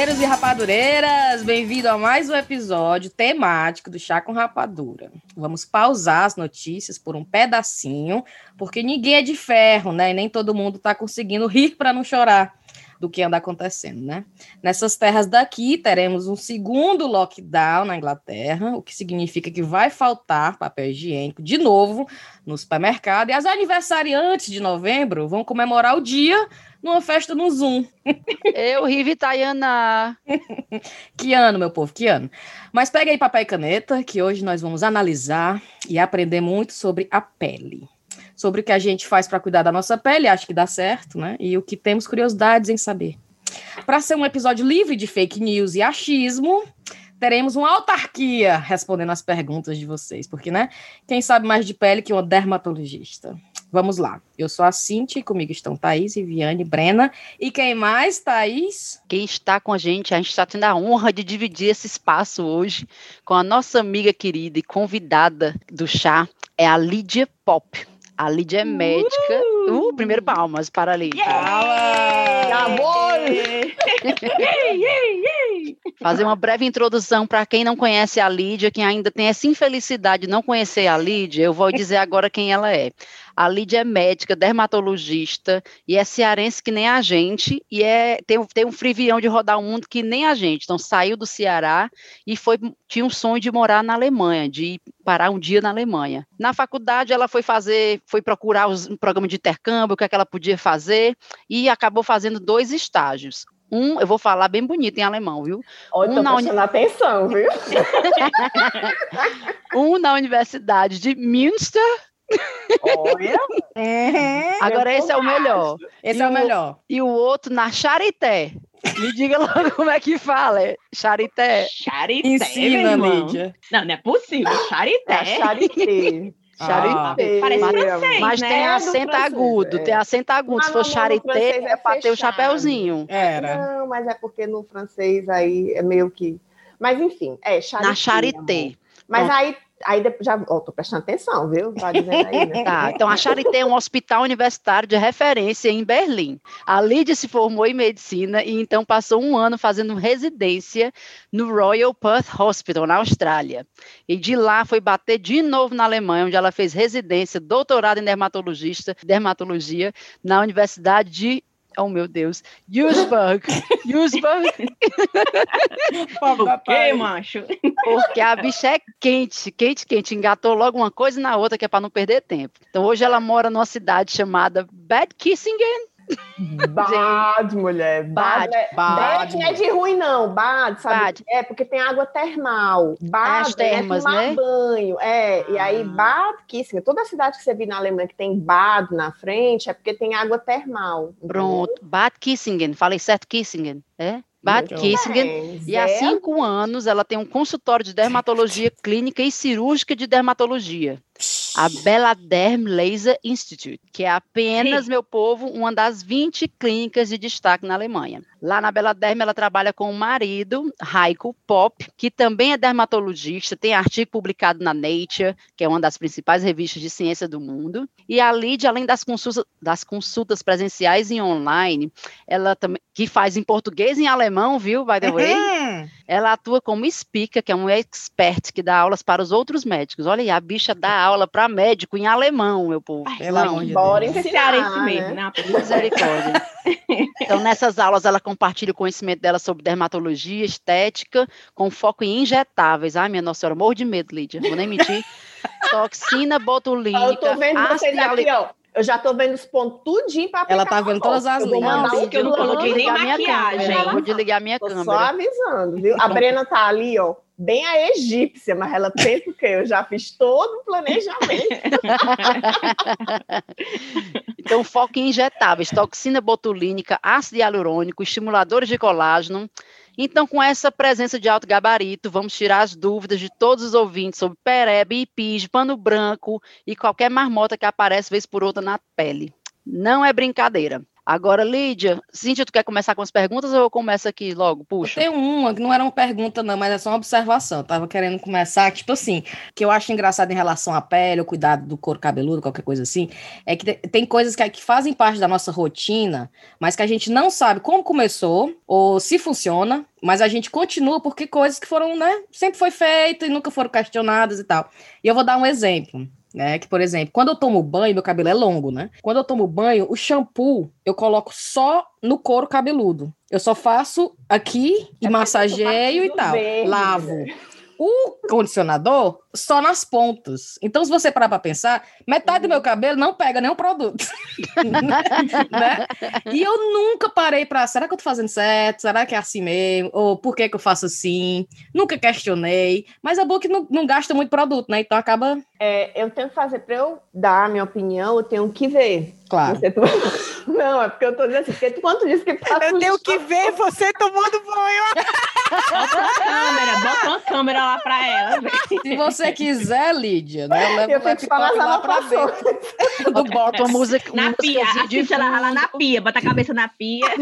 rapadeiros e rapadureiras, bem-vindo a mais um episódio temático do Chá com Rapadura. Vamos pausar as notícias por um pedacinho, porque ninguém é de ferro, né? E nem todo mundo está conseguindo rir para não chorar do que anda acontecendo, né? Nessas terras daqui, teremos um segundo lockdown na Inglaterra, o que significa que vai faltar papel higiênico de novo no supermercado, e as aniversariantes de novembro vão comemorar o dia numa festa no Zoom. Eu, Rivi Tayana. que ano, meu povo, que ano. Mas pega aí papel e caneta, que hoje nós vamos analisar e aprender muito sobre a pele sobre o que a gente faz para cuidar da nossa pele, acho que dá certo, né? E o que temos curiosidades em saber. Para ser um episódio livre de fake news e achismo, teremos uma autarquia respondendo as perguntas de vocês, porque, né? Quem sabe mais de pele que uma dermatologista? Vamos lá. Eu sou a Cintia e comigo estão Thaís, Viviane, Brena. E quem mais, Thaís? Quem está com a gente, a gente está tendo a honra de dividir esse espaço hoje com a nossa amiga querida e convidada do chá, é a Lídia Pop. A Lídia é médica. Uh, uh primeiro palmas para a Lídia. Yeah! Fazer uma breve introdução para quem não conhece a Lídia, quem ainda tem essa infelicidade de não conhecer a Lídia, eu vou dizer agora quem ela é. A Lídia é médica, dermatologista e é cearense que nem a gente e é tem, tem um frivião de rodar o mundo que nem a gente. Então saiu do Ceará e foi tinha um sonho de morar na Alemanha, de parar um dia na Alemanha. Na faculdade ela foi fazer, foi procurar os, um programa de intercâmbio, o que, é que ela podia fazer e acabou fazendo dois estágios. Um, eu vou falar bem bonito em alemão, viu? Olha, um na uni... atenção, viu? um na Universidade de Münster Olha! É, Agora esse é o melhor. Esse e é o, melhor. E o outro na Charité. Me diga logo como é que fala. É charité. Charité, Ensina, Lídia. Não, não é possível. Charité. É charité. Charité. Ah, Parece francês, mas né? tem acento agudo, é. tem acento agudo. Se for charité, é, é para ter o chapéuzinho. Era. Não, mas é porque no francês aí é meio que. Mas enfim, é charité. Na charité. Mas Bom. aí Aí já, oh, tô prestando atenção, viu? Tá aí, né? tá, então a Charité é um hospital universitário de referência em Berlim. A Lídia se formou em medicina e então passou um ano fazendo residência no Royal Perth Hospital, na Austrália. E de lá foi bater de novo na Alemanha, onde ela fez residência, doutorado em dermatologista, dermatologia, na Universidade de Oh, meu Deus. Duisburg. Duisburg. Por quê, macho? Porque a bicha é quente, quente, quente. Engatou logo uma coisa na outra, que é para não perder tempo. Então, hoje ela mora numa cidade chamada Bad Kissingen, Bad, mulher. Bad. Bad. Bad. não é de ruim, não. Bad, sabe? Bad. É porque tem água termal. Bad As termas, é tomar né? banho. É, ah. e aí ah. Bad Kissingen, toda cidade que você vir na Alemanha que tem Bad na frente é porque tem água termal. Pronto. Entendeu? Bad Kissingen. Falei certo, Kissingen. É? Bad Kissingen. E há cinco anos ela tem um consultório de dermatologia clínica e cirúrgica de dermatologia a Bela Derm Laser Institute, que é apenas, Sim. meu povo, uma das 20 clínicas de destaque na Alemanha. Lá na Bela Derm, ela trabalha com o marido, Heiko Pop, que também é dermatologista, tem artigo publicado na Nature, que é uma das principais revistas de ciência do mundo. E a Lídia, além das consultas, das consultas presenciais e online, ela também, que faz em português e em alemão, viu, by the way? Uhum. Ela atua como speaker, que é um expert que dá aulas para os outros médicos. Olha aí, a bicha dá aula para médico em alemão, meu povo. Pelo amor de Deus. Cearense mesmo, né? Misericórdia. então, nessas aulas, ela compartilha o conhecimento dela sobre dermatologia, estética, com foco em injetáveis. Ai, minha nossa senhora, morro de medo, Lídia, vou nem mentir. Toxina botulínica. Eu tô vendo vocês aqui, ó. Eu já tô vendo os pontos tudinho para Ela tá vendo todas as linhas. Não, eu não coloquei nem maquiagem. Vou desligar minha tô câmera. Só avisando, viu? A Brena tá ali, ó, bem a egípcia, mas ela pensa o quê? Eu já fiz todo o planejamento. então, foco em injetáveis, toxina botulínica, ácido hialurônico, estimuladores de colágeno. Então, com essa presença de alto gabarito, vamos tirar as dúvidas de todos os ouvintes sobre perebe, ipis, pano branco e qualquer marmota que aparece vez por outra na pele. Não é brincadeira. Agora, Lídia, Cíntia, tu quer começar com as perguntas ou eu começo aqui logo? Puxa. Tem uma que não era uma pergunta, não, mas é só uma observação. Eu tava querendo começar, tipo assim, que eu acho engraçado em relação à pele, o cuidado do couro cabeludo, qualquer coisa assim, é que tem coisas que, que fazem parte da nossa rotina, mas que a gente não sabe como começou ou se funciona, mas a gente continua porque coisas que foram, né, sempre foi feita e nunca foram questionadas e tal. E eu vou dar um exemplo né? Que, por exemplo, quando eu tomo banho, meu cabelo é longo, né? Quando eu tomo banho, o shampoo eu coloco só no couro cabeludo. Eu só faço aqui e é massageio e tal. Verde. Lavo. O condicionador só nas pontas. Então, se você parar para pensar, metade do meu cabelo não pega nenhum produto. né? E eu nunca parei para, será que eu tô fazendo certo? Será que é assim mesmo? Ou por que que eu faço assim? Nunca questionei. Mas é bom que não, não gasta muito produto, né? Então acaba... É, eu tenho que fazer para eu dar a minha opinião, eu tenho que ver. Claro. Você... Não, é porque eu tô dizendo assim, porque tu, quando disse que passa Eu tenho que ver você tomando banho. Bota uma câmera, bota uma câmera lá pra ela. Se você quiser, Lídia, né? Leva eu tenho que falar lá pra dentro. Do bota uma música. Na pia, assiste ela lá na pia, bota a cabeça na pia.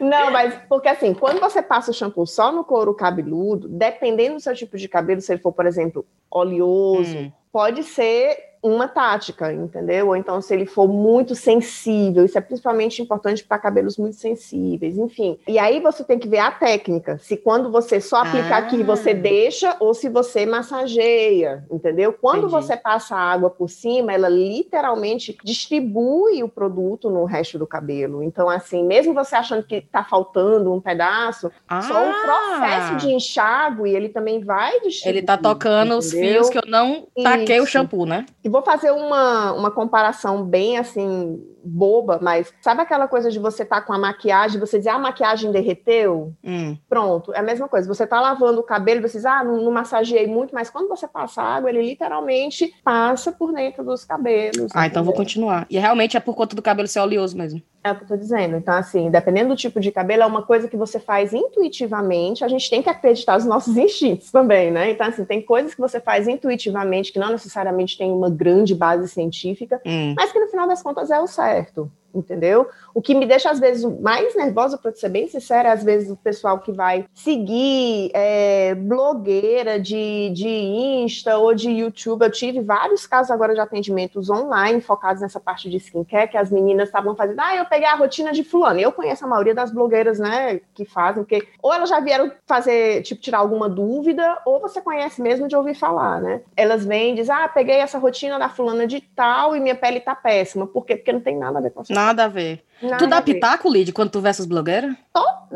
Não, mas porque assim, quando você passa o shampoo só no couro cabeludo, dependendo do seu tipo de cabelo, se ele for, por exemplo, oleoso, hum. pode ser uma tática, entendeu? Ou então, se ele for muito sensível, isso é principalmente importante para cabelos muito sensíveis, enfim. E aí você tem que ver a técnica, se quando você só aplica ah. aqui você deixa ou se você massageia, entendeu? Quando Entendi. você passa água por cima, ela literalmente distribui o produto no resto do cabelo. Então, assim, mesmo você achando que está faltando um pedaço, ah. só o processo de enxágue, ele também vai distribuir. Ele está tocando entendeu? os fios que eu não taquei isso. o shampoo, né? Vou fazer uma, uma comparação bem assim boba, mas sabe aquela coisa de você estar tá com a maquiagem, você dizer, ah, a maquiagem derreteu? Hum. Pronto, é a mesma coisa. Você tá lavando o cabelo, você diz, ah, não, não massageei muito, mas quando você passa água, ele literalmente passa por dentro dos cabelos. Ah, então vou continuar. E realmente é por conta do cabelo ser oleoso mesmo. É o que eu tô dizendo. Então, assim, dependendo do tipo de cabelo, é uma coisa que você faz intuitivamente. A gente tem que acreditar nos nossos instintos também, né? Então, assim, tem coisas que você faz intuitivamente que não necessariamente tem uma grande base científica, hum. mas que no final das contas é o certo entendeu? O que me deixa, às vezes, mais nervosa, para ser bem sincera, é, às vezes, o pessoal que vai seguir é, blogueira de, de Insta ou de YouTube. Eu tive vários casos agora de atendimentos online focados nessa parte de skincare, que as meninas estavam fazendo, ah, eu peguei a rotina de fulano. Eu conheço a maioria das blogueiras, né, que fazem, porque ou elas já vieram fazer, tipo, tirar alguma dúvida, ou você conhece mesmo de ouvir falar, né? Elas vêm e dizem, ah, peguei essa rotina da fulana de tal e minha pele tá péssima. Por quê? Porque não tem nada a ver com a sua Nada a ver. Nada tu dá pitaco, Lid, quando tu vê essas blogueiras?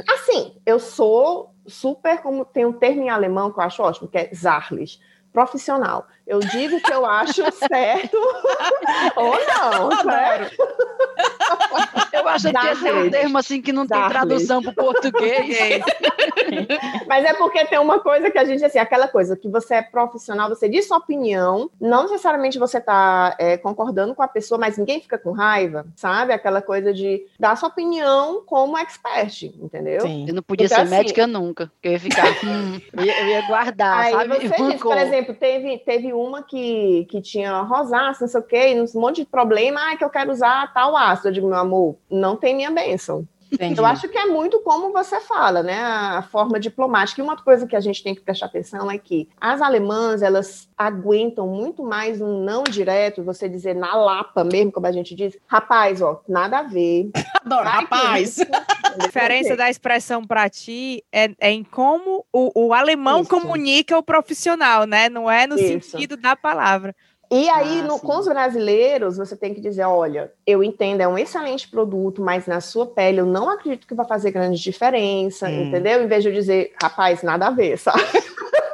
Assim, eu sou super, como tem um termo em alemão que eu acho ótimo, que é Zarlis, profissional. Eu digo que eu acho certo ou não, claro. Eu acho que esse é um termo assim que não tem tradução para o português. Mas é porque tem uma coisa que a gente, assim, aquela coisa que você é profissional, você diz sua opinião, não necessariamente você está é, concordando com a pessoa, mas ninguém fica com raiva, sabe? Aquela coisa de dar sua opinião como expert, entendeu? Sim. Eu não podia então, ser assim, médica nunca, eu ia ficar, hum, eu, ia, eu ia guardar, aí sabe? Você diz, por exemplo, teve, teve uma que, que tinha rosácea, não sei o quê, um monte de problema, ah, que eu quero usar tal ácido. Eu digo, meu amor, não tem minha bênção. Entendi. Eu acho que é muito como você fala, né? A forma diplomática. E uma coisa que a gente tem que prestar atenção é que as alemãs, elas aguentam muito mais um não direto, você dizer na lapa mesmo, como a gente diz, rapaz, ó, nada a ver. Adoro, rapaz. a diferença da expressão para ti é, é, em como o, o alemão Isso. comunica o profissional, né? Não é no Isso. sentido da palavra. E aí, ah, no, com os brasileiros, você tem que dizer: olha, eu entendo, é um excelente produto, mas na sua pele eu não acredito que vai fazer grande diferença, hum. entendeu? Em vez de eu dizer, rapaz, nada a ver, sabe?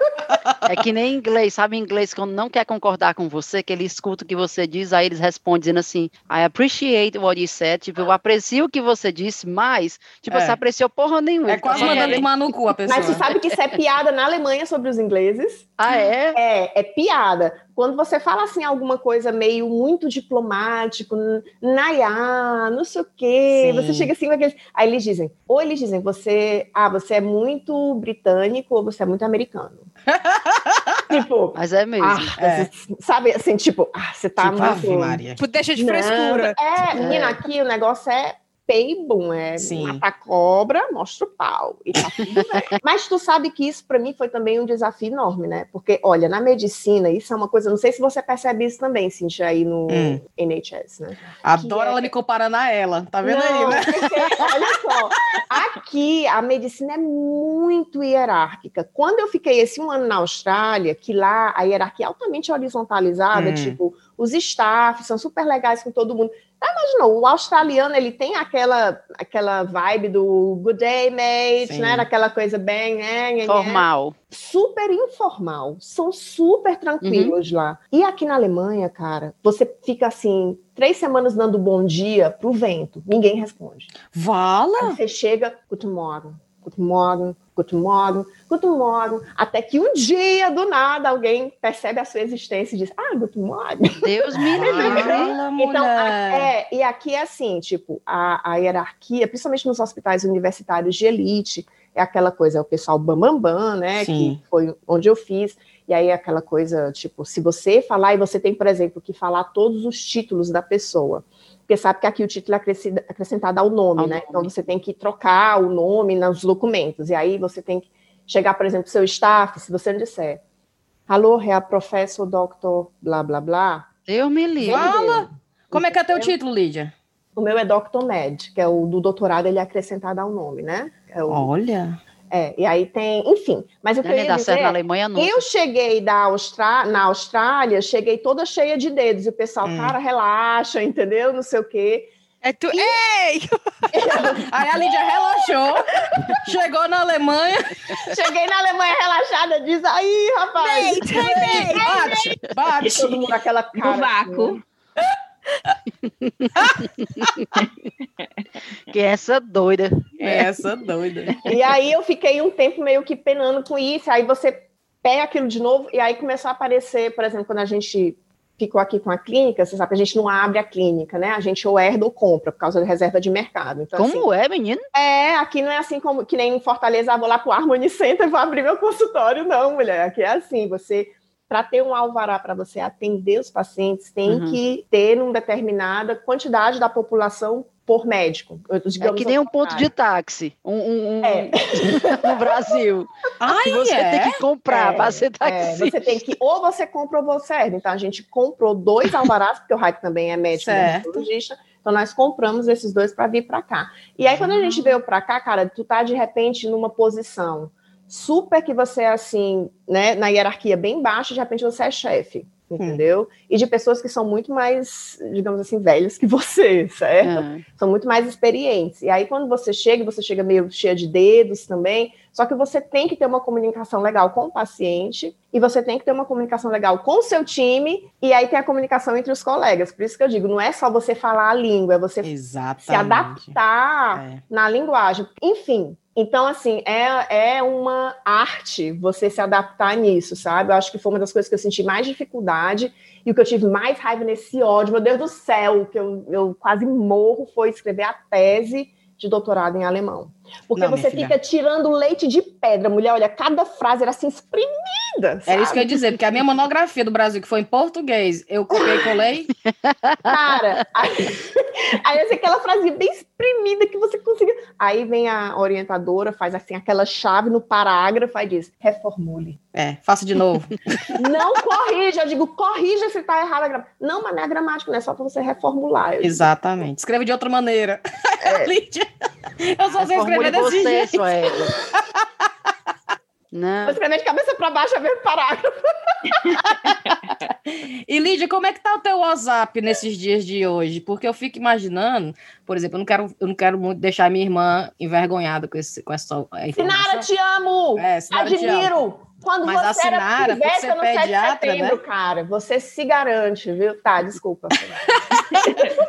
É que nem inglês, sabe inglês, quando não quer concordar com você, que ele escuta o que você diz, aí eles respondem dizendo assim, I appreciate what you said, tipo, eu aprecio o que você disse, mas, tipo, é. você apreciou porra nenhuma. É quase mandando é. tomar no cu a pessoa. Mas você sabe que isso é piada na Alemanha sobre os ingleses? Ah, é? É, é piada. Quando você fala assim alguma coisa meio muito diplomático, naiá, não sei o quê, Sim. você chega assim com aqueles... Aí eles dizem, ou eles dizem, você, ah, você é muito britânico ou você é muito americano. tipo. Mas é mesmo. Ah, é. Sabe assim, tipo, ah, você tá tipo, muito. Maria. Deixa de frescura. É, menina, aqui o negócio é Peibum, é Sim. mata cobra, mostra o pau. E tá. Mas tu sabe que isso para mim foi também um desafio enorme, né? Porque, olha, na medicina, isso é uma coisa, não sei se você percebe isso também, Cintia, aí no hum. NHS, né? Adoro é... ela me comparando a ela, tá vendo não, aí, né? Porque, olha só, aqui a medicina é muito hierárquica. Quando eu fiquei esse um ano na Austrália, que lá a hierarquia é altamente horizontalizada, hum. tipo, os staffs são super legais com todo mundo. Tá imaginou, o australiano, ele tem aquela, aquela vibe do good day, mate, Sim. né? Aquela coisa bem... É, é, Formal. Super informal. São super tranquilos uhum. lá. E aqui na Alemanha, cara, você fica assim, três semanas dando bom dia pro vento. Ninguém responde. Vala! Aí você chega, guten Morgen, guten Morgen, guten Morgen, guten Morgen, até que um dia, do nada, alguém percebe a sua existência e diz, ah, guten Morgen. Deus me livre. então, é, e aqui é assim, tipo, a, a hierarquia, principalmente nos hospitais universitários de elite, é aquela coisa, é o pessoal bambambam, bam, bam, né, Sim. que foi onde eu fiz, e aí aquela coisa, tipo, se você falar, e você tem, por exemplo, que falar todos os títulos da pessoa, porque sabe que aqui o título é acrescentado ao nome, ao né? Nome. Então você tem que trocar o nome nos documentos. E aí você tem que chegar, por exemplo, seu staff, se você não disser, alô, é a professor, doutor, blá, blá, blá. Eu me livre. Fala! Como é que é teu título, Lídia? O meu é Dr. Med, que é o do doutorado, ele é acrescentado ao nome, né? É o... Olha! É, e aí tem, enfim, mas o que eu ia dizer, na Alemanha não. Eu cheguei da Austra... na Austrália, cheguei toda cheia de dedos, e o pessoal, hum. cara, relaxa, entendeu? Não sei o quê. É tu... E... Ei! aí a Lídia relaxou, chegou na Alemanha. Cheguei na Alemanha relaxada, diz aí, rapaz. Bate, bate, bate. E todo mundo aquela cara. Do vácuo. Assim, que essa doida. É essa doida. E aí eu fiquei um tempo meio que penando com isso, aí você pega aquilo de novo, e aí começou a aparecer, por exemplo, quando a gente ficou aqui com a clínica, você sabe que a gente não abre a clínica, né? A gente ou herda ou compra, por causa da reserva de mercado. Então, como assim, é, menino? É, aqui não é assim como que nem em Fortaleza, ah, vou lá pro Harmony Center e vou abrir meu consultório, não, mulher. Aqui é assim, você para ter um alvará para você atender os pacientes, tem uhum. que ter uma determinada quantidade da população por médico. é que nem um ponto de táxi um, um, um é. no Brasil. Ai, você é? tem que comprar é, para ser taxista. É, você tem que, ou você compra ou você serve. Então a gente comprou dois alvarás, porque o Raik também é médico dermatologista. Então nós compramos esses dois para vir para cá. E aí quando a gente veio para cá, cara, tu tá de repente numa posição super que você é assim, né, na hierarquia bem baixa, de repente você é chefe, entendeu? Hum. E de pessoas que são muito mais, digamos assim, velhas que você, certo? Hum. São muito mais experientes. E aí quando você chega, você chega meio cheia de dedos também, só que você tem que ter uma comunicação legal com o paciente e você tem que ter uma comunicação legal com o seu time e aí tem a comunicação entre os colegas. Por isso que eu digo, não é só você falar a língua, é você Exatamente. se adaptar é. na linguagem. Enfim, então, assim, é, é uma arte você se adaptar nisso, sabe? Eu acho que foi uma das coisas que eu senti mais dificuldade e o que eu tive mais raiva nesse ódio, meu Deus do céu, que eu, eu quase morro, foi escrever a tese de doutorado em alemão. Porque não, você fica tirando leite de pedra, mulher. Olha, cada frase era assim exprimida. Sabe? É isso que eu ia dizer, porque a minha monografia do Brasil, que foi em português, eu copiei e colei. Cara, aí, aí aquela frase bem exprimida que você conseguiu. Aí vem a orientadora, faz assim aquela chave no parágrafo e diz: reformule. É, faça de novo. não corrija, eu digo, corrija se está errado a gramática. Não, mas não é gramática, não é só para você reformular. Exatamente. Escreve de outra maneira. É. eu só sei escrever desse você, jeito. Não. Escrever de cabeça para baixo a ver o parágrafo. e Lídia, como é que tá o teu WhatsApp nesses dias de hoje? Porque eu fico imaginando, por exemplo, eu não quero, eu não quero muito deixar minha irmã envergonhada com, esse, com essa informação. Sinara, te amo! É, Sinara, Admiro! Te amo. Quando Mas você a Sinara, era piveta no pediatra, setembro, né? cara, você se garante, viu? Tá, desculpa.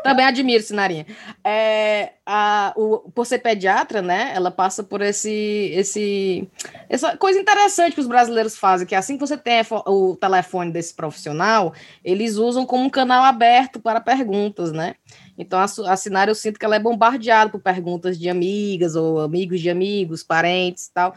Também admiro, Sinarinha. É, a, o, por ser pediatra, né? Ela passa por esse, esse, essa coisa interessante que os brasileiros fazem, que assim que você tem o telefone desse profissional, eles usam como um canal aberto para perguntas, né? Então, a, a Sinara, eu sinto que ela é bombardeada por perguntas de amigas ou amigos de amigos, parentes e tal.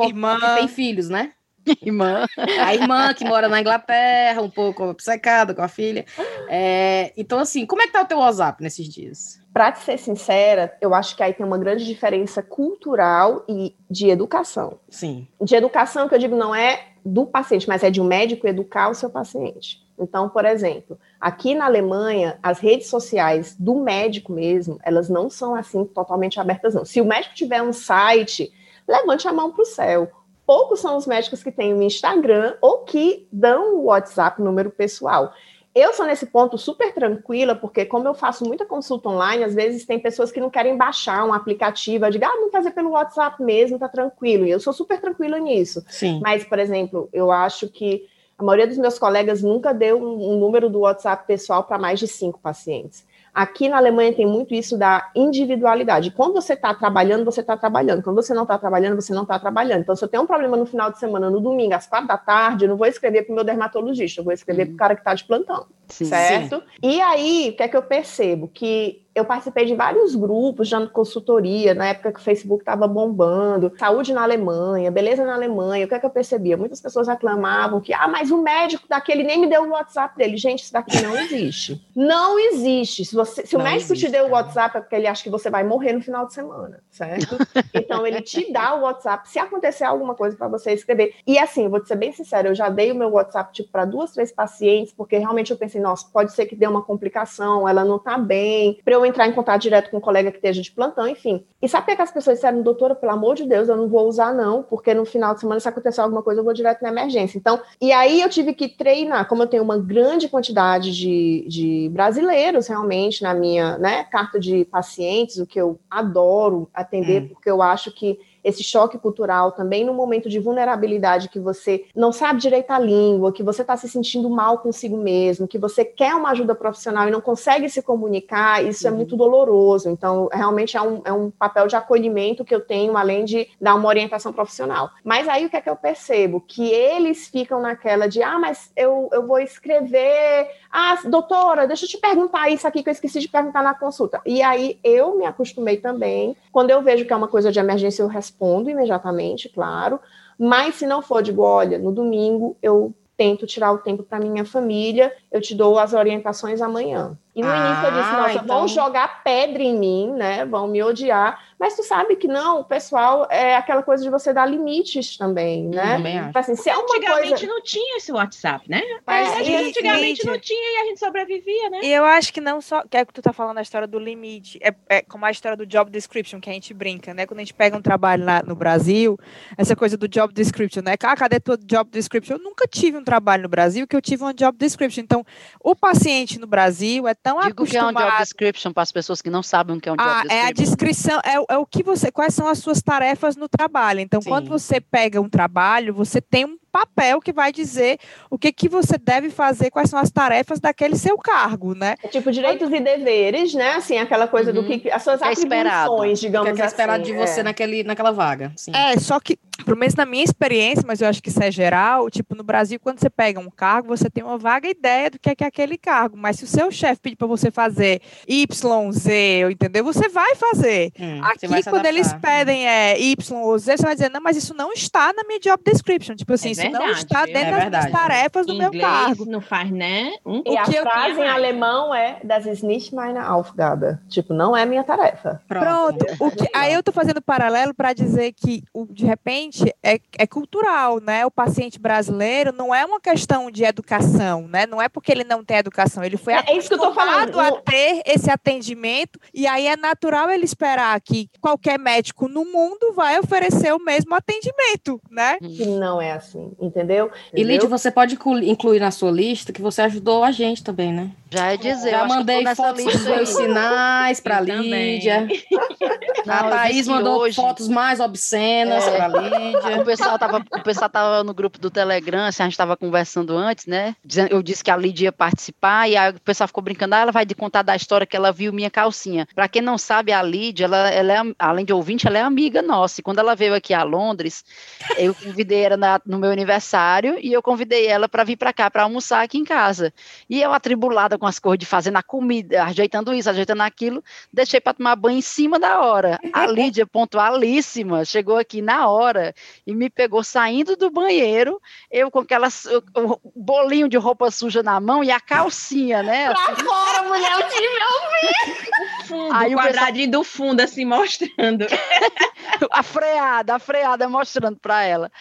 Irmã. Que tem filhos, né? irmã. A irmã que mora na Inglaterra, um pouco obcecada com a filha. É, então, assim, como é que tá o teu WhatsApp nesses dias? Para ser sincera, eu acho que aí tem uma grande diferença cultural e de educação. Sim. De educação, que eu digo, não é do paciente, mas é de um médico educar o seu paciente. Então, por exemplo, aqui na Alemanha, as redes sociais do médico mesmo, elas não são assim totalmente abertas, não. Se o médico tiver um site, levante a mão para o céu poucos são os médicos que têm o Instagram ou que dão o WhatsApp, número pessoal. Eu sou nesse ponto super tranquila, porque como eu faço muita consulta online, às vezes tem pessoas que não querem baixar um aplicativo, eu digo, ah, vamos fazer pelo WhatsApp mesmo, tá tranquilo. E eu sou super tranquila nisso. Sim. Mas, por exemplo, eu acho que a maioria dos meus colegas nunca deu um, um número do WhatsApp pessoal para mais de cinco pacientes. Aqui na Alemanha tem muito isso da individualidade. Quando você está trabalhando, você está trabalhando. Quando você não está trabalhando, você não está trabalhando. Então, se eu tenho um problema no final de semana, no domingo, às quatro da tarde, eu não vou escrever para o meu dermatologista, eu vou escrever para o cara que está de plantão. Sim, certo? Sim. E aí, o que é que eu percebo? Que eu participei de vários grupos de consultoria, na época que o Facebook estava bombando, saúde na Alemanha, beleza na Alemanha, o que é que eu percebia? Muitas pessoas reclamavam que, ah, mas o médico daquele nem me deu o WhatsApp dele. Gente, isso daqui não existe. não existe. Se, você, se o médico existe, te deu o WhatsApp, é porque ele acha que você vai morrer no final de semana, certo? então, ele te dá o WhatsApp se acontecer alguma coisa para você escrever. E assim, vou te ser bem sincera, eu já dei o meu WhatsApp tipo, para duas, três pacientes, porque realmente eu pensei, nossa, pode ser que dê uma complicação, ela não tá bem, para eu entrar em contato direto com um colega que esteja de plantão, enfim. E sabe o que as pessoas disseram, doutora, pelo amor de Deus, eu não vou usar não, porque no final de semana, se acontecer alguma coisa, eu vou direto na emergência. Então, e aí eu tive que treinar, como eu tenho uma grande quantidade de, de brasileiros realmente na minha né, carta de pacientes, o que eu adoro atender, hum. porque eu acho que esse choque cultural também no momento de vulnerabilidade que você não sabe direito a língua, que você está se sentindo mal consigo mesmo, que você quer uma ajuda profissional e não consegue se comunicar, isso é uhum. é muito doloroso. Então, realmente é um, é um papel de acolhimento que eu tenho, além de dar uma orientação profissional. Mas aí o que é que eu percebo? Que eles ficam naquela de, ah, mas eu, eu vou escrever, ah, doutora, deixa eu te perguntar isso aqui que eu esqueci de perguntar na consulta. E aí eu me acostumei também, quando eu vejo que é uma coisa de emergência, eu respondo respondo imediatamente, claro. Mas se não for, digo, olha, no domingo eu tento tirar o tempo para minha família, eu te dou as orientações amanhã. E no ah, início eu disse, ah, nossa, então... vão jogar pedra em mim, né? Vão me odiar. Mas tu sabe que não, o pessoal é aquela coisa de você dar limites também, né? Também acho. Assim, se é uma antigamente coisa... não tinha esse WhatsApp, né? Mas, é, antigamente não tinha e a gente sobrevivia, né? E eu acho que não só. Que é que tu tá falando a história do limite. É, é, como a história do job description, que a gente brinca, né? Quando a gente pega um trabalho lá no Brasil, essa coisa do job description, né? Ah, cadê tua job description? Eu nunca tive um trabalho no Brasil que eu tive uma job description. Então, o paciente no Brasil é tão Digo acostumado... que é um job description para as pessoas que não sabem o que é um job ah, description. É a descrição, é, é o que você, quais são as suas tarefas no trabalho. Então, Sim. quando você pega um trabalho, você tem um papel que vai dizer o que, que você deve fazer, quais são as tarefas daquele seu cargo, né? É tipo direitos e deveres, né? Assim, aquela coisa uhum. do que as suas é atribuições, digamos que é assim. esperado de você é. naquele, naquela vaga. Sim. É, só que pelo menos na minha experiência, mas eu acho que isso é geral, tipo, no Brasil, quando você pega um cargo, você tem uma vaga ideia do que é, que é aquele cargo, mas se o seu chefe pedir para você fazer Y, Z, entendeu? Você vai fazer. Hum, Aqui, quando eles pedem é, Y ou Z, você vai dizer, não, mas isso não está na minha job description, tipo assim, é isso não está dentro é das minhas tarefas do meu cargo. não faz, né? Hum? E a frase em alemão é, das ist nicht meine Aufgabe, tipo, não é minha tarefa. Pronto. Pronto. O que, aí eu tô fazendo paralelo para dizer que, de repente, é, é cultural, né? O paciente brasileiro não é uma questão de educação, né? Não é porque ele não tem educação, ele foi é, é acostumado a ter esse atendimento e aí é natural ele esperar que qualquer médico no mundo vai oferecer o mesmo atendimento, né? Que não é assim, entendeu? E Lídia, você pode incluir na sua lista que você ajudou a gente também, né? Já é dizer, já mandei fotos dos meus sinais para Lídia. Não, a Thaís mandou hoje... fotos mais obscenas é. para Lídia mídia. O pessoal tava, o pessoal tava no grupo do Telegram, assim, a gente estava conversando antes, né? Eu disse que a Lídia ia participar e aí o pessoal ficou brincando, ah, ela vai contar da história que ela viu minha calcinha. Para quem não sabe, a Lídia, ela, ela é, além de ouvinte, ela é amiga nossa. E quando ela veio aqui a Londres, eu convidei ela na, no meu aniversário e eu convidei ela para vir para cá para almoçar aqui em casa. E eu atribulada com as coisas de fazendo a comida, ajeitando isso, ajeitando aquilo, deixei para tomar banho em cima da hora. A Lídia, pontualíssima, chegou aqui na hora e me pegou saindo do banheiro, eu com aquelas o bolinho de roupa suja na mão e a calcinha, né? Pra assim. fora, mulher, eu tive ouvir. Fundo, Aí o quadradinho pessoal... do fundo assim mostrando. a freada, a freada mostrando para ela.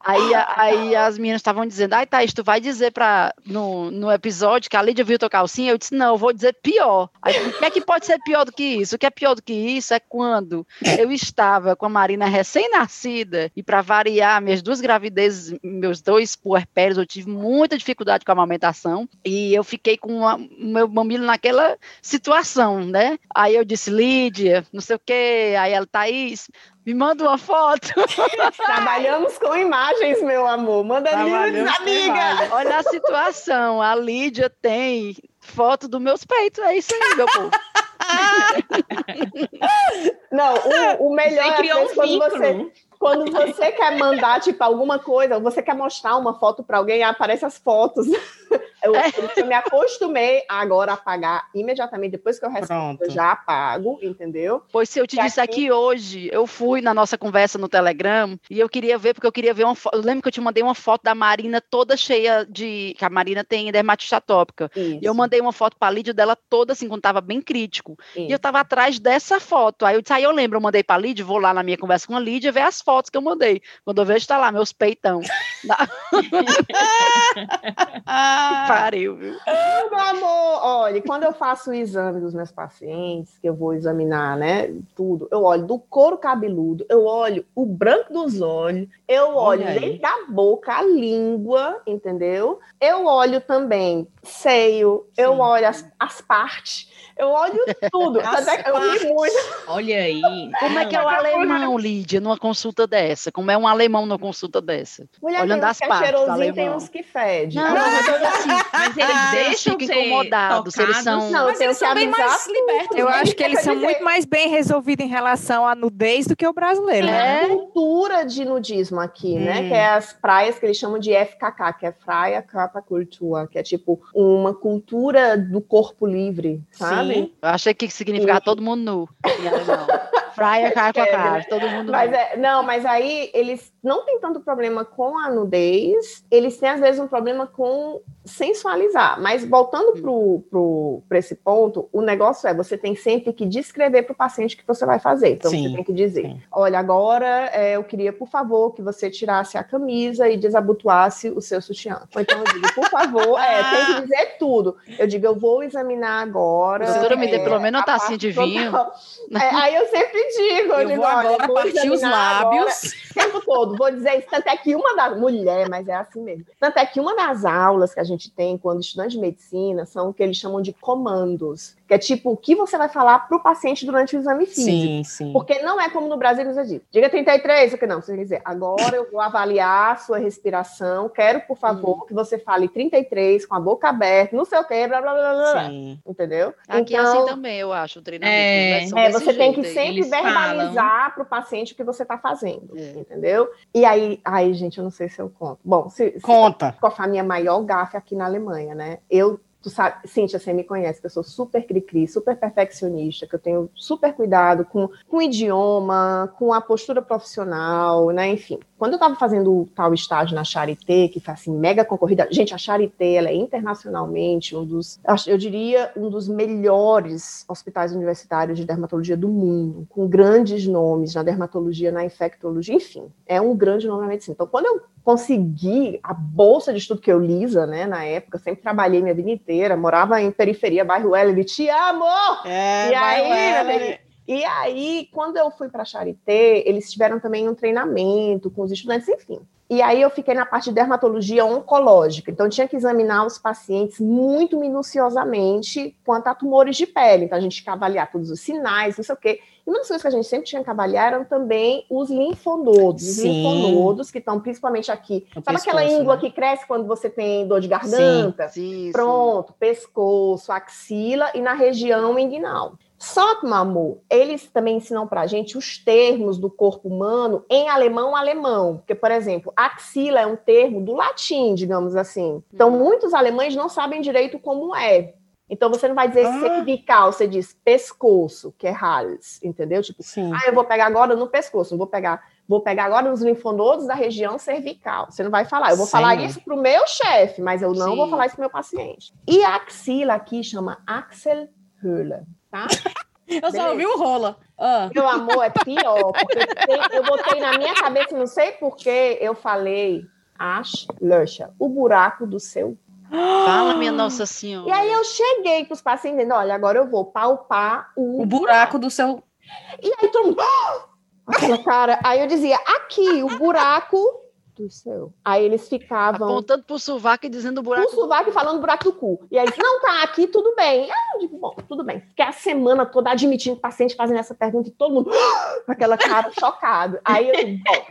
Aí, aí as meninas estavam dizendo, ai, Thaís, tu vai dizer pra, no, no episódio que a Lídia viu tua calcinha? Eu disse, não, eu vou dizer pior. Aí, o que é que pode ser pior do que isso? O que é pior do que isso é quando eu estava com a Marina recém-nascida e para variar, minhas duas gravidezes, meus dois puerpérios, eu tive muita dificuldade com a amamentação e eu fiquei com o meu mamilo naquela situação, né? Aí eu disse, Lídia, não sei o quê, aí ela, Thaís, me manda uma foto. Trabalhamos com imagens, meu amor. Manda nudes, amiga. Olha a situação. A Lídia tem foto dos meus peitos. É isso aí, meu povo. Não, o, o melhor você criou é um quando você quando você quer mandar, tipo, alguma coisa, você quer mostrar uma foto para alguém, aparece as fotos. Eu, eu, me acostumei a agora apagar imediatamente, depois que eu respondo, eu já apago, entendeu? Pois se eu te disse aqui... aqui hoje, eu fui na nossa conversa no Telegram e eu queria ver, porque eu queria ver uma foto. Eu lembro que eu te mandei uma foto da Marina toda cheia de. que a Marina tem dermatite atópica. Isso. E eu mandei uma foto para a Lídia dela toda assim, quando tava bem crítico. Isso. E eu tava atrás dessa foto. Aí eu disse, aí eu lembro, eu mandei para a Lídia, vou lá na minha conversa com a Lídia ver as fotos que eu mandei. Quando eu vejo, tá lá, meus peitão. pariu, viu? Meu amor, olha, quando eu faço o exame dos meus pacientes, que eu vou examinar, né, tudo, eu olho do couro cabeludo, eu olho o branco dos olhos, eu olho dentro da boca, a língua, entendeu? Eu olho também seio, Sim. eu olho as, as partes, eu olho tudo. Até eu ri muito. Olha aí. Como é que é o alemão, Lídia, numa consulta dessa? Como é um alemão numa consulta dessa? Mulher, Olhando as é partes. É tem uns que fede. Não, não, mas, assim, mas eles ah, deixam de incomodados. Eles são, não, mas eles são bem mais libertos. Eu acho que eles são muito mais bem resolvidos em relação à nudez do que o brasileiro. Né? É né? Cultura de nudismo aqui, hum. né? Que é as praias que eles chamam de FKK, que é Praia Capa Cultura, que é tipo uma cultura do corpo livre, sabe? Sim. Eu achei que significava todo mundo nu. Praia, cara com a cara, todo mundo mas é, Não, mas aí eles não têm tanto problema com a nudez, eles têm às vezes um problema com sensualizar. Mas voltando para esse ponto, o negócio é você tem sempre que descrever para o paciente o que você vai fazer. Então Sim. você tem que dizer: Sim. olha, agora é, eu queria, por favor, que você tirasse a camisa e desabotoasse o seu sutiã. Ou então eu digo, por favor, é, tem que dizer tudo. Eu digo, eu vou examinar agora. Doutora, é, me dê pelo menos uma tacinha de vinho. É, aí eu sempre digo, eu, eu digo, vou agora partir os lábios. o tempo todo. Vou dizer isso, tanto é que uma das. Mulher, mas é assim mesmo. Tanto é que uma das aulas que a gente tem quando estudante de medicina são o que eles chamam de comandos que é tipo o que você vai falar para o paciente durante o exame físico. Sim, sim. Porque não é como no Brasil nos diz, diga 33, o que não, você quer dizer, agora eu vou avaliar a sua respiração, quero, por favor, hum. que você fale 33 com a boca aberta, não sei o que, blá, blá, blá, blá, sim. entendeu? Aqui então, é assim então, também, eu acho, o treinamento. É, é você tem que sempre verbalizar para o paciente o que você está fazendo, é. entendeu? E aí, aí, gente, eu não sei se eu conto. Bom, se, se Conta. Com a minha maior gafe aqui na Alemanha, né? Eu tu sabe, Cíntia, você me conhece, que eu sou super cri-cri, super perfeccionista, que eu tenho super cuidado com, com o idioma, com a postura profissional, né, enfim. Quando eu estava fazendo tal estágio na Charité, que foi assim, mega concorrida, gente, a Charité, ela é internacionalmente um dos, eu diria, um dos melhores hospitais universitários de dermatologia do mundo, com grandes nomes na dermatologia, na infectologia, enfim, é um grande nome na medicina. Então, quando eu consegui a bolsa de estudo que eu lisa, né, na época, sempre trabalhei minha vida inteira, morava em periferia, bairro Weller, te amo! É, e aí, e aí, quando eu fui para a Charité, eles tiveram também um treinamento com os estudantes, enfim. E aí eu fiquei na parte de dermatologia oncológica. Então, tinha que examinar os pacientes muito minuciosamente quanto a tumores de pele. Então, a gente tinha que avaliar todos os sinais, não sei o quê. E uma das coisas que a gente sempre tinha que avaliar eram também os linfonodos. Os linfonodos que estão principalmente aqui. No Sabe pescoço, aquela íngua né? que cresce quando você tem dor de garganta? Sim, sim, Pronto, sim. pescoço, axila e na região inguinal. Só que, amor, eles também ensinam para a gente os termos do corpo humano em alemão alemão. Porque, por exemplo, axila é um termo do latim, digamos assim. Então, hum. muitos alemães não sabem direito como é. Então, você não vai dizer ah. cervical, você diz pescoço, que é Hals, entendeu? Tipo, Sim. ah, eu vou pegar agora no pescoço, vou pegar, vou pegar agora nos linfonodos da região cervical. Você não vai falar. Eu vou Sim. falar isso para o meu chefe, mas eu não Sim. vou falar isso para o meu paciente. E a axila aqui chama Axelhöhle tá? Eu só ouvi o rola. Ah. Meu amor, é pior, porque eu botei na minha cabeça, não sei porquê, eu falei Ash Lusha, o buraco do seu. Fala, minha Nossa Senhora. E aí eu cheguei com os pacientes, olha, agora eu vou palpar o, o buraco, do seu. E aí todo mundo. Aquela cara. Aí eu dizia, aqui, o buraco do céu. Aí eles ficavam. Apontando pro sovaco e dizendo buraco. Pro sovaco e falando buraco do cu. E aí eles, não, tá aqui, tudo bem. Ah, eu digo, bom, tudo bem. Fiquei a semana toda admitindo o paciente fazendo essa pergunta e todo mundo com aquela cara chocado. Aí eu digo, bom.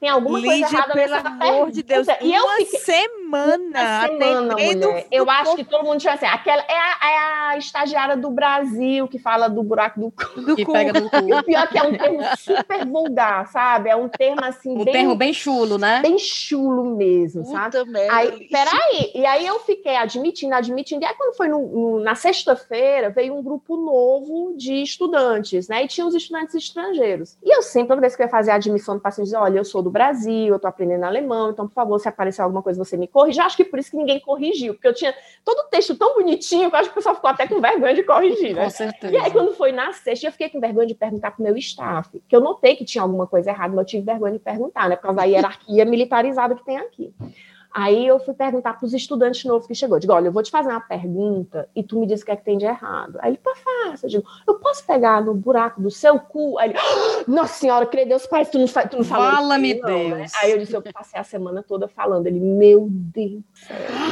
Tem alguma Lídia, coisa errada pelo nessa amor pergunta. de Deus, e eu fiquei... semana, uma semana mulher. Eu acho que todo mundo tinha assim, aquela é a, é a, estagiária do Brasil que fala do buraco do cu. Do que cu. pega no cu. E o pior é que é um termo super vulgar, sabe? É um termo assim, um bem, termo bem chulo, né? Bem chulo mesmo, Puta sabe? Merda, aí, peraí, e aí eu fiquei admitindo, admitindo, e aí quando foi no, no, na sexta-feira, veio um grupo novo de estudantes, né? E tinha os estudantes estrangeiros. E eu sempre, toda vez que eu ia fazer a admissão do paciente, dizia, olha, eu sou do Brasil, eu estou aprendendo alemão, então, por favor, se aparecer alguma coisa, você me corrija. Acho que por isso que ninguém corrigiu, porque eu tinha todo o texto tão bonitinho que eu acho que o pessoal ficou até com vergonha de corrigir, né? Com certeza. E aí, quando foi na sexta, eu fiquei com vergonha de perguntar para o meu staff, que eu notei que tinha alguma coisa errada, mas eu tive vergonha de perguntar, né? Por causa da hierarquia militarizada que tem aqui. Aí eu fui perguntar para os estudantes novos que chegou. Digo, olha, eu vou te fazer uma pergunta e tu me diz o que é que tem de errado. Aí ele, pô, fácil. Eu digo, eu posso pegar no buraco do seu cu? Aí ele, ah, nossa senhora, crê Deus, pai, tu não, tu não falou Fala-me Deus. Né? Aí eu disse, eu passei a semana toda falando. Ele, meu Deus.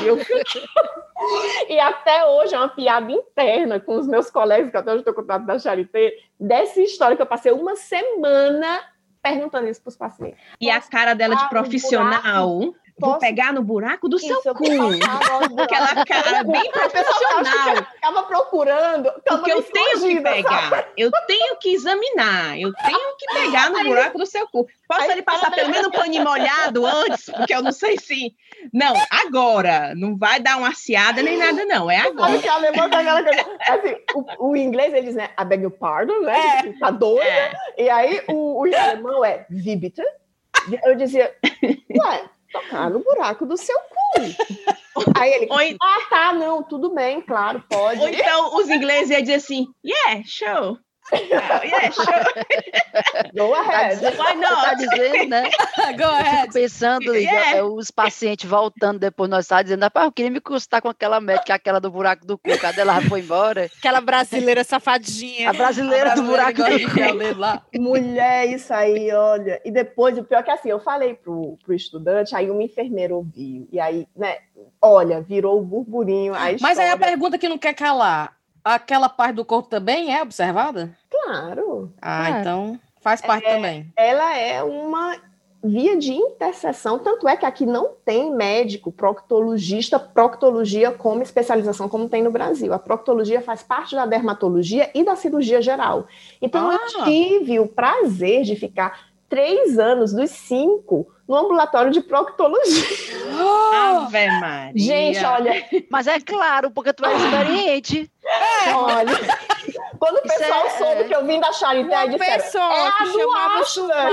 Eu... e até hoje é uma piada interna com os meus colegas, que até hoje estou contato da Charité, dessa história que eu passei uma semana perguntando isso para os pacientes. E a cara dela de profissional. Vou pegar no buraco do Isso, seu cu. Aquela cara bem profissional. Ficava procurando. Porque eu tenho que pegar. Sabe? Eu tenho que examinar. Eu tenho que pegar no buraco do seu cu. Posso ele passar pelo menos um paninho molhado antes? Porque eu não sei se. Não, agora. Não vai dar uma aciada nem nada, não. É agora. Que aquela coisa. Assim, o, o, inglês, eles, né? I beg your pardon, né? É. Tá doido. É. E aí, o, o alemão é wie bitte? Eu dizia, ué, tocar no buraco do seu cu. Aí ele, Oi. ah, tá, não, tudo bem, claro, pode. Ou então os ingleses iam dizer assim, yeah, show. Yeah, sure. Go ahead. Why not? Tá dizendo, né? Go ahead. Fico pensando, yeah. os pacientes voltando depois, nós estávamos dizendo, rapaz, eu queria me custar com aquela médica, aquela do buraco do cu, cadê ela foi embora? Aquela brasileira safadinha. A brasileira, a brasileira do buraco do cu. Lá. Mulher, isso aí, olha. E depois, o pior é que assim, eu falei pro, pro estudante, aí uma enfermeira ouviu, e aí, né, olha, virou o burburinho. Mas aí a pergunta que não quer calar, aquela parte do corpo também é observada? Claro. Ah, então faz parte é, também. Ela é uma via de interseção, tanto é que aqui não tem médico proctologista, proctologia como especialização como tem no Brasil. A proctologia faz parte da dermatologia e da cirurgia geral. Então ah. eu tive o prazer de ficar três anos dos cinco no ambulatório de proctologia. Ave Maria. Gente, olha. Mas é claro, porque tu é experiente. É. Olha. Quando o pessoal é, soube que eu vim da Charité, uma disseram, pessoa é que chamava sovaco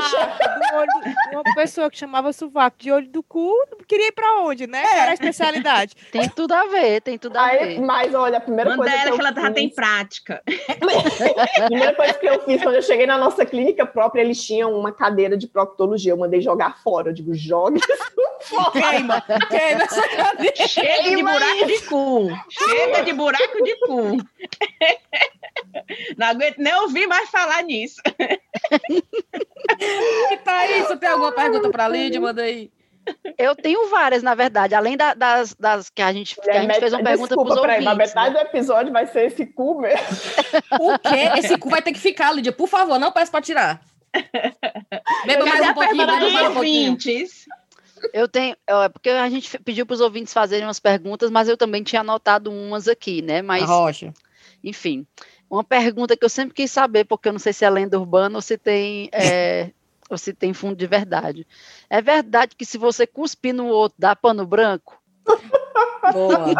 do olho, uma pessoa que chamava sovaco de olho do cu, queria ir pra onde, né? É. Era a especialidade. Tem tudo a ver, tem tudo a Aí, ver. Mas olha, a primeira Manda coisa ela que, que ela já tem prática. a primeira coisa que eu fiz quando eu cheguei na nossa clínica própria, eles tinham uma cadeira de proctologia. Eu mandei jogar fora. Eu digo, jogue fora. Queima, queima essa cadeira. Chega de buraco de cu. Chega de buraco de cu. Não aguento nem ouvir mais falar nisso. tá isso, tem alguma pergunta para a Lídia? Manda aí. Eu tenho várias, na verdade, além da, das, das que a gente, que a gente fez uma pergunta para os ouvintes. Mas metade né? do episódio vai ser esse cu mesmo. O quê? Esse cu vai ter que ficar, Lídia. Por favor, não peça para tirar. Beba mais um pouquinho, beba mais um pouquinho. Eu tenho, é porque a gente pediu para os ouvintes fazerem umas perguntas, mas eu também tinha anotado umas aqui, né? Mas, Rocha. enfim, Uma pergunta que eu sempre quis saber, porque eu não sei se é lenda urbana ou se tem, é, ou se tem fundo de verdade. É verdade que se você cuspir no outro, dá pano branco? Boa.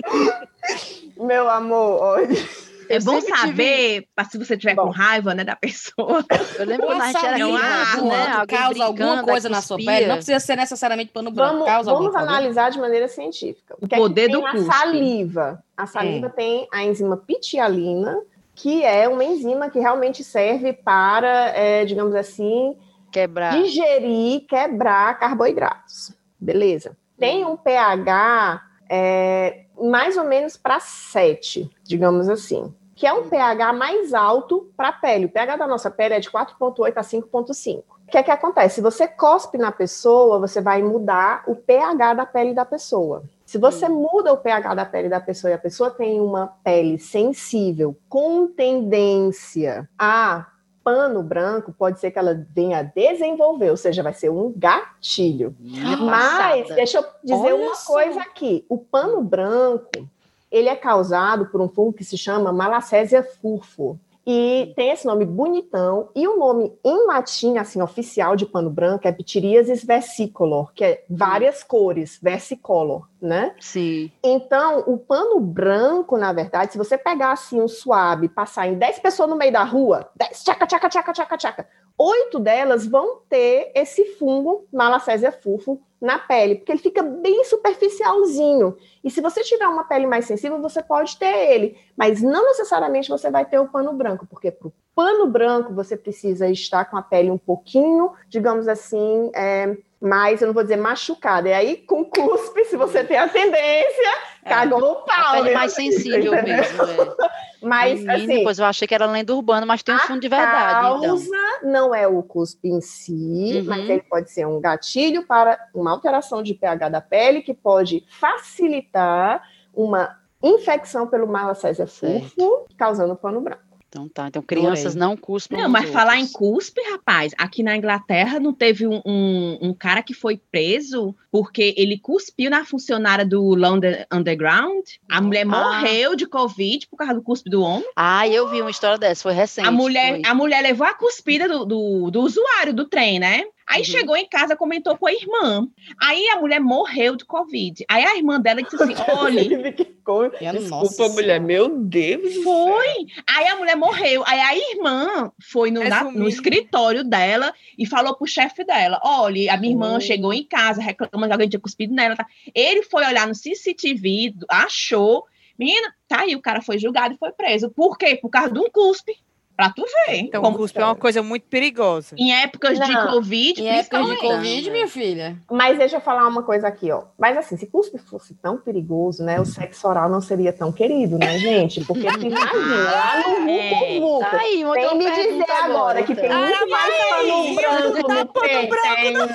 Meu amor, hoje. É bom saber, tive... se você tiver bom. com raiva, né, da pessoa. Eu lembro quando a gente era criança, né? causa alguma coisa na sua pele, não precisa ser necessariamente pano branco. Vamos, causa vamos analisar de maneira científica. O, o poder é do a saliva. A saliva hum. tem a enzima pitialina, que é uma enzima que realmente serve para, é, digamos assim, quebrar, digerir, quebrar carboidratos. Beleza? Tem um pH é, mais ou menos para 7, digamos assim, que é um pH mais alto para a pele. O pH da nossa pele é de 4,8 a 5,5. O que é que acontece? Se você cospe na pessoa, você vai mudar o pH da pele da pessoa. Se você muda o pH da pele da pessoa e a pessoa tem uma pele sensível, com tendência a pano branco, pode ser que ela venha a desenvolver, ou seja, vai ser um gatilho. Mas, deixa eu dizer Olha uma coisa aqui: o pano branco ele é causado por um fungo que se chama Malacésia furfur. E tem esse nome bonitão, e o nome em latim, assim, oficial de pano branco é Pityriasis versicolor, que é várias cores, versicolor, né? Sim. Então, o pano branco, na verdade, se você pegar assim um suave, passar em 10 pessoas no meio da rua, 10, tchaca, tchaca, tchaca, tchaca, tchaca, oito delas vão ter esse fungo, Malacésia furfur, na pele, porque ele fica bem superficialzinho. E se você tiver uma pele mais sensível, você pode ter ele, mas não necessariamente você vai ter o pano branco, porque para o pano branco você precisa estar com a pele um pouquinho, digamos assim, é, mais, eu não vou dizer machucada. E aí, com cuspe, se você tem a tendência, é, cagou no pau. A pele né? mais sensível entendeu? mesmo. É. Mas, assim. Pois eu achei que era lenda urbana, mas tem um fundo de verdade. A causa então. não é o cuspe em si, uhum. mas ele pode ser um gatilho para uma alteração de pH da pele que pode facilitar uma infecção pelo malacésia furfo, causando pano branco. Então tá, então crianças não cuspem. Não, mas outros. falar em cuspe, rapaz, aqui na Inglaterra não teve um, um, um, cara que foi preso porque ele cuspiu na funcionária do London Underground. A mulher ah. morreu de Covid por causa do cuspe do homem. Ah, eu vi uma história dessa, foi recente. A mulher, a mulher levou a cuspida do, do, do usuário do trem, né? Aí uhum. chegou em casa, comentou com a irmã. Aí a mulher morreu de Covid. Aí a irmã dela disse assim: olha. Desculpa, Nossa, mulher, meu Deus. Foi. Aí a mulher morreu. Aí a irmã foi no, na, no escritório dela e falou pro chefe dela: olha, a minha irmã uhum. chegou em casa reclamando que alguém tinha cuspido nela. Tá? Ele foi olhar no CCTV, achou. Menina, tá aí, o cara foi julgado e foi preso. Por quê? Por causa de um cuspe. Pra tu ver. Então, como cuspe é uma coisa muito perigosa. Em épocas não, de Covid, Em épocas de Covid, minha filha. Mas deixa eu falar uma coisa aqui, ó. Mas assim, se cuspe fosse tão perigoso, né? O sexo oral não seria tão querido, né, gente? Porque tu imagina, lá no é. Vucu, tá aí, Tem me dizer agora, agora que tem então. muito mais pano branco tá no peito. Tem, não.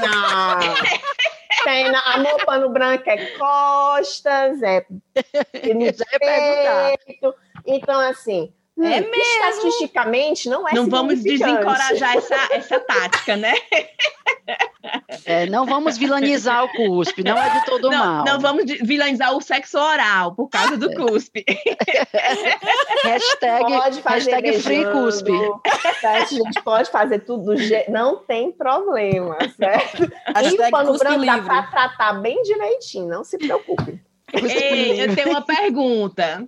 Tem, na, amor, pano branco é costas, é no peito. Então, assim, é hum, mesmo. Estatisticamente, não é Não vamos desencorajar essa, essa tática, né? É, não vamos vilanizar o cuspe, não é de todo não, mal. Não vamos vilanizar o sexo oral por causa do cuspe. hashtag pode fazer hashtag free cuspe. A gente pode fazer tudo, não tem problema, certo? Hashtag e o pano branco dá para tratar bem direitinho, não se preocupe. Ei, eu tenho uma pergunta.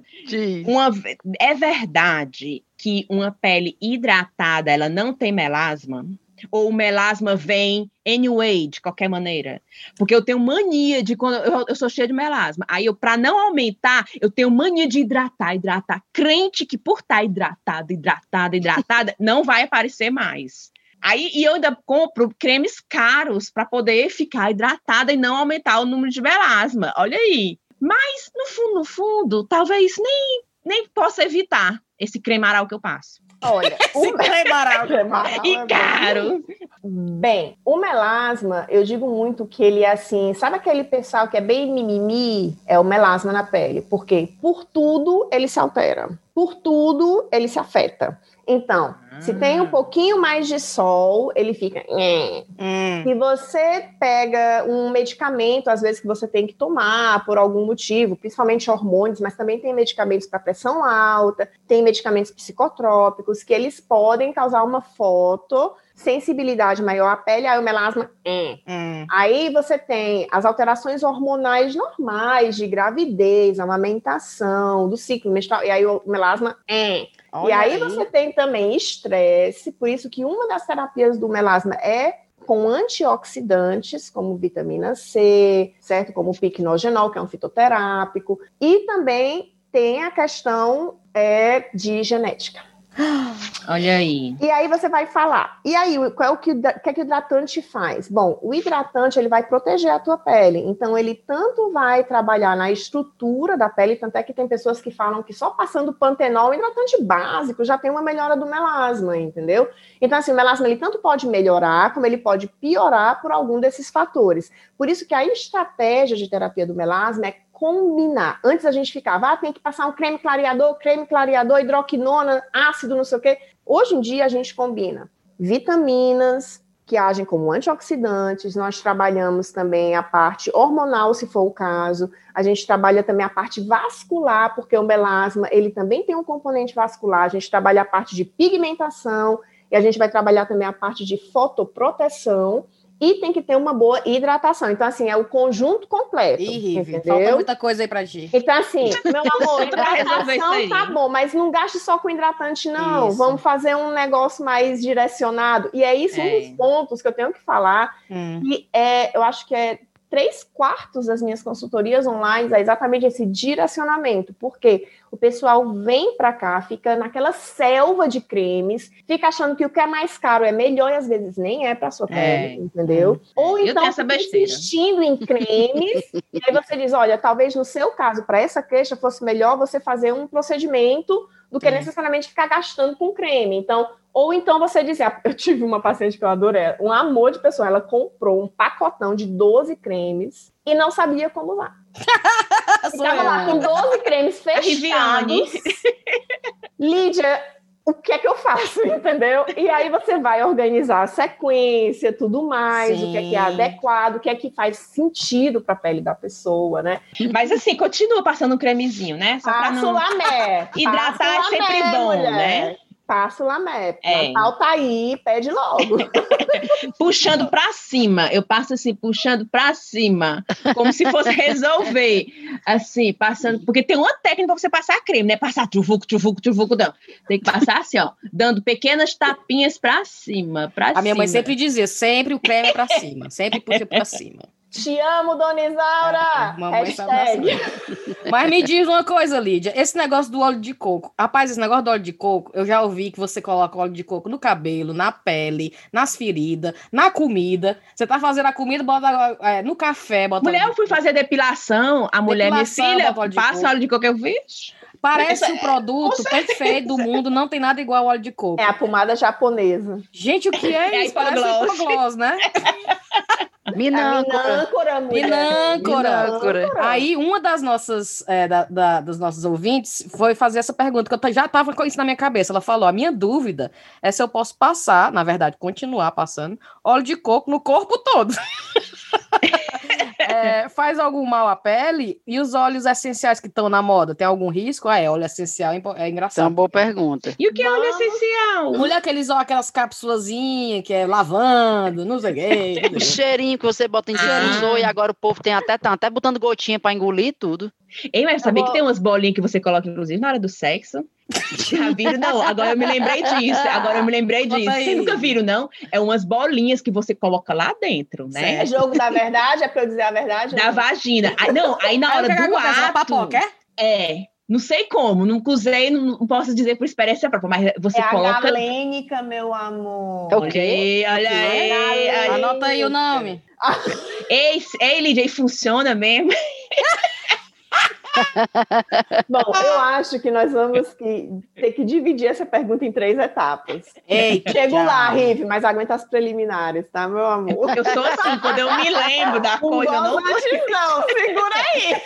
Uma, é verdade que uma pele hidratada ela não tem melasma? Ou o melasma vem anyway, de qualquer maneira? Porque eu tenho mania de quando eu, eu sou cheia de melasma. Aí eu, para não aumentar, eu tenho mania de hidratar, hidratar. Crente que por estar tá hidratada, hidratada, hidratada, não vai aparecer mais. Aí e eu ainda compro cremes caros para poder ficar hidratada e não aumentar o número de melasma. Olha aí. Mas, no fundo, no fundo, talvez nem, nem possa evitar esse cremaral que eu passo. Olha, o cremaral, e é caro. Bem, o melasma, eu digo muito que ele é assim, sabe aquele pessoal que é bem mimimi? É o melasma na pele, porque por tudo ele se altera, por tudo ele se afeta. Então, Se tem um ah. pouquinho mais de sol, ele fica. Hum. Se você pega um medicamento, às vezes que você tem que tomar por algum motivo, principalmente hormônios, mas também tem medicamentos para pressão alta, tem medicamentos psicotrópicos que eles podem causar uma foto sensibilidade maior à pele, aí o melasma. Hum. Aí você tem as alterações hormonais normais de gravidez, amamentação, do ciclo menstrual, e aí o melasma. Hum. E aí, aí você tem também estresse, por isso que uma das terapias do melasma é com antioxidantes, como vitamina C, certo? Como o piquenogenol, que é um fitoterápico, e também tem a questão é, de genética. Olha aí. E aí você vai falar. E aí, qual é o que, que, é que o hidratante faz? Bom, o hidratante ele vai proteger a tua pele. Então, ele tanto vai trabalhar na estrutura da pele, tanto é que tem pessoas que falam que só passando pantenol, hidratante básico, já tem uma melhora do melasma, entendeu? Então, assim, o melasma ele tanto pode melhorar, como ele pode piorar por algum desses fatores. Por isso que a estratégia de terapia do melasma é combinar. Antes a gente ficava, ah, tem que passar um creme clareador, creme clareador, hidroquinona, ácido, não sei o quê. Hoje em dia a gente combina vitaminas que agem como antioxidantes, nós trabalhamos também a parte hormonal, se for o caso, a gente trabalha também a parte vascular, porque o melasma, ele também tem um componente vascular, a gente trabalha a parte de pigmentação, e a gente vai trabalhar também a parte de fotoproteção, e tem que ter uma boa hidratação. Então, assim, é o conjunto completo. Ih, entendeu? falta muita coisa aí pra ti. Então, assim, meu amor, hidratação tá bom, mas não gaste só com hidratante, não. Isso. Vamos fazer um negócio mais direcionado. E é isso é. um dos pontos que eu tenho que falar. Hum. E é, eu acho que é três quartos das minhas consultorias online é exatamente esse direcionamento, porque o pessoal vem para cá, fica naquela selva de cremes, fica achando que o que é mais caro é melhor e às vezes nem é para sua é, pele, é, entendeu? É. Ou então insistindo em cremes, e aí você diz, olha, talvez no seu caso, para essa queixa fosse melhor você fazer um procedimento do que necessariamente ficar gastando com creme. Então, ou então você dizer, ah, eu tive uma paciente que eu adorei, um amor de pessoa, ela comprou um pacotão de 12 cremes e não sabia como usar. Ficava lá com 12 cremes fechados. Lídia, o que é que eu faço, entendeu? E aí você vai organizar a sequência, tudo mais, Sim. o que é que é adequado, o que é que faz sentido para a pele da pessoa, né? Mas assim, continua passando um cremezinho, né? Só Passo não... lamé. Hidratar é sempre bom, mulher. né? Passo Lamep. É. Natal tá aí, pede logo. puxando para cima. Eu passo assim, puxando para cima, como se fosse resolver. Assim, passando. Porque tem uma técnica para você passar creme, né? Passar truvuco, truvuco, truvuco, não. Tem que passar assim, ó, dando pequenas tapinhas para cima. Pra A cima. minha mãe sempre dizia: sempre o creme é para cima, sempre puxa para cima. Te amo, Dona Isaura! É, Mas me diz uma coisa, Lídia. Esse negócio do óleo de coco. Rapaz, esse negócio do óleo de coco, eu já ouvi que você coloca óleo de coco no cabelo, na pele, nas feridas, na comida. Você tá fazendo a comida, bota é, no café, bota. Mulher, eu fui fazer depilação. A mulher, me filha, passa óleo de coco. Eu fiz. Parece o produto perfeito do mundo, não tem nada igual ao óleo de coco. É a pomada japonesa. Gente, o que é, é isso? Parece hipoglós, né? Minâncora. Minâncora. Aí, uma das nossas, é, da, da, dos nossos ouvintes foi fazer essa pergunta, que eu já estava com isso na minha cabeça. Ela falou: a minha dúvida é se eu posso passar, na verdade, continuar passando, óleo de coco no corpo todo. é, faz algum mal à pele? E os óleos essenciais que estão na moda, tem algum risco? Ah, é, óleo essencial é, é engraçado. É uma boa pergunta. E o que é óleo essencial? Mulher, aqueles, aquelas cápsulazinhas que é lavando, não sei o quê. o cheirinho que você bota em ah. e agora o povo tem até, tá até botando gotinha para engolir tudo. Ei, mas sabia que tem umas bolinhas que você coloca, inclusive, na hora do sexo? Já viram? Não, agora eu me lembrei disso. Agora eu me lembrei disso. Vocês nunca viram, não? É umas bolinhas que você coloca lá dentro, né? É jogo da verdade? É pra eu dizer a verdade? Da vagina. Aí, não, aí na hora aí, do ato... Papoca, é? É. Não sei como, nunca usei, não posso dizer por experiência própria, mas você é coloca... É a galênica, meu amor. Ok, olha aí. aí. Anota aí o nome. ei, ei, Lídia, funciona mesmo? Bom, eu acho que nós vamos que, ter que dividir essa pergunta em três etapas. Ei, Chego tchau. lá, Rive, mas aguenta as preliminares, tá, meu amor? Eu sou assim, quando eu me lembro da coisa, eu não... Não, segura aí!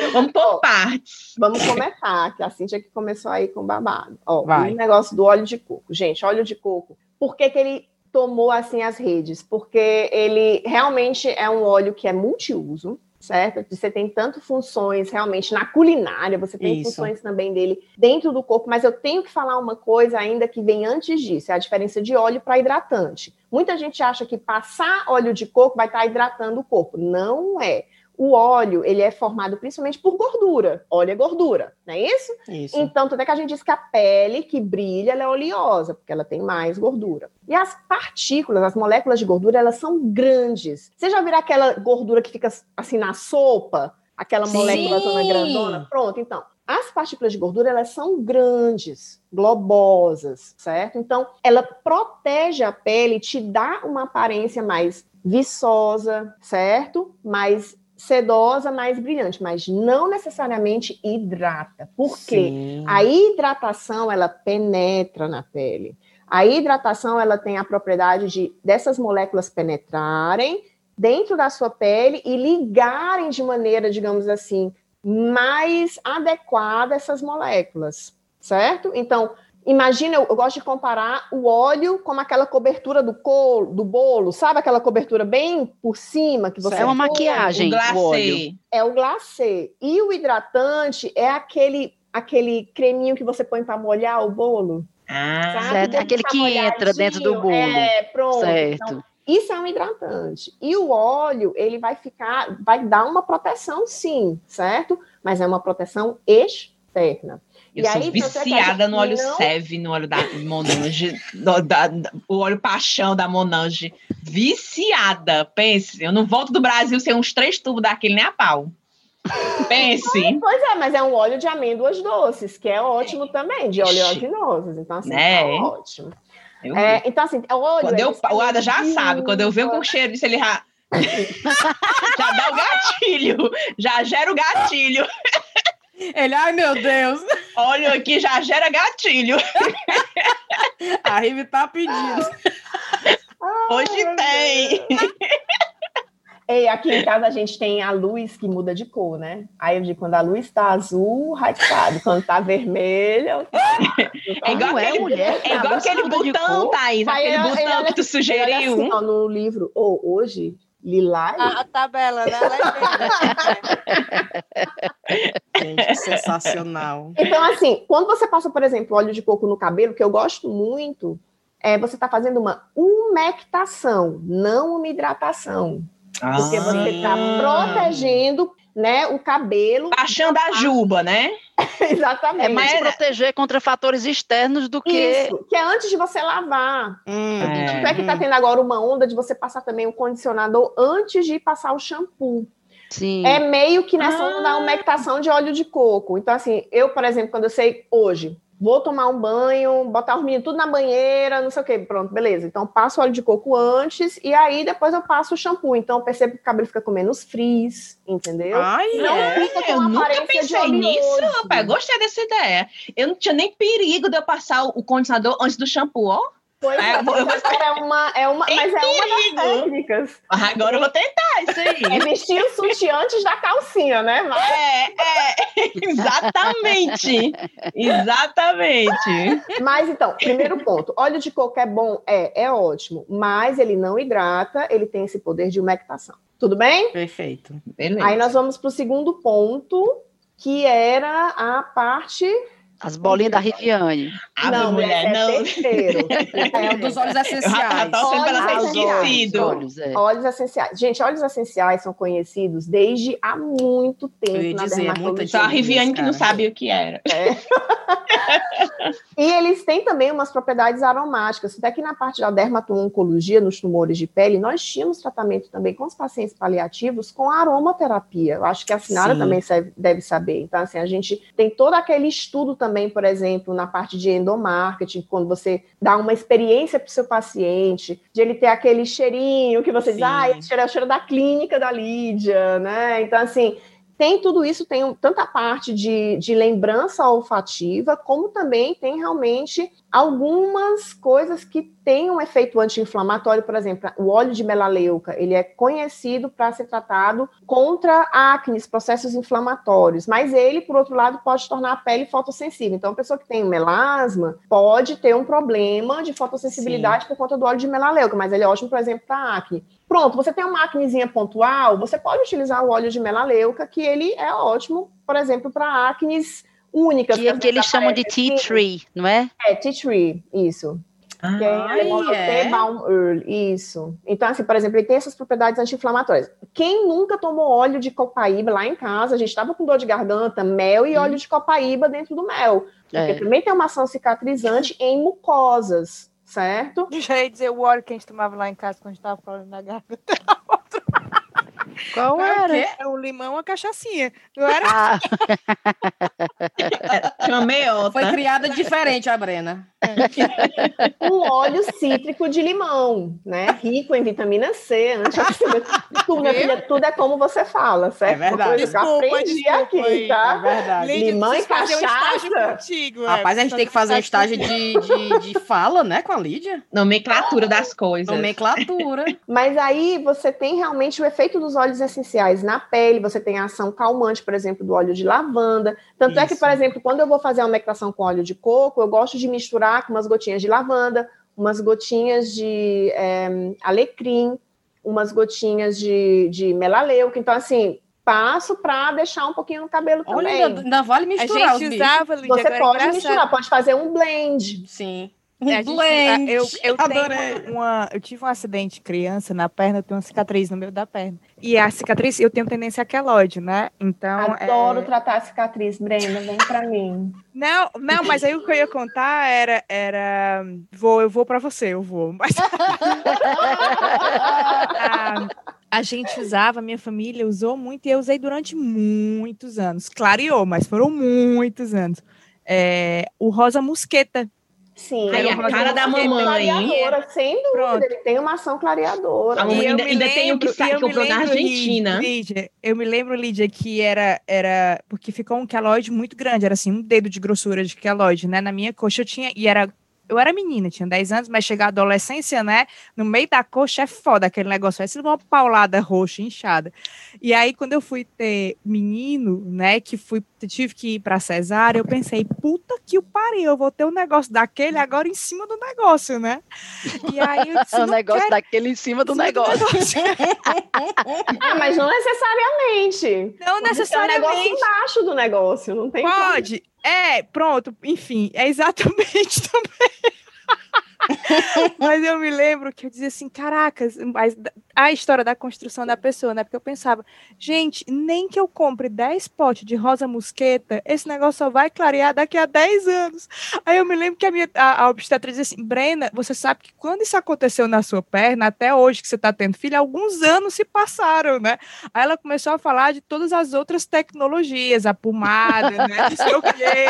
Vamos por partes. Vamos começar, que a Cintia que começou aí com babado. Ó, Vai. o negócio do óleo de coco. Gente, óleo de coco. Por que, que ele tomou assim as redes? Porque ele realmente é um óleo que é multiuso certo? Você tem tanto funções realmente na culinária, você tem Isso. funções também dele dentro do corpo, mas eu tenho que falar uma coisa ainda que vem antes disso, é a diferença de óleo para hidratante. Muita gente acha que passar óleo de coco vai estar tá hidratando o corpo. Não é o óleo, ele é formado principalmente por gordura. Óleo é gordura, não é isso? Isso. Então, até que a gente diz que a pele que brilha, ela é oleosa, porque ela tem mais gordura. E as partículas, as moléculas de gordura, elas são grandes. Você já viu aquela gordura que fica assim na sopa? Aquela Sim. molécula toda grandona? Pronto, então. As partículas de gordura, elas são grandes, globosas, certo? Então, ela protege a pele, te dá uma aparência mais viçosa, certo? Mais sedosa, mais brilhante, mas não necessariamente hidrata. Porque a hidratação ela penetra na pele. A hidratação ela tem a propriedade de dessas moléculas penetrarem dentro da sua pele e ligarem de maneira, digamos assim, mais adequada essas moléculas, certo? Então, Imagina, eu, eu, gosto de comparar o óleo com aquela cobertura do colo, do bolo, sabe aquela cobertura bem por cima que você É uma maquiagem, o, o óleo. É o glacê. E o hidratante é aquele aquele creminho que você põe para molhar o bolo. Ah, certo. aquele que entra dentro do bolo. É, pronto. Certo. Então, isso é um hidratante. E o óleo, ele vai ficar, vai dar uma proteção, sim, certo? Mas é uma proteção externa. Eu e sou aí, viciada no óleo não... Seve, no óleo da Monange, da, o óleo paixão da Monange. Viciada, pense. Eu não volto do Brasil sem uns três tubos daquele nem a pau. Pense. Pois é, mas é um óleo de amêndoas doces, que é ótimo é. também, de oleosinosas. Então, assim, é tá ótimo. É, então, assim, o óleo. Quando eu, o Ada já sabe, quando eu venho com cheiro disso, ele já. já dá o gatilho, já gera o gatilho. Ele, ai meu Deus. Olha aqui, já gera gatilho. A Rive tá pedindo. Hoje tem. Ei, aqui em casa a gente tem a luz que muda de cor, né? Aí eu digo, quando a luz tá azul, radiado. Quando tá vermelha... É igual, é aquele, mulher, é igual aquele botão, Thaís. Aquele botão que tu sugeriu. Assim, ó, no livro, oh, hoje Lilás? A, a tabela, né? Gente, sensacional. Então, assim, quando você passa, por exemplo, óleo de coco no cabelo, que eu gosto muito, é, você está fazendo uma umectação, não uma hidratação. Ah, porque você está protegendo né, o cabelo. Baixando a juba, né? Exatamente. É mais proteger contra fatores externos do que. Isso, que é antes de você lavar. Hum, é. Tanto é que está tendo agora uma onda de você passar também o condicionador antes de passar o shampoo. Sim. É meio que nessa ah. onda da umectação de óleo de coco. Então, assim, eu, por exemplo, quando eu sei hoje, vou tomar um banho, botar os meninos tudo na banheira, não sei o quê, pronto, beleza. Então passo óleo de coco antes e aí depois eu passo o shampoo. Então eu percebo que o cabelo fica com menos frizz, entendeu? Ai, não é. fica com eu nunca pensei nisso, rapaz. Gostei dessa ideia. Eu não tinha nem perigo de eu passar o condicionador antes do shampoo, ó. Pois é, é, é uma, é uma, mas é uma das técnicas. Agora eu vou tentar isso aí. É vestir o sutiã antes da calcinha, né? Mas... É, é, exatamente. Exatamente. Mas então, primeiro ponto, óleo de coco é bom? É, é ótimo, mas ele não hidrata, ele tem esse poder de umectação. Tudo bem? Perfeito. Beleza. Aí nós vamos para o segundo ponto, que era a parte as bolinhas da Riviane. Ah, não, mulher, é não. é um dos óleos essenciais. Óleos essenciais. Óleos, é. óleos essenciais. Gente, óleos essenciais são conhecidos desde há muito tempo na dizer, dermatologia. Então, a Riviane que não sabe o que era. É. e eles têm também umas propriedades aromáticas. Até que na parte da dermato-oncologia, nos tumores de pele, nós tínhamos tratamento também com os pacientes paliativos com aromaterapia. Eu acho que a Sinara Sim. também deve saber. Então, assim, a gente tem todo aquele estudo também também, por exemplo, na parte de endomarketing, quando você dá uma experiência para o seu paciente, de ele ter aquele cheirinho que você Sim. diz, ah, esse cheiro é o cheiro da clínica da Lídia, né? Então, assim, tem tudo isso, tem tanta parte de, de lembrança olfativa, como também tem realmente algumas coisas que têm um efeito anti-inflamatório, por exemplo, o óleo de melaleuca, ele é conhecido para ser tratado contra acne, processos inflamatórios, mas ele, por outro lado, pode tornar a pele fotossensível. Então, a pessoa que tem melasma pode ter um problema de fotossensibilidade Sim. por conta do óleo de melaleuca, mas ele é ótimo, por exemplo, para acne. Pronto, você tem uma acnezinha pontual, você pode utilizar o óleo de melaleuca, que ele é ótimo, por exemplo, para acnes únicas. Que, que eles chamam de tea tree, não é? É, tea tree, isso. Ah, que é é. Baumöl, isso. Então, assim, por exemplo, ele tem essas propriedades anti-inflamatórias. Quem nunca tomou óleo de copaíba lá em casa, a gente estava com dor de garganta, mel e hum. óleo de copaíba dentro do mel. Porque é. também tem uma ação cicatrizante em mucosas, certo? Já ia dizer o óleo que a gente tomava lá em casa quando a gente estava falando na garganta. Qual era? É um limão, uma cachaçinha. Não era? Ah. Tinha meiota. Foi criada diferente a Brena. um óleo cítrico de limão, né? Rico em vitamina C, tudo, minha filha, tudo é como você fala, certo? É verdade. Desculpa, eu aprendi desculpa, aqui, tá? É verdade. Limão e cachaça. Um contigo, Rapaz, é, a gente tem que fazer um estágio de, de, de fala, né, com a Lídia? Nomenclatura das coisas. Nomenclatura. Mas aí você tem realmente o efeito dos óleos essenciais na pele, você tem a ação calmante, por exemplo, do óleo de lavanda. Tanto Isso. é que, por exemplo, quando eu vou fazer a umectação com óleo de coco, eu gosto de misturar com umas gotinhas de lavanda, umas gotinhas de é, alecrim, umas gotinhas de, de melaleuca. Então, assim, passo para deixar um pouquinho no cabelo Olha, também. Ainda, ainda vale misturar. A gente usava, Lídia, Você pode misturar, pode fazer um blend. Sim. É, blend. eu, eu, tenho uma, eu tive um acidente criança na perna, eu tenho uma cicatriz no meio da perna. E a cicatriz, eu tenho tendência a queloide, né? Então. Adoro é... tratar a cicatriz, Brenda, vem pra mim. Não, não, mas aí o que eu ia contar era. era vou, eu vou pra você, eu vou. Mas... a, a gente usava, minha família usou muito e eu usei durante muitos anos. Clareou, mas foram muitos anos. É, o rosa mosqueta Sim, Aí, a cara da mamãe. Clareadora, sem dúvida, Pronto. ele tem uma ação clareadora. A mamãe ainda, ainda lembro, tem o que sai, comprou na Argentina. Lídia, eu me lembro, Lídia, que era, era. Porque ficou um queloide muito grande, era assim, um dedo de grossura de queloide, né? Na minha coxa eu tinha. E era eu era menina, tinha 10 anos, mas chegar à adolescência, né? No meio da coxa é foda aquele negócio, vai ser uma paulada roxa, inchada. E aí, quando eu fui ter menino, né? Que fui, tive que ir pra cesárea, eu pensei, puta que o pariu, eu vou ter um negócio daquele agora em cima do negócio, né? E aí eu disse, o negócio quero... daquele em cima do negócio. Do negócio. ah, mas não necessariamente. Não necessariamente. Pode um negócio embaixo do negócio, não tem Pode. Como. É, pronto, enfim, é exatamente também. mas eu me lembro que eu dizia assim, caracas, mas a história da construção da pessoa, né? Porque eu pensava, gente, nem que eu compre 10 potes de rosa mosqueta, esse negócio só vai clarear daqui a 10 anos. Aí eu me lembro que a minha a, a obstetra dizia assim, Brena, você sabe que quando isso aconteceu na sua perna, até hoje que você está tendo filho, alguns anos se passaram, né? Aí ela começou a falar de todas as outras tecnologias, a pomada, né? Não sei o quê,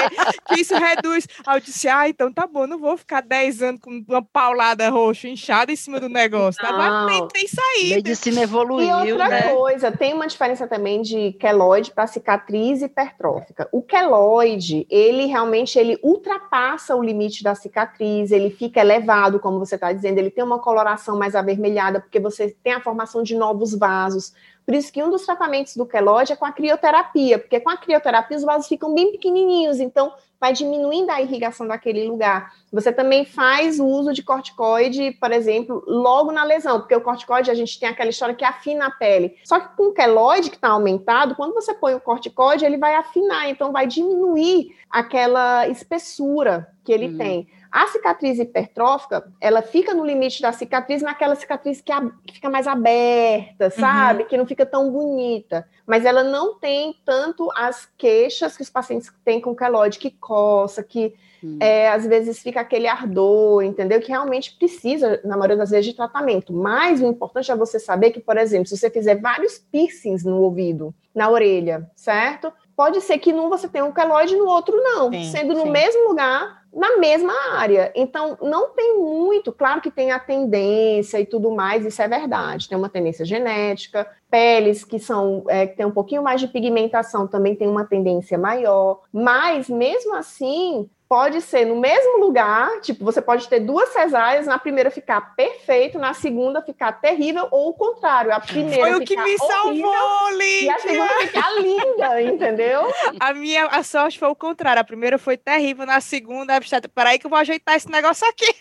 que isso reduz. Aí eu disse, ah, então tá bom, não vou ficar 10 anos com uma paulada roxa inchada em cima do negócio, tá? Tem, tem saída. Medicina evoluiu, E outra né? coisa, tem uma diferença também de queloide para cicatriz hipertrófica. O queloide, ele realmente ele ultrapassa o limite da cicatriz, ele fica elevado, como você está dizendo, ele tem uma coloração mais avermelhada, porque você tem a formação de novos vasos. Por isso que um dos tratamentos do queloide é com a crioterapia, porque com a crioterapia os vasos ficam bem pequenininhos, então vai diminuindo a irrigação daquele lugar. Você também faz o uso de corticoide, por exemplo, logo na lesão, porque o corticoide a gente tem aquela história que afina a pele. Só que com o queloide que está aumentado, quando você põe o corticoide, ele vai afinar, então vai diminuir aquela espessura que ele uhum. tem. A cicatriz hipertrófica, ela fica no limite da cicatriz, naquela cicatriz que, a, que fica mais aberta, uhum. sabe? Uhum. Que não fica tão bonita. Mas ela não tem tanto as queixas que os pacientes têm com queloide, que coça, que uhum. é, às vezes fica aquele ardor, entendeu? Que realmente precisa, na maioria das vezes, de tratamento. Mas o importante é você saber que, por exemplo, se você fizer vários piercings no ouvido, na orelha, certo? Pode ser que num você tenha um queloide e no outro não. Sim, Sendo no sim. mesmo lugar, na mesma área. Então, não tem muito, claro que tem a tendência e tudo mais, isso é verdade. Tem uma tendência genética, peles que são é, que tem um pouquinho mais de pigmentação também tem uma tendência maior, mas mesmo assim pode ser no mesmo lugar, tipo, você pode ter duas cesáreas, na primeira ficar perfeito, na segunda ficar terrível, ou o contrário, a primeira Foi o que me salvou, Lídia! E a segunda ficar linda, entendeu? A minha a sorte foi o contrário, a primeira foi terrível, na segunda, peraí que eu vou ajeitar esse negócio aqui.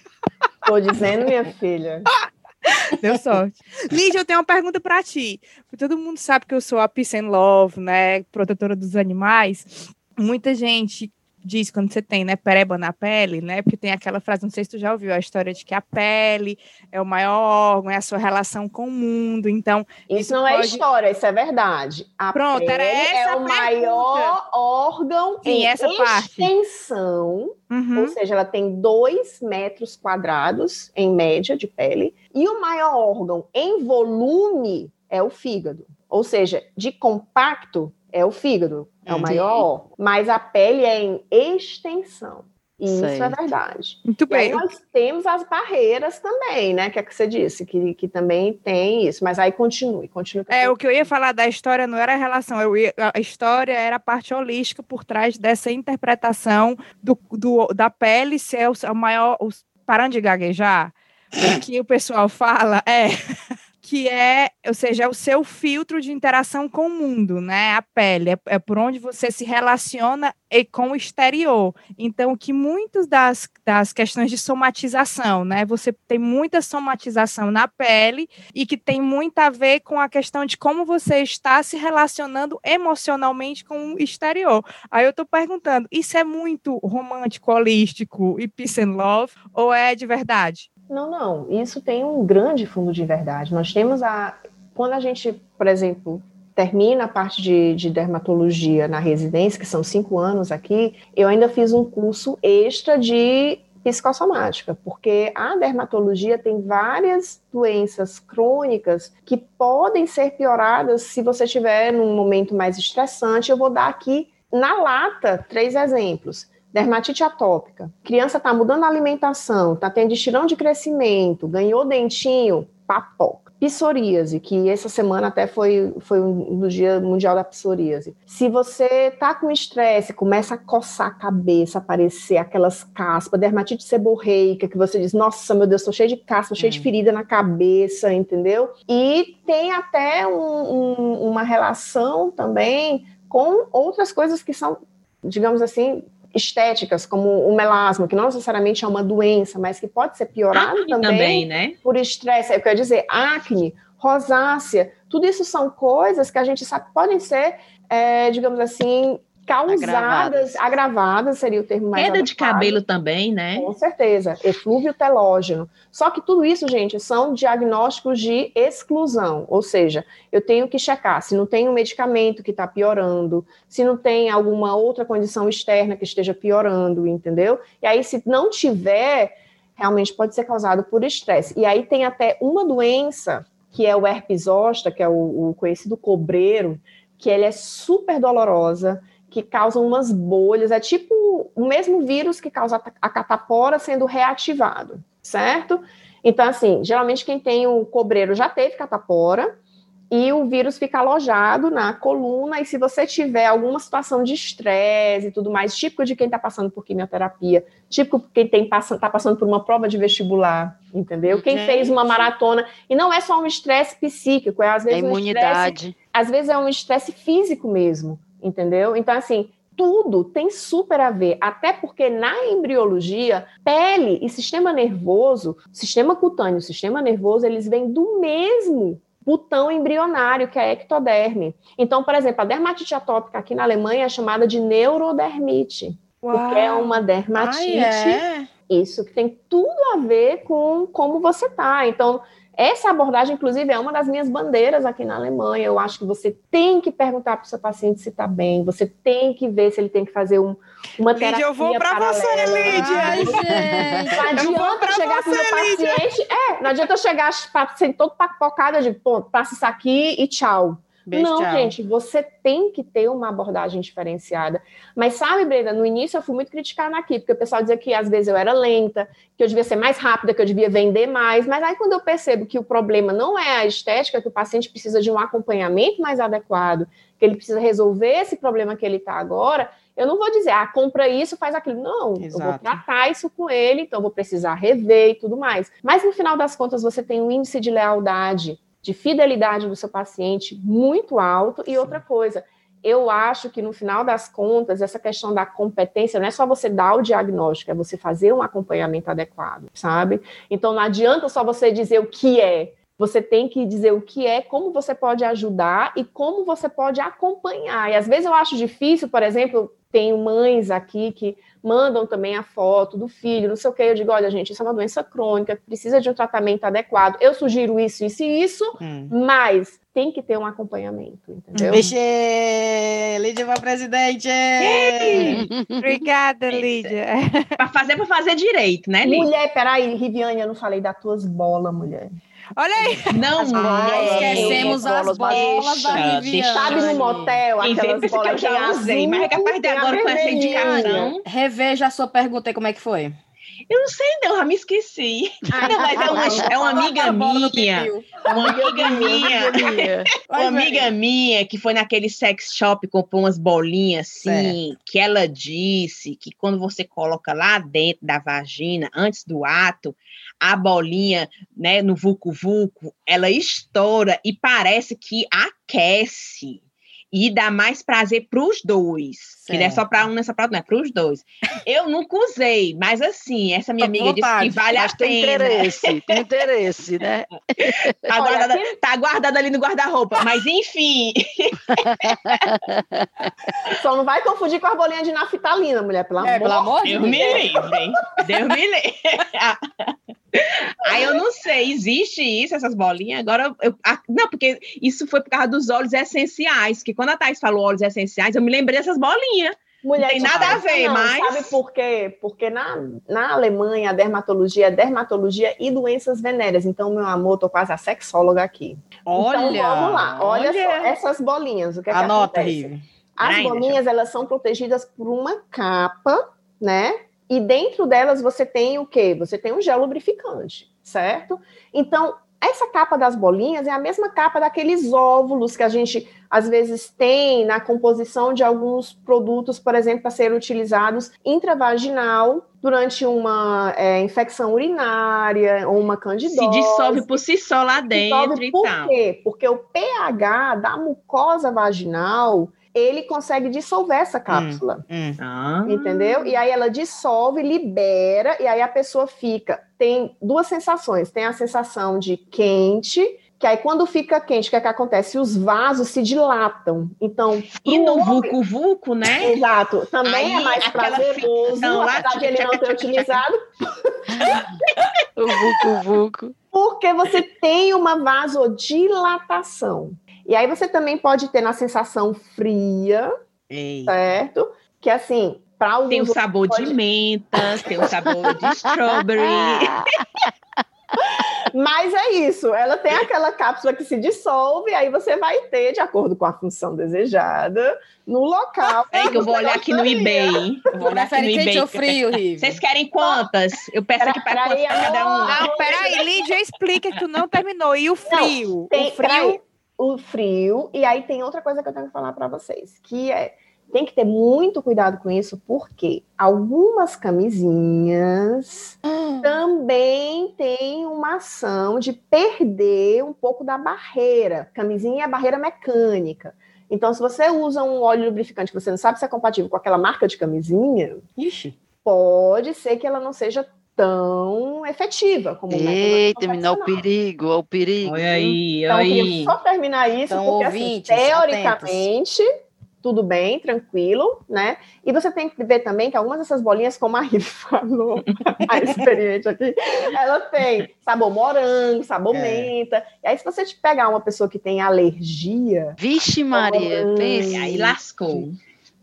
Tô dizendo, minha filha. Deu sorte. Lídia, eu tenho uma pergunta para ti. Todo mundo sabe que eu sou a Peace and Love, né? Protetora dos animais. Muita gente diz quando você tem, né, pereba na pele, né, porque tem aquela frase, não sei se tu já ouviu, a história de que a pele é o maior órgão, é a sua relação com o mundo, então... Isso, isso não é pode... é história, isso é verdade. A Pronto, pele era essa é o maior órgão Sim, em essa extensão, uhum. ou seja, ela tem dois metros quadrados, em média, de pele, e o maior órgão em volume é o fígado. Ou seja, de compacto é o fígado, é o maior, mas a pele é em extensão. Isso é certo. é verdade. Muito e bem. nós temos as barreiras também, né? Que é que você disse, que, que também tem isso. Mas aí continue, continue. É, o que eu ia falar da história não era a relação, eu ia, a história era a parte holística por trás dessa interpretação do, do da pele ser o, o maior. Os, parando de gaguejar, o que o pessoal fala é que é, ou seja, é o seu filtro de interação com o mundo, né? A pele, é, é por onde você se relaciona e com o exterior. Então, que muitas das, das questões de somatização, né? Você tem muita somatização na pele e que tem muito a ver com a questão de como você está se relacionando emocionalmente com o exterior. Aí eu estou perguntando, isso é muito romântico, holístico e peace and love ou é de verdade? Não, não. Isso tem um grande fundo de verdade. Nós temos a. Quando a gente, por exemplo, termina a parte de, de, dermatologia na residência, que são cinco anos aqui, eu ainda fiz um curso extra de psicossomática, porque a dermatologia tem várias doenças crônicas que podem ser pioradas se você estiver num momento mais estressante. Eu vou dar aqui na lata três exemplos dermatite atópica, criança está mudando a alimentação, está tendo estirão de crescimento, ganhou dentinho, papoca. Psoríase, que essa semana até foi, foi no Dia Mundial da Psoríase. Se você está com estresse, começa a coçar a cabeça, aparecer aquelas caspas, dermatite seborreica, que você diz, nossa, meu Deus, estou cheio de caspa, cheio de hum. ferida na cabeça, entendeu? E tem até um, um, uma relação também com outras coisas que são, digamos assim, estéticas, como o melasma, que não necessariamente é uma doença, mas que pode ser piorado também, também né? por estresse. Eu quero dizer, acne, rosácea, tudo isso são coisas que a gente sabe que podem ser, é, digamos assim, causadas, agravadas. agravadas, seria o termo mais Queda adequado. de cabelo também, né? Com certeza, eflúvio telógeno. Só que tudo isso, gente, são diagnósticos de exclusão, ou seja, eu tenho que checar se não tem um medicamento que está piorando, se não tem alguma outra condição externa que esteja piorando, entendeu? E aí, se não tiver, realmente pode ser causado por estresse. E aí tem até uma doença, que é o herpes zoster, que é o, o conhecido cobreiro, que ele é super dolorosa, que causam umas bolhas, é tipo o mesmo vírus que causa a catapora sendo reativado, certo? Então, assim, geralmente quem tem o cobreiro já teve catapora, e o vírus fica alojado na coluna, e se você tiver alguma situação de estresse e tudo mais, típico de quem está passando por quimioterapia, típico de quem está passando por uma prova de vestibular, entendeu? Quem fez uma maratona, e não é só um estresse psíquico, é às vezes a imunidade. Um às vezes é um estresse físico mesmo entendeu? Então, assim, tudo tem super a ver, até porque na embriologia, pele e sistema nervoso, sistema cutâneo, sistema nervoso, eles vêm do mesmo botão embrionário, que é a ectoderme. Então, por exemplo, a dermatite atópica aqui na Alemanha é chamada de neurodermite, Uau. porque é uma dermatite. é? Isso que tem tudo a ver com como você tá. Então, essa abordagem, inclusive, é uma das minhas bandeiras aqui na Alemanha. Eu acho que você tem que perguntar para o seu paciente se está bem, você tem que ver se ele tem que fazer um, uma terapia Lídia, eu vou para você, Lídia! Ai, gente. Não adianta chegar com o meu paciente... É, não adianta eu chegar paciente todo papocada de, pô, passa isso aqui e tchau. Beijo, não, tchau. gente, você tem que ter uma abordagem diferenciada. Mas sabe, Brenda, no início eu fui muito criticada aqui, porque o pessoal dizia que às vezes eu era lenta, que eu devia ser mais rápida, que eu devia vender mais. Mas aí quando eu percebo que o problema não é a estética, que o paciente precisa de um acompanhamento mais adequado, que ele precisa resolver esse problema que ele está agora, eu não vou dizer, ah, compra isso, faz aquilo. Não, Exato. eu vou tratar isso com ele, então eu vou precisar rever e tudo mais. Mas no final das contas, você tem um índice de lealdade, de fidelidade do seu paciente muito alto. E Sim. outra coisa, eu acho que no final das contas, essa questão da competência não é só você dar o diagnóstico, é você fazer um acompanhamento adequado, sabe? Então não adianta só você dizer o que é. Você tem que dizer o que é, como você pode ajudar e como você pode acompanhar. E às vezes eu acho difícil, por exemplo, tenho mães aqui que mandam também a foto do filho, não sei o que. Eu digo, olha, gente, isso é uma doença crônica, precisa de um tratamento adequado. Eu sugiro isso, isso e isso, hum. mas tem que ter um acompanhamento, entendeu? Vixe, Lídia para presidente! Obrigada, Lídia. para fazer, para fazer direito, né, Lídia? Mulher, peraí, Riviane, eu não falei das tuas bolas, mulher. Olha aí. Não, mulher. Esquecemos as bolas da Viviane. Sabe no motel, aquelas bolas que eu já usei, mas é capaz de agora com essa indicação. Reveja a sua pergunta aí, como é que foi? Eu não sei, não, já me esqueci. Ah, não, mas é uma, é uma amiga minha. Uma amiga minha. Uma amiga minha que foi naquele sex shop comprou umas bolinhas assim, certo. que ela disse que quando você coloca lá dentro da vagina, antes do ato, a bolinha, né, no vulco vulco, ela estoura e parece que aquece e dá mais prazer para os dois. Certo. Que não é só para um, não é só para outro, não é para os dois. Eu nunca usei, mas assim, essa minha amiga vontade, disse que vale a pena. Tem interesse, tem interesse, né? Tá, guardada, tá guardada ali no guarda-roupa, mas enfim. Só não vai confundir com a bolinha de naftalina, mulher, pelo é, amor, pelo amor de Deus. Deus me livre, Deus me livre. Aí eu não sei, existe isso, essas bolinhas? Agora, eu, não, porque isso foi por causa dos óleos essenciais, que quando a Thais falou óleos essenciais, eu me lembrei dessas bolinhas. Mulher, não tem nada a ver, não, mas. Sabe por quê? Porque na, na Alemanha a dermatologia é dermatologia e doenças venéreas. Então, meu amor, tô quase a sexóloga aqui. Olha! Então, vamos lá. Olha, olha. só essas bolinhas. O que, é Anota, que acontece? As Ai, bolinhas, elas são protegidas por uma capa, né? E dentro delas você tem o quê? Você tem um gel lubrificante, certo? Então, essa capa das bolinhas é a mesma capa daqueles óvulos que a gente às vezes tem na composição de alguns produtos, por exemplo, para serem utilizados intravaginal durante uma é, infecção urinária ou uma candidose. Se dissolve por si só lá dentro e por tal. Por quê? Porque o pH da mucosa vaginal ele consegue dissolver essa cápsula. Hum, hum. Ah. Entendeu? E aí ela dissolve, libera, e aí a pessoa fica. Tem duas sensações: tem a sensação de quente, que aí quando fica quente, o que, é que acontece? Os vasos se dilatam. Então, e no vulco vulco, né? Exato. Também aí, é mais prazeroso, apesar de ele não ter utilizado. o vulco vulco. Porque você tem uma vasodilatação. E aí você também pode ter na sensação fria, Ei. certo? Que assim, para alguns tem o sabor pode... de menta, tem o sabor de strawberry. Mas é isso, ela tem aquela cápsula que se dissolve, aí você vai ter, de acordo com a função desejada, no local. É que eu vou olhar aqui no eBay. Eu vou olhar aqui no eBay. frio, Rive? Vocês querem quantas? Eu peço aqui para cada um. Não, peraí, Lídia, explica que tu não terminou. E o frio? Não, tem, o frio o frio. E aí tem outra coisa que eu tenho que falar para vocês, que é tem que ter muito cuidado com isso, porque algumas camisinhas hum. também têm uma ação de perder um pouco da barreira. Camisinha é a barreira mecânica. Então, se você usa um óleo lubrificante que você não sabe se é compatível com aquela marca de camisinha, Ixi. pode ser que ela não seja tão efetiva como Eita, terminar o perigo, o perigo. Olha aí, então, olha eu aí. só terminar isso, então, porque assim, ouvintes, assim, teoricamente, atentos. Tudo bem, tranquilo, né? E você tem que ver também que algumas dessas bolinhas, como a Rive falou, a experiente aqui, ela tem sabor morango, sabor é. menta. E aí, se você pegar uma pessoa que tem alergia... Vixe Maria, aí lascou.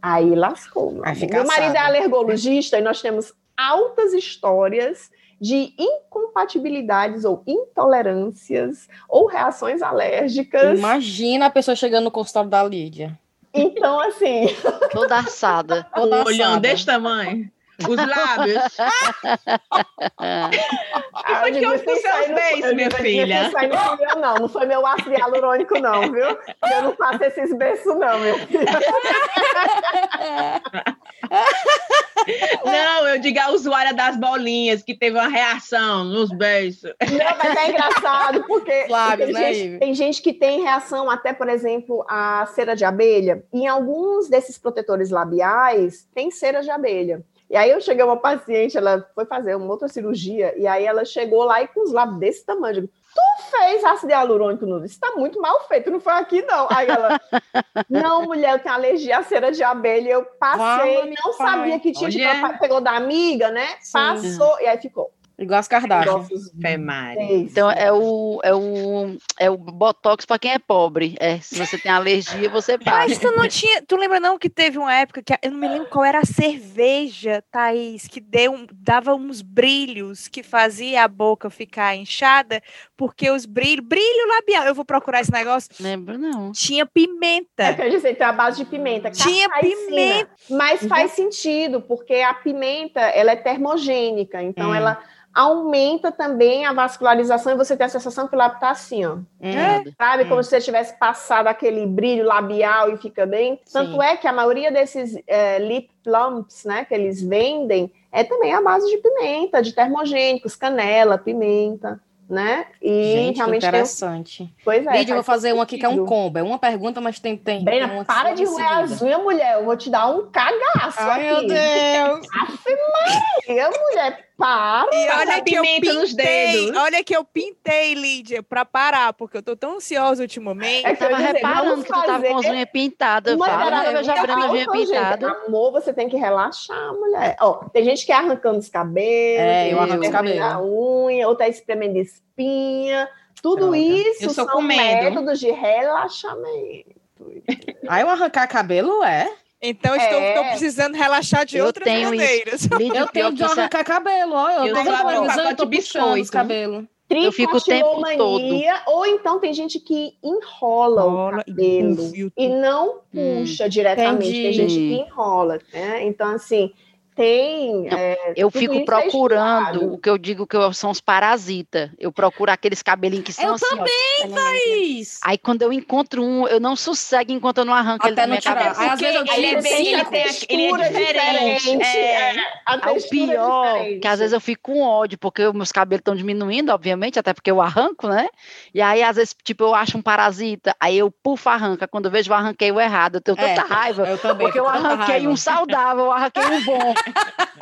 Aí lascou. Meu, meu marido é alergologista e nós temos altas histórias de incompatibilidades ou intolerâncias ou reações alérgicas. Imagina a pessoa chegando no consultório da Lídia. Então, assim. Toda assada. Toda Olhando desse tamanho. Os lábios. e foi que eu fiz seus beijos, minha filha? Não não. Não foi meu ácido hialurônico, não, viu? Eu não faço esses beijos, não, meu filho. Não, eu digo a usuária das bolinhas que teve uma reação nos beijos. Não, mas é engraçado, porque tem, né, gente, tem gente que tem reação até, por exemplo, a cera de abelha. Em alguns desses protetores labiais, tem cera de abelha. E aí eu cheguei uma paciente, ela foi fazer uma outra cirurgia, e aí ela chegou lá e com os lábios desse tamanho. Eu digo, tu fez ácido hialurônico no Isso tá muito mal feito, não foi aqui não. Aí ela, não, mulher, eu tenho alergia à cera de abelha. Eu passei, não sabia que tinha, tipo, pegou da amiga, né? Sim. Passou, e aí ficou. Igual as Kardashian. Então é o, é o, é o Botox para quem é pobre. É, se você tem alergia, você passa. Mas tu não tinha. Tu lembra não que teve uma época que eu não me lembro qual era a cerveja, Thaís, que deu, dava uns brilhos que fazia a boca ficar inchada, porque os brilhos. Brilho labial. Eu vou procurar esse negócio. Lembro, não. Tinha pimenta. É que gente tem a base de pimenta. Tinha pimenta. Mas faz uhum. sentido, porque a pimenta ela é termogênica, então hum. ela aumenta também a vascularização e você tem a sensação que o lábio está assim, ó. É. Sabe? Como se você tivesse passado aquele brilho labial e fica bem. Tanto Sim. é que a maioria desses é, lip plumps, né, que eles vendem, é também a base de pimenta, de termogênicos, canela, pimenta né? E Gente, realmente interessante. Tem... Pois é. Lídia, eu vou fazer um aqui que é um combo. É uma pergunta, mas tem. tem Brena, tem para de roer as unhas, mulher. Eu vou te dar um cagaço. Ai, aqui. meu Deus. Afe Maria, mulher. Para. E olha que eu pintei. Olha que eu pintei, Lídia, pra parar, porque eu tô tão ansiosa ultimamente. É que eu tava dizer, reparando que tu tava com as unhas pintadas. Fala, eu já abrindo a unha pintada. Amor, você tem que relaxar, mulher. Ó, tem gente que é arrancando os cabelos. É, eu arranco os cabelos. A unha, outra espremendo espinha. Tudo Droga. isso são métodos de relaxamento. Aí eu arrancar cabelo é. Então é. estou, estou, precisando relaxar de eu outras tenho maneiras. Isso. eu tenho de arrancar cabelo, ó. Eu, eu tenho um de biscoito. cabelo. Eu fico o tempo todo. Ou então tem gente que enrola, enrola o cabelo e, e não hum, puxa diretamente. Entendi. Tem gente que enrola, né? Então, assim, tem. É, eu fico é procurando é o que eu digo que são os parasitas. Eu procuro aqueles cabelinhos que são eu assim. Eu também, Thaís! Aí quando eu encontro um, eu não sossego enquanto eu não arranco Até ele não tirar. Aí, às vezes eu ele é bem, ele, tem, ele é diferente. É, é o pior, é que às vezes eu fico com ódio, porque meus cabelos estão diminuindo, obviamente, até porque eu arranco, né? E aí, às vezes, tipo, eu acho um parasita, aí eu pufo, arranca. Quando eu vejo, eu arranquei o errado. Eu tenho tanta raiva. Eu também, porque eu arranquei um saudável, eu arranquei um bom.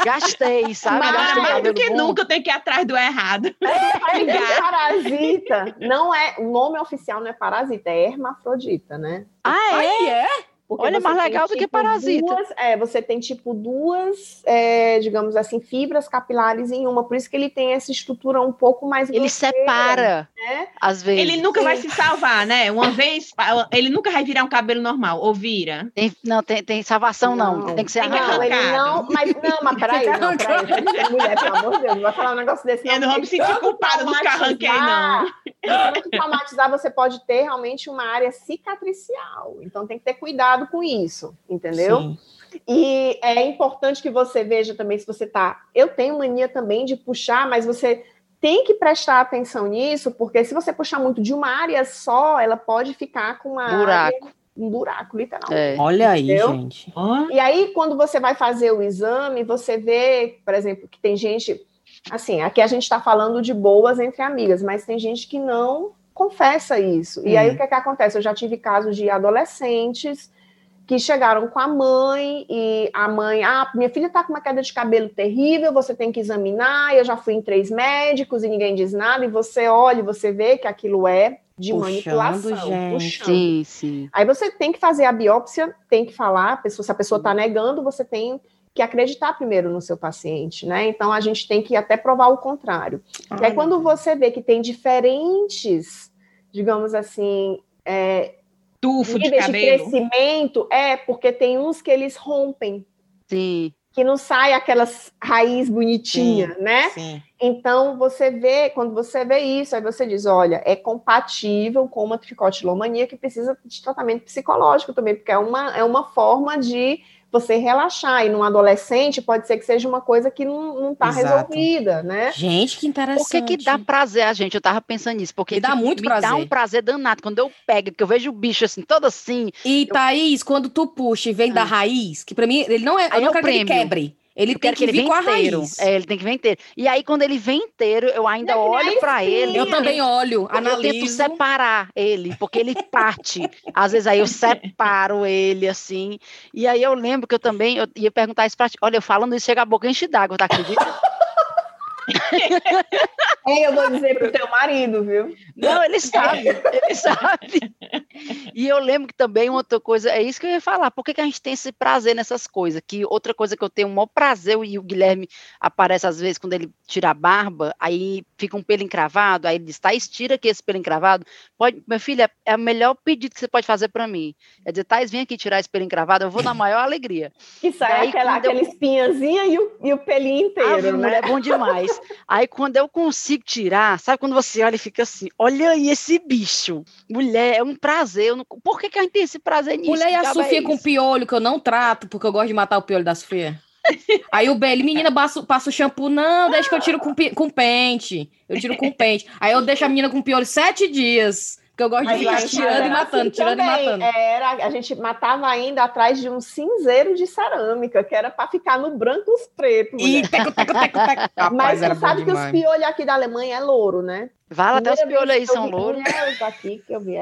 Gastei, sabe? Mas Gastei mais do que bom. nunca tem que ir atrás do errado. É, parasita não é. O nome oficial não é parasita, é hermafrodita, né? Ah, é? é? Porque Olha, mais legal tem, do que tipo, parasita. Duas, é, você tem tipo duas, é, digamos assim, fibras capilares em uma, por isso que ele tem essa estrutura um pouco mais. Ele grosseira, separa, né? às vezes. Ele nunca Sim. vai se salvar, né? Uma vez, ele nunca vai virar um cabelo normal, ou vira? Tem, não, tem, tem salvação, não. não. Tem que ser arrancado. Não, ele não, mas não, mas peraí, não, peraí. Mulher, pelo amor de Deus, não vai falar um negócio desse. Não, eu não vou me sentir culpada dos que arranquei, não. Tanto traumatizar, você pode ter realmente uma área cicatricial. Então tem que ter cuidado com isso, entendeu? Sim. E é importante que você veja também se você tá. Eu tenho mania também de puxar, mas você tem que prestar atenção nisso, porque se você puxar muito de uma área só, ela pode ficar com uma buraco. Área, um buraco, literalmente. É. Olha aí, gente. E aí, quando você vai fazer o exame, você vê, por exemplo, que tem gente. Assim, aqui a gente está falando de boas entre amigas, mas tem gente que não confessa isso. E aí hum. o que, é que acontece? Eu já tive casos de adolescentes que chegaram com a mãe e a mãe, ah, minha filha está com uma queda de cabelo terrível, você tem que examinar. Eu já fui em três médicos e ninguém diz nada. E você olha, e você vê que aquilo é de puxando, manipulação, gente. puxando. Sim, sim. Aí você tem que fazer a biópsia, tem que falar. A pessoa, se a pessoa está negando, você tem que acreditar primeiro no seu paciente, né? Então a gente tem que até provar o contrário. Ai, e aí quando você vê que tem diferentes, digamos assim, é, tufo de cabelo. de crescimento, é porque tem uns que eles rompem. Sim. que não sai aquelas raiz bonitinha, né? Sim. Então você vê, quando você vê isso, aí você diz, olha, é compatível com uma tricotilomania que precisa de tratamento psicológico também, porque é uma, é uma forma de você relaxar. E num adolescente pode ser que seja uma coisa que não está resolvida, né? Gente, que interessante. Por que, que dá prazer a gente? Eu tava pensando nisso, porque dá muito me prazer. dá um prazer danado quando eu pego, que eu vejo o bicho assim, todo assim. E eu... Thaís, quando tu puxa e vem da ah. raiz, que para mim, ele não é, eu não é quero que ele quebre. Ele tem que, que ele vir com a inteiro. raiz. É, ele tem que vir inteiro. E aí, quando ele vem inteiro, eu ainda olho para ele. Eu também olho, analiso. Eu tento separar ele, porque ele parte. Às vezes aí eu separo ele, assim. E aí eu lembro que eu também eu ia perguntar isso pra ti. Olha, eu falando isso, chega a boca enche d'água, tá acredita? É, eu vou dizer pro teu marido, viu? Não, ele sabe, ele sabe. E eu lembro que também outra coisa, é isso que eu ia falar, por que, que a gente tem esse prazer nessas coisas? Que outra coisa que eu tenho o maior prazer, e o Guilherme aparece às vezes quando ele tira a barba, aí fica um pelo encravado, aí ele diz, tá, estira aqui esse pelo encravado. Pode, meu filho, é, é o melhor pedido que você pode fazer para mim. É dizer, Thais, vem aqui tirar esse pelo encravado, eu vou na maior alegria. Que sai aquela, aquela eu... espinhazinha e o, e o pelinho inteiro, ah, né? É bom demais. Aí quando eu consigo tirar, sabe quando você olha e fica assim, olha aí esse bicho. Mulher, é um prazer. Não... Por que, que a gente tem esse prazer nisso? Mulher e a Sofia é com piolho, que eu não trato, porque eu gosto de matar o piolho da Sofia. Aí o Beli, menina, passa, passa o shampoo. Não, deixa que eu tiro com, com pente. Eu tiro com pente. Aí eu deixo a menina com piolho sete dias. Porque eu gosto de ficar tirando e matando, assim tirando também. e matando. Era, a gente matava ainda atrás de um cinzeiro de cerâmica, que era para ficar no branco os pretos. E teco, teco, teco, teco. Mas você sabe que os piolhos aqui da Alemanha é louro, né? Vala, até os piolhos aí são louros.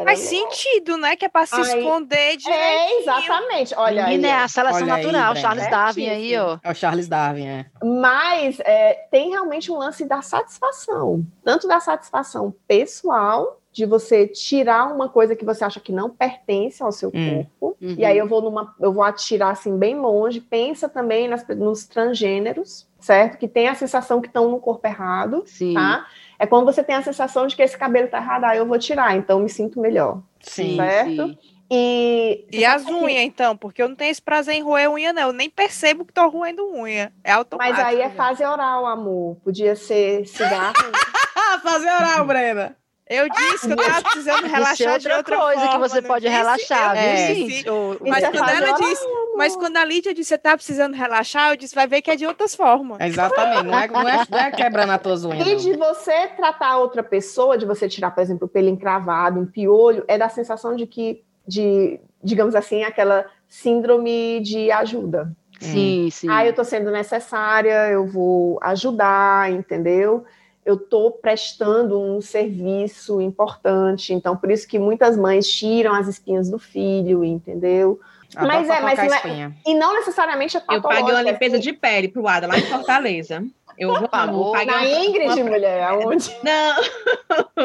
Faz sentido, né? Que é para se aí, esconder de. É, exatamente. Olha Menina, aí, é a seleção natural, aí, Charles Darwin aí, ó. É o Charles Darwin, é. Mas é, tem realmente um lance da satisfação. Tanto da satisfação pessoal de você tirar uma coisa que você acha que não pertence ao seu hum. corpo. Uhum. E aí eu vou numa, eu vou atirar assim bem longe. Pensa também nas, nos transgêneros, certo? Que tem a sensação que estão no corpo errado, Sim. tá? É quando você tem a sensação de que esse cabelo tá errado, aí eu vou tirar, então me sinto melhor. Sim, certo? Sim. E, e as unhas, então? Porque eu não tenho esse prazer em roer unha, não. Eu nem percebo que tô roendo unha. É automático. Mas aí é fase oral, amor. Podia ser cigarro. fase oral, Brena. Eu disse que eu tava precisando relaxar de outra coisa forma, que você pode disse? relaxar, é, sim. Mas quando ela disse, mas quando a Lídia disse que você tá precisando relaxar, eu disse, vai ver que é de outras formas. Exatamente, não é, não é, não é quebrando tuas unhas. E de você tratar outra pessoa, de você tirar, por exemplo, o pelo encravado, um piolho, é da sensação de que, de, digamos assim, aquela síndrome de ajuda. Sim, sim. Ah, eu tô sendo necessária, eu vou ajudar, entendeu? Eu estou prestando um serviço importante. Então, por isso que muitas mães tiram as espinhas do filho, entendeu? Ah, mas é, mas não é, e não necessariamente é Eu paguei uma limpeza de pele pro Ada lá em Fortaleza. Eu vou Pagou. Na uma, Ingrid, uma... mulher, aonde? Não,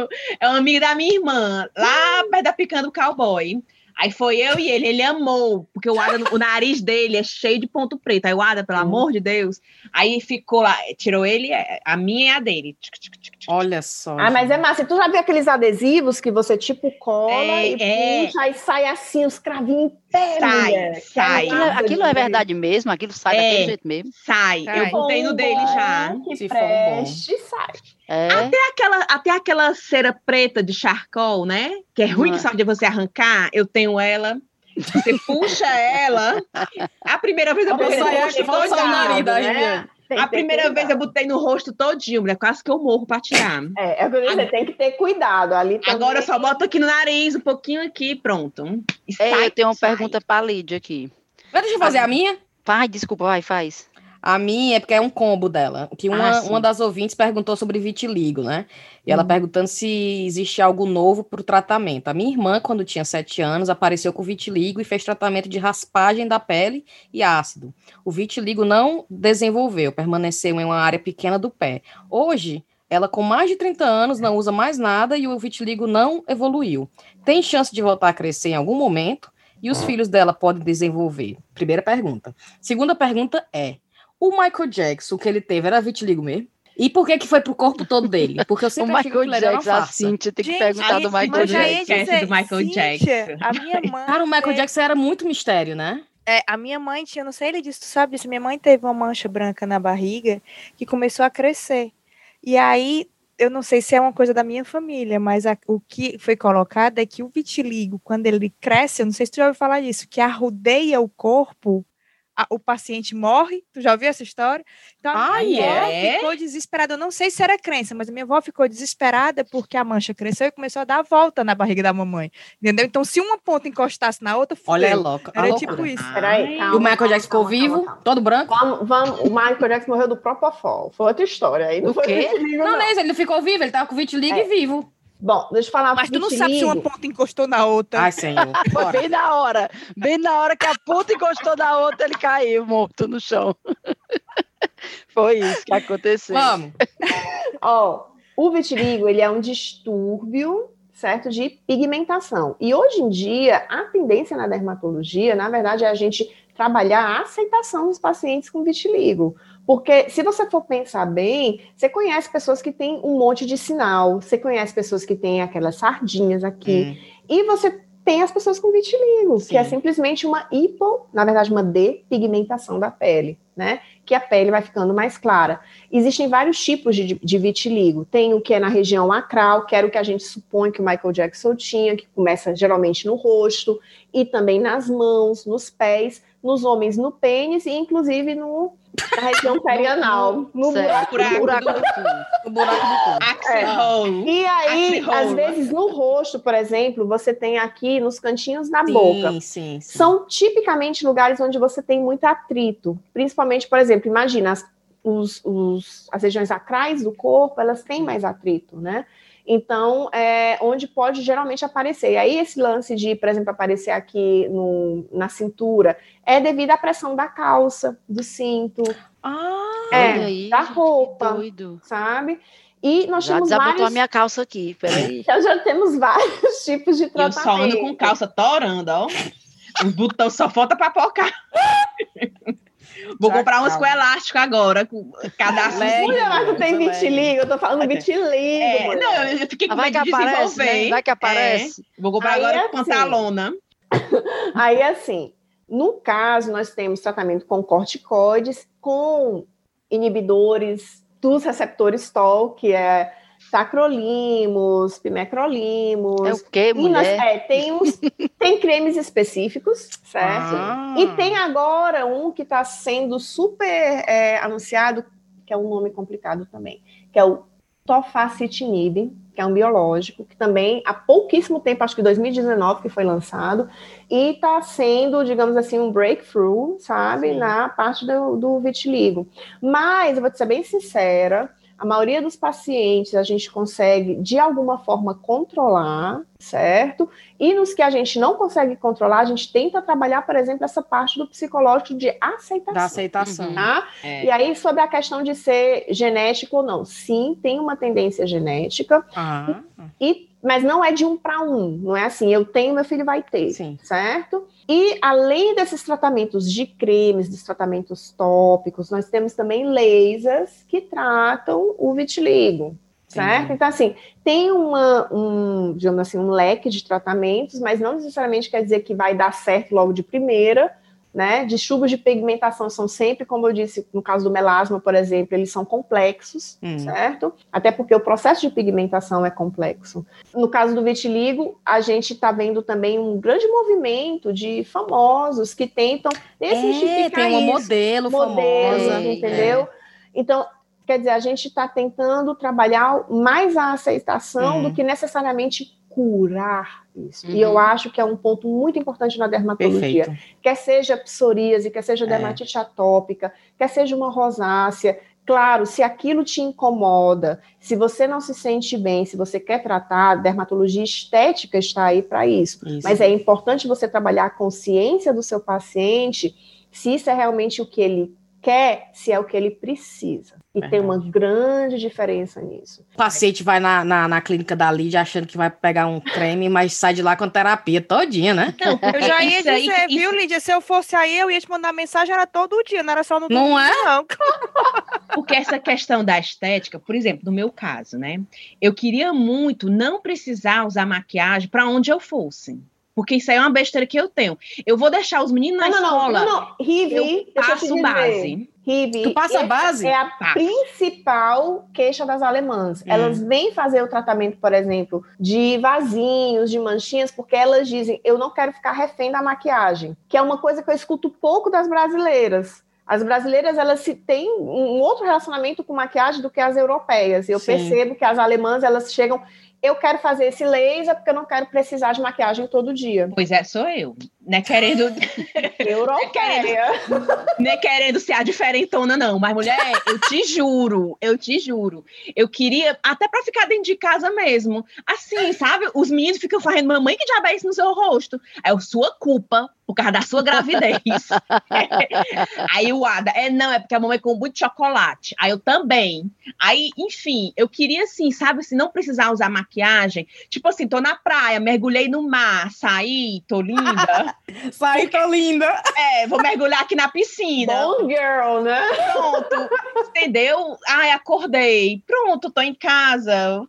é uma amiga da minha irmã, lá perto da Picando Cowboy. Aí foi eu e ele, ele amou, porque o Ada, o nariz dele é cheio de ponto preto. Aí o Ada, pelo amor de Deus, aí ficou lá, tirou ele, a minha e a dele. Olha só. Ah, mas é massa. Tu já viu aqueles adesivos que você tipo cola é, e é. puxa, aí sai assim, os cravinhos inteiros. Sai, é sai. Aquilo, aquilo é verdade mesmo? Aquilo sai é, daquele jeito mesmo? Sai. sai. Eu botei no dele já. Que Se preste, sai. É. Até, aquela, até aquela cera preta de charcoal, né? Que é ruim que só de você arrancar. Eu tenho ela. Você puxa ela. A primeira vez eu botei no rosto todo né? Tem, a primeira vez eu botei no rosto todinho, mulher. Quase que eu morro pra tirar. É, é você tem que ter cuidado. Ali Agora eu só boto aqui no nariz, um pouquinho aqui, pronto. E sai, eu tenho uma sai. pergunta pra Lídia aqui. Deixa eu fazer a, a minha? Vai, desculpa, vai, faz. A minha é porque é um combo dela. Que uma, ah, uma das ouvintes perguntou sobre vitiligo, né? E ela hum. perguntando se existe algo novo para o tratamento. A minha irmã, quando tinha sete anos, apareceu com vitiligo e fez tratamento de raspagem da pele e ácido. O vitiligo não desenvolveu, permaneceu em uma área pequena do pé. Hoje, ela com mais de 30 anos não usa mais nada e o vitiligo não evoluiu. Tem chance de voltar a crescer em algum momento? E os filhos dela podem desenvolver? Primeira pergunta. Segunda pergunta é: o Michael Jackson, o que ele teve, era vitiligo mesmo? E por que que foi pro corpo todo dele? Porque eu sempre o Michael Jackson, a Cíntia tem que Gente, perguntar do Michael Jackson. Dizer, do Michael Cíntia, Jackson. A minha mãe... Cara, o Michael é... Jackson era muito mistério, né? É, a minha mãe tinha, não sei, ele disse, tu sabe disso, minha mãe teve uma mancha branca na barriga que começou a crescer. E aí, eu não sei se é uma coisa da minha família, mas a, o que foi colocado é que o vitiligo, quando ele cresce, eu não sei se tu já ouviu falar disso, que arrodeia o corpo, a, o paciente morre. Tu já ouviu essa história? Então, a ah, minha avó é? ficou desesperada. Eu não sei se era crença, mas a minha avó ficou desesperada porque a mancha cresceu e começou a dar a volta na barriga da mamãe. Entendeu? Então, se uma ponta encostasse na outra, fudeu. Olha, é louca. Era tipo isso. Peraí, calma, e o Michael calma, Jackson ficou vivo, calma, todo branco? Vamos, vamos, o Michael Jackson morreu do Propofol. Foi outra história. Aí não o foi quê? Vitiligo, não, não, não, ele ficou vivo, ele tava com vitiligo é. e vivo. Bom, deixa eu falar. Mas tu não sabe se uma ponta encostou na outra. Ai, senhor. Foi bem na hora. Bem na hora que a ponta encostou na outra, ele caiu morto no chão. Foi isso que aconteceu. Vamos. Ó, o vitiligo, ele é um distúrbio certo? De pigmentação. E hoje em dia, a tendência na dermatologia, na verdade, é a gente trabalhar a aceitação dos pacientes com vitiligo. Porque se você for pensar bem, você conhece pessoas que têm um monte de sinal, você conhece pessoas que têm aquelas sardinhas aqui, hum. e você tem as pessoas com vitiligo, Sim. que é simplesmente uma hipo, na verdade, uma depigmentação da pele, né? Que a pele vai ficando mais clara. Existem vários tipos de, de vitiligo. Tem o que é na região acral, que era o que a gente supõe que o Michael Jackson tinha, que começa geralmente no rosto, e também nas mãos, nos pés, nos homens no pênis e inclusive no na região perianal, no buraco, buraco, buraco do, cu. No buraco do cu. É. E aí, às vezes, no rosto, por exemplo, você tem aqui nos cantinhos da sim, boca. Sim, sim. São tipicamente lugares onde você tem muito atrito. Principalmente, por exemplo, imagina as, os, os, as regiões acrais do corpo, elas têm mais atrito, né? Então, é onde pode geralmente aparecer. E aí, esse lance de, por exemplo, aparecer aqui no, na cintura é devido à pressão da calça, do cinto, ah, é, aí, da roupa, doido. sabe? E nós já temos vários... a minha calça aqui, peraí. Então, já temos vários tipos de tratamento. Eu só ando com calça torando, ó. Os botões só falta para pocar. Vou Já comprar umas com elástico agora, com cadastro. Mulher, mas não tem vitiligo, eu tô falando vitiligo. É, não, eu fiquei com ah, medo de desenvolver. Né? Vai que aparece. É, vou comprar Aí agora assim, pantalona. Aí, assim, no caso, nós temos tratamento com corticoides, com inibidores dos receptores TOL, que é tacrolimos, pimecrolimos. É o quê, mulher? Nós, é, tem, uns, tem cremes específicos, certo? Ah. E tem agora um que está sendo super é, anunciado, que é um nome complicado também, que é o tofacitinib, que é um biológico, que também há pouquíssimo tempo, acho que 2019 que foi lançado, e está sendo, digamos assim, um breakthrough, sabe, Sim. na parte do, do vitiligo. Mas, eu vou te ser bem sincera, a maioria dos pacientes a gente consegue, de alguma forma, controlar, certo? E nos que a gente não consegue controlar, a gente tenta trabalhar, por exemplo, essa parte do psicológico de aceitação. Da aceitação. Tá? É. E aí, sobre a questão de ser genético ou não. Sim, tem uma tendência genética. Ah. E mas não é de um para um, não é assim, eu tenho, meu filho vai ter, Sim. certo? E além desses tratamentos de cremes, dos tratamentos tópicos, nós temos também lasers que tratam o vitiligo, certo? Sim. Então, assim, tem uma, um, digamos assim, um leque de tratamentos, mas não necessariamente quer dizer que vai dar certo logo de primeira, né? Distúrbios de pigmentação são sempre, como eu disse, no caso do melasma, por exemplo, eles são complexos, hum. certo? Até porque o processo de pigmentação é complexo. No caso do vitiligo, a gente está vendo também um grande movimento de famosos que tentam desmistificar é, tem uma modelo, modelo famosa, entendeu? É. Então, quer dizer, a gente está tentando trabalhar mais a aceitação do que necessariamente curar isso. Uhum. E eu uhum. acho que é um ponto muito importante na dermatologia. Perfeito. Quer seja psoríase, quer seja é. dermatite atópica, quer seja uma rosácea. Claro, se aquilo te incomoda, se você não se sente bem, se você quer tratar, a dermatologia estética está aí para isso. isso. Mas é importante você trabalhar a consciência do seu paciente, se isso é realmente o que ele quer, se é o que ele precisa. E Verdade. tem uma grande diferença nisso. O paciente vai na, na, na, clínica da Lídia achando que vai pegar um creme, mas sai de lá com terapia todinha, né? Não, eu já ia dizer, isso, viu, Lídia? Se eu fosse aí, eu ia te mandar mensagem, era todo dia, não era só no Não é? Não. Porque essa questão da estética, por exemplo, no meu caso, né? Eu queria muito não precisar usar maquiagem para onde eu fosse. Porque isso aí é uma besteira que eu tenho. Eu vou deixar os meninos na não, escola. Não, não, não. Rive, eu passo base. Rive, tu passa base? É a principal queixa das alemãs. Hum. Elas vêm fazer o tratamento, por exemplo, de vasinhos, de manchinhas, porque elas dizem: eu não quero ficar refém da maquiagem, que é uma coisa que eu escuto pouco das brasileiras. As brasileiras elas se têm um outro relacionamento com maquiagem do que as europeias. Eu Sim. percebo que as alemãs elas chegam eu quero fazer esse laser porque eu não quero precisar de maquiagem todo dia. Pois é, sou eu. Né, querendo. Europeia. Né, querendo ser a diferentona, não. Mas, mulher, eu te juro, eu te juro. Eu queria, até para ficar dentro de casa mesmo. Assim, sabe? Os meninos ficam fazendo, mamãe, que diabo é isso no seu rosto? É sua culpa por causa da sua gravidez. Aí o Ada, é não, é porque a mamãe com muito chocolate. Aí eu também. Aí, enfim, eu queria assim, sabe, assim, não precisar usar maquiagem. Tipo assim, tô na praia, mergulhei no mar, saí, tô linda. saí, tô linda. É, vou mergulhar aqui na piscina. Bom girl, né? Pronto, entendeu? Ai, acordei. Pronto, tô em casa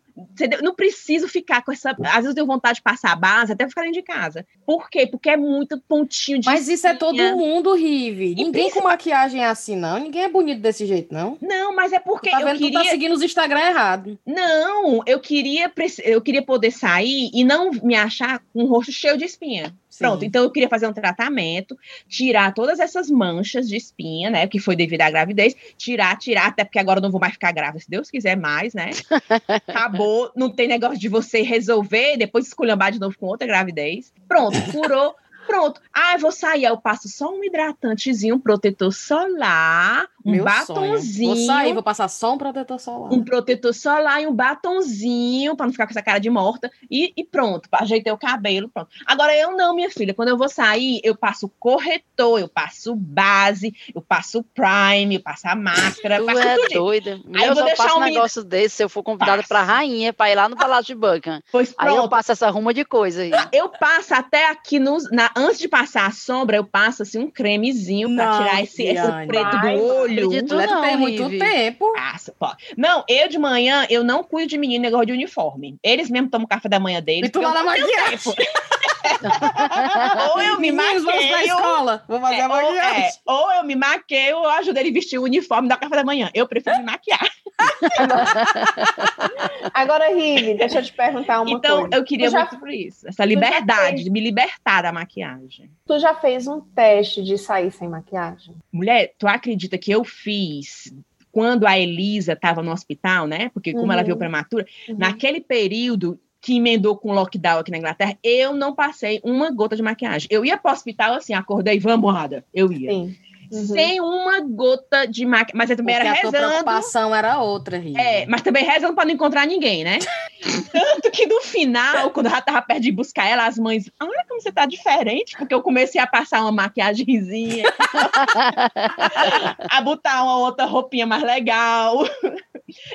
não preciso ficar com essa. Às vezes eu tenho vontade de passar a base até ficar dentro de casa. Por quê? Porque é muito pontinho de. Mas isso é todo mundo, Rive. Ninguém com maquiagem é assim, não. Ninguém é bonito desse jeito, não. Não, mas é porque. Tá vendo eu queria... tu tá seguindo os Instagram errado. Não, eu queria, eu queria poder sair e não me achar com o rosto cheio de espinha. Sim. Pronto, então eu queria fazer um tratamento, tirar todas essas manchas de espinha, né? Que foi devido à gravidez, tirar, tirar, até porque agora eu não vou mais ficar grávida, se Deus quiser mais, né? Acabou, não tem negócio de você resolver, depois esculhambar de novo com outra gravidez. Pronto, curou. Pronto. Ah, vou sair. eu passo só um hidratantezinho, um protetor solar, um Meu batonzinho. Sonho. Vou sair, vou passar só um protetor solar. Um protetor solar e um batonzinho, para não ficar com essa cara de morta. E, e pronto, ajeitei o cabelo, pronto. Agora eu não, minha filha. Quando eu vou sair, eu passo corretor, eu passo base, eu passo prime, eu passo a máscara. Tu passo é tudo. doida. Aí eu, eu vou deixar passo um negócio desse se eu for convidada para rainha, para ir lá no Palácio de Buckingham. Pois pronto. Aí eu passo essa ruma de coisa aí. Eu passo até aqui nos, na, antes de passar a sombra, eu passo assim um cremezinho para tirar esse, esse preto do olho. Acredito não, tem muito tempo. Passa, pô. Não, eu de manhã, eu não cuido de menino negócio de uniforme. Eles mesmo tomam café da manhã deles. E tu lá na maquiagem. Ou eu me maqueio. Vamos pra escola. Vou fazer é, a maquiagem. É, ou eu me maqueio ou ajudo ele a vestir o uniforme da café da manhã. Eu prefiro me maquiar. Agora, Rive, deixa eu te perguntar uma então, coisa. Então, eu queria já, muito por isso. Essa liberdade de me libertar da maquiagem. Tu já fez um teste de sair sem maquiagem? Mulher, tu acredita que eu fiz quando a Elisa estava no hospital, né? Porque como uhum. ela veio prematura, uhum. naquele período que emendou com o lockdown aqui na Inglaterra, eu não passei uma gota de maquiagem. Eu ia para o hospital assim, acordei, vamos, Ada. Eu ia. Sim. Uhum. Sem uma gota de maquiagem. Mas eu também Porque era rezando. A preocupação era outra, Rita. É, mas também rezando para não encontrar ninguém, né? Tanto que no final, quando eu já tava perto de buscar ela, as mães, olha como você tá diferente, porque eu comecei a passar uma maquiagemzinha, a botar uma outra roupinha mais legal.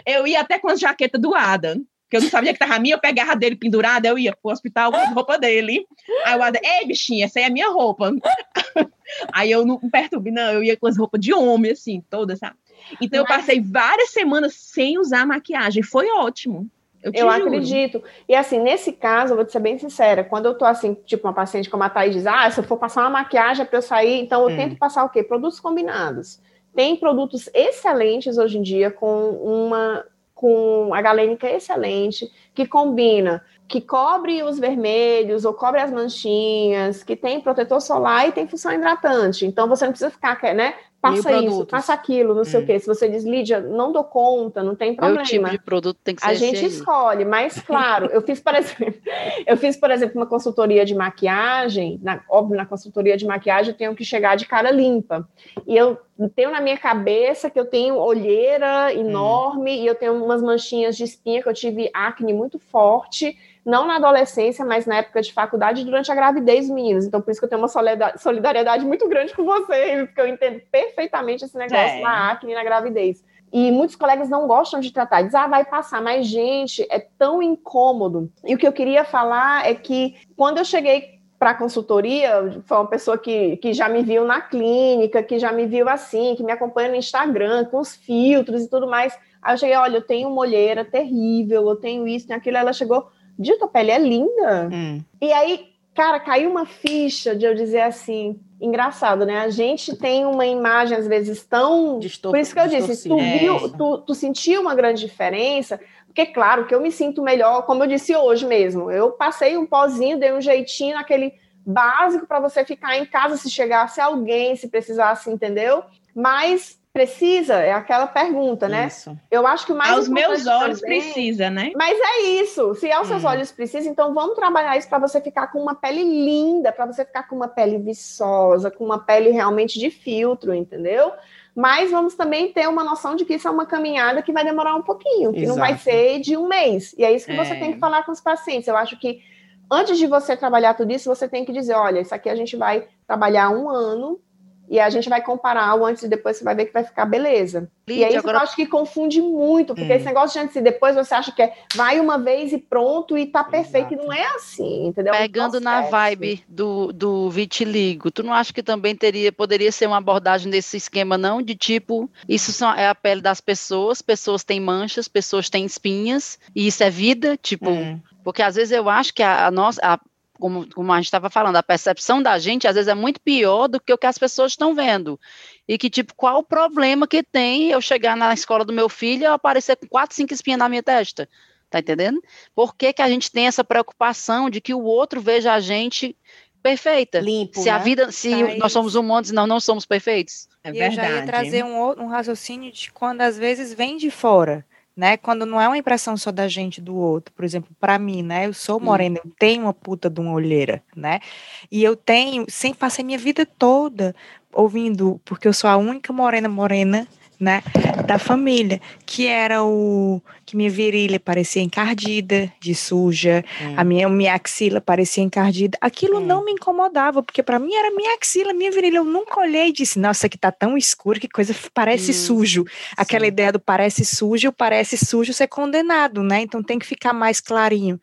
Eu ia até com as jaquetas do Adam que eu não sabia que tava a minha, eu pegava dele pendurada, eu ia pro hospital com a roupa dele. Aí o Ada, ei, bichinha, essa aí é a minha roupa. aí eu não me perturbe, não, eu ia com as roupas de homem, assim, todas, sabe? Então eu passei várias semanas sem usar maquiagem, foi ótimo. Eu, eu acredito. E assim, nesse caso, eu vou te ser bem sincera, quando eu tô assim, tipo, uma paciente como a Thaís diz, ah, se eu for passar uma maquiagem é para eu sair, então eu hum. tento passar o quê? Produtos combinados. Tem produtos excelentes hoje em dia com uma com a galênica excelente, que combina, que cobre os vermelhos ou cobre as manchinhas, que tem protetor solar e tem função hidratante. Então você não precisa ficar, né, passa isso, passa aquilo, não hum. sei o hum. quê. Se você diz, Lídia, não dou conta, não tem problema. O tipo de produto tem que ser A gente escolhe, mas claro, eu fiz, por exemplo, eu fiz, por exemplo, uma consultoria de maquiagem, na, óbvio, na consultoria de maquiagem eu tenho que chegar de cara limpa. E eu tenho na minha cabeça que eu tenho olheira enorme hum. e eu tenho umas manchinhas de espinha que eu tive acne muito forte não na adolescência, mas na época de faculdade, durante a gravidez, meninas. Então, por isso que eu tenho uma solidariedade muito grande com vocês, porque eu entendo perfeitamente esse negócio é. na acne e na gravidez. E muitos colegas não gostam de tratar, dizem, ah, vai passar, mas, gente, é tão incômodo. E o que eu queria falar é que quando eu cheguei para a consultoria, foi uma pessoa que, que já me viu na clínica, que já me viu assim, que me acompanha no Instagram, com os filtros e tudo mais. Aí eu cheguei, olha, eu tenho uma olheira terrível, eu tenho isso, tenho aquilo. Ela chegou, Dito, a pele é linda. Hum. E aí, cara, caiu uma ficha de eu dizer assim, engraçado, né? A gente tem uma imagem, às vezes, tão. Distor Por isso que eu disse, tu, viu, é. tu, tu sentiu uma grande diferença, porque, claro, que eu me sinto melhor, como eu disse hoje mesmo. Eu passei um pozinho, dei um jeitinho naquele básico para você ficar em casa se chegasse alguém, se precisasse, entendeu? Mas precisa, é aquela pergunta, né? Isso. Eu acho que o mais aos meus olhos também, precisa, né? Mas é isso. Se aos hum. seus olhos precisa, então vamos trabalhar isso para você ficar com uma pele linda, para você ficar com uma pele viçosa, com uma pele realmente de filtro, entendeu? Mas vamos também ter uma noção de que isso é uma caminhada que vai demorar um pouquinho, que Exato. não vai ser de um mês. E é isso que é. você tem que falar com os pacientes. Eu acho que antes de você trabalhar tudo isso, você tem que dizer: olha, isso aqui a gente vai trabalhar um ano e a gente vai comparar o antes e depois, você vai ver que vai ficar beleza. Lídia, e aí agora... eu acho que confunde muito, porque hum. esse negócio de antes e depois você acha que é vai uma vez e pronto e tá perfeito, e não é assim, entendeu? Pegando na vibe do, do vitiligo, tu não acha que também teria, poderia ser uma abordagem desse esquema, não? De tipo, isso são, é a pele das pessoas, pessoas têm manchas, pessoas têm espinhas, e isso é vida, tipo, hum. porque às vezes eu acho que a, a nossa, a, como, como a gente estava falando, a percepção da gente às vezes é muito pior do que o que as pessoas estão vendo. E que, tipo, qual o problema que tem eu chegar na escola do meu filho e aparecer com quatro, cinco espinhas na minha testa? Tá entendendo? Por que, que a gente tem essa preocupação de que o outro veja a gente perfeita? Limpo, se né? a vida, se tá nós somos humanos e nós não somos perfeitos. É e verdade. eu já ia trazer um, um raciocínio de quando às vezes vem de fora né? Quando não é uma impressão só da gente do outro, por exemplo, para mim, né? Eu sou morena, eu tenho uma puta de uma olheira, né? E eu tenho, sempre passei minha vida toda ouvindo, porque eu sou a única morena morena né, da família, que era o que minha virilha parecia encardida, de suja, hum. a minha, minha axila parecia encardida. Aquilo hum. não me incomodava, porque para mim era minha axila, minha virilha. Eu nunca olhei e disse, nossa, aqui tá tão escuro que coisa parece hum. sujo. Aquela Sim. ideia do parece sujo, parece sujo ser condenado, né? Então tem que ficar mais clarinho.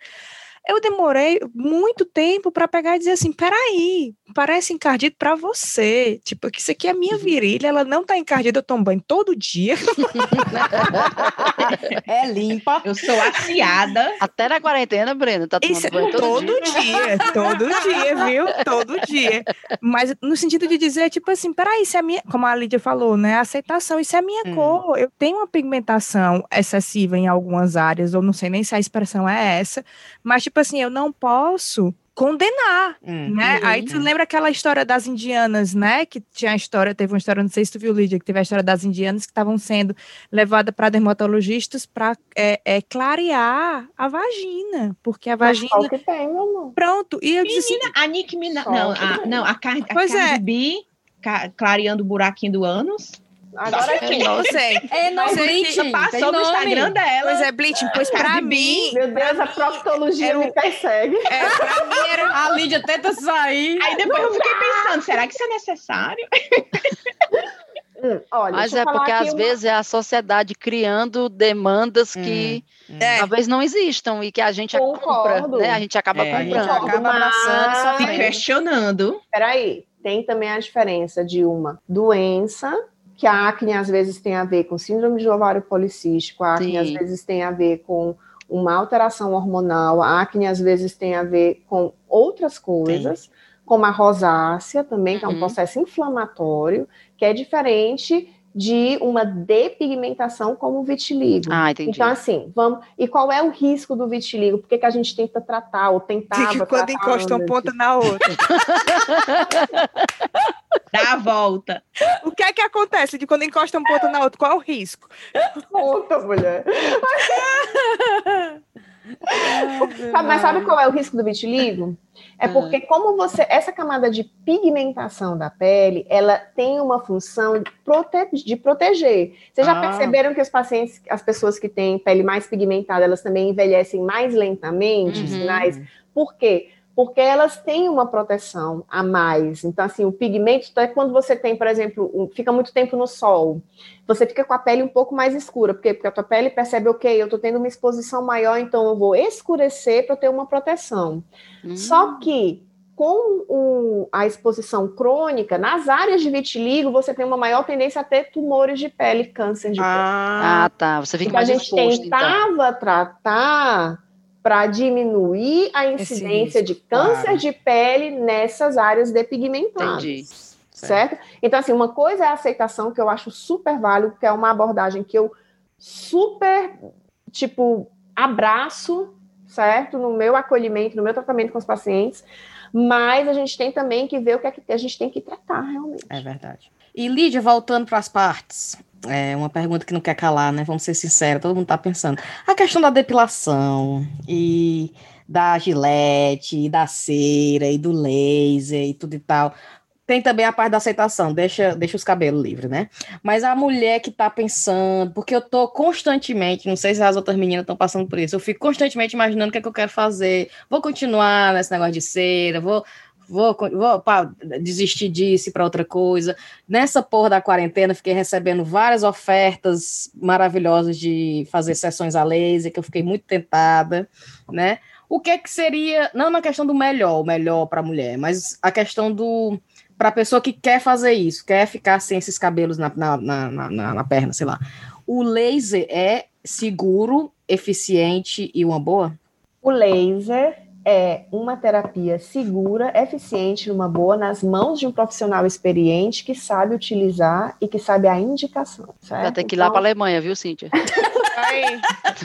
Eu demorei muito tempo para pegar e dizer assim: peraí, parece encardido para você. Tipo, que isso aqui é minha uhum. virilha, ela não tá encardida, eu tomo banho todo dia. é limpa. Eu sou aciada. Até na quarentena, Brenda, tá tomando isso, banho todo, todo dia. dia. Todo dia, viu? Todo dia. Mas no sentido de dizer, tipo assim, peraí, isso é minha. Como a Lídia falou, né? Aceitação, isso é minha hum. cor. Eu tenho uma pigmentação excessiva em algumas áreas, ou não sei nem se a expressão é essa, mas, tipo assim, eu não posso condenar, hum, né? Uhum. Aí tu lembra aquela história das indianas, né? Que tinha a história, teve uma história, não sei se tu viu, Lídia, que teve a história das indianas que estavam sendo levadas para dermatologistas para é, é, clarear a vagina, porque a vagina... Mas que tem, meu amor? Pronto, e eu Menina, disse assim, a Nick Mina... Não, a, não, a, Car a pois Cardi é. B clareando o buraquinho do ânus. Agora que não sei. É, não sei. Passou no Instagram dela. Pois é, Bleaching, pois pra mim. Meu Deus, a proctologia me persegue. É, pra mim era. A Lídia tenta sair. Aí depois eu fiquei pensando, será que isso é necessário? Hum, olha, Mas é porque às uma... vezes é a sociedade criando demandas hum, que hum. talvez não existam e que a gente Concordo. compra, né? A gente acaba é, comprando. A gente acaba abraçando e questionando. Peraí, tem também a diferença de uma doença que a acne às vezes tem a ver com síndrome de ovário policístico, a acne Sim. às vezes tem a ver com uma alteração hormonal, a acne às vezes tem a ver com outras coisas, Sim. como a rosácea também, que é um uhum. processo inflamatório, que é diferente de uma depigmentação como o vitiligo. Ah, entendi. Então, assim, vamos. E qual é o risco do vitiligo? Por que, que a gente tenta tratar ou tentar? Que quando encosta um ponto na outra. Dá a volta. O que é que acontece de quando encosta um ponto na outra? Qual é o risco? Puta, mulher. mas sabe qual é o risco do vitiligo? É hum. porque como você essa camada de pigmentação da pele, ela tem uma função de, prote, de proteger. Vocês já ah. perceberam que os pacientes, as pessoas que têm pele mais pigmentada, elas também envelhecem mais lentamente, uhum. sinais? Por quê? Porque elas têm uma proteção a mais. Então, assim, o pigmento é quando você tem, por exemplo, um, fica muito tempo no sol, você fica com a pele um pouco mais escura, porque, porque a tua pele percebe, ok, eu estou tendo uma exposição maior, então eu vou escurecer para ter uma proteção. Hum. Só que com o, a exposição crônica, nas áreas de vitiligo, você tem uma maior tendência a ter tumores de pele, câncer de pele. Ah, ah tá. Você fica então, mais exposto. A gente então. tentava então. tratar para diminuir a incidência de câncer claro. de pele nessas áreas depigmentadas. Entendi. Certo? Então, assim, uma coisa é a aceitação, que eu acho super válido, que é uma abordagem que eu super, tipo, abraço, certo? No meu acolhimento, no meu tratamento com os pacientes, mas a gente tem também que ver o que é que a gente tem que tratar realmente. É verdade. E Lídia, voltando para as partes, é uma pergunta que não quer calar, né? Vamos ser sinceros, todo mundo está pensando. A questão da depilação e da gilete, e da cera, e do laser e tudo e tal. Tem também a parte da aceitação, deixa, deixa os cabelos livres, né? Mas a mulher que tá pensando, porque eu tô constantemente, não sei se as outras meninas estão passando por isso, eu fico constantemente imaginando o que é que eu quero fazer. Vou continuar nesse negócio de cera, vou, vou, vou pá, desistir disso para outra coisa. Nessa porra da quarentena, fiquei recebendo várias ofertas maravilhosas de fazer sessões a laser, que eu fiquei muito tentada, né? O que é que seria, não na questão do melhor, o melhor para a mulher, mas a questão do para a pessoa que quer fazer isso, quer ficar sem esses cabelos na, na, na, na, na perna, sei lá. O laser é seguro, eficiente e uma boa? O laser é uma terapia segura, eficiente, uma boa, nas mãos de um profissional experiente que sabe utilizar e que sabe a indicação. Certo? Vai ter que ir então... lá para a Alemanha, viu, Cíntia? Aí.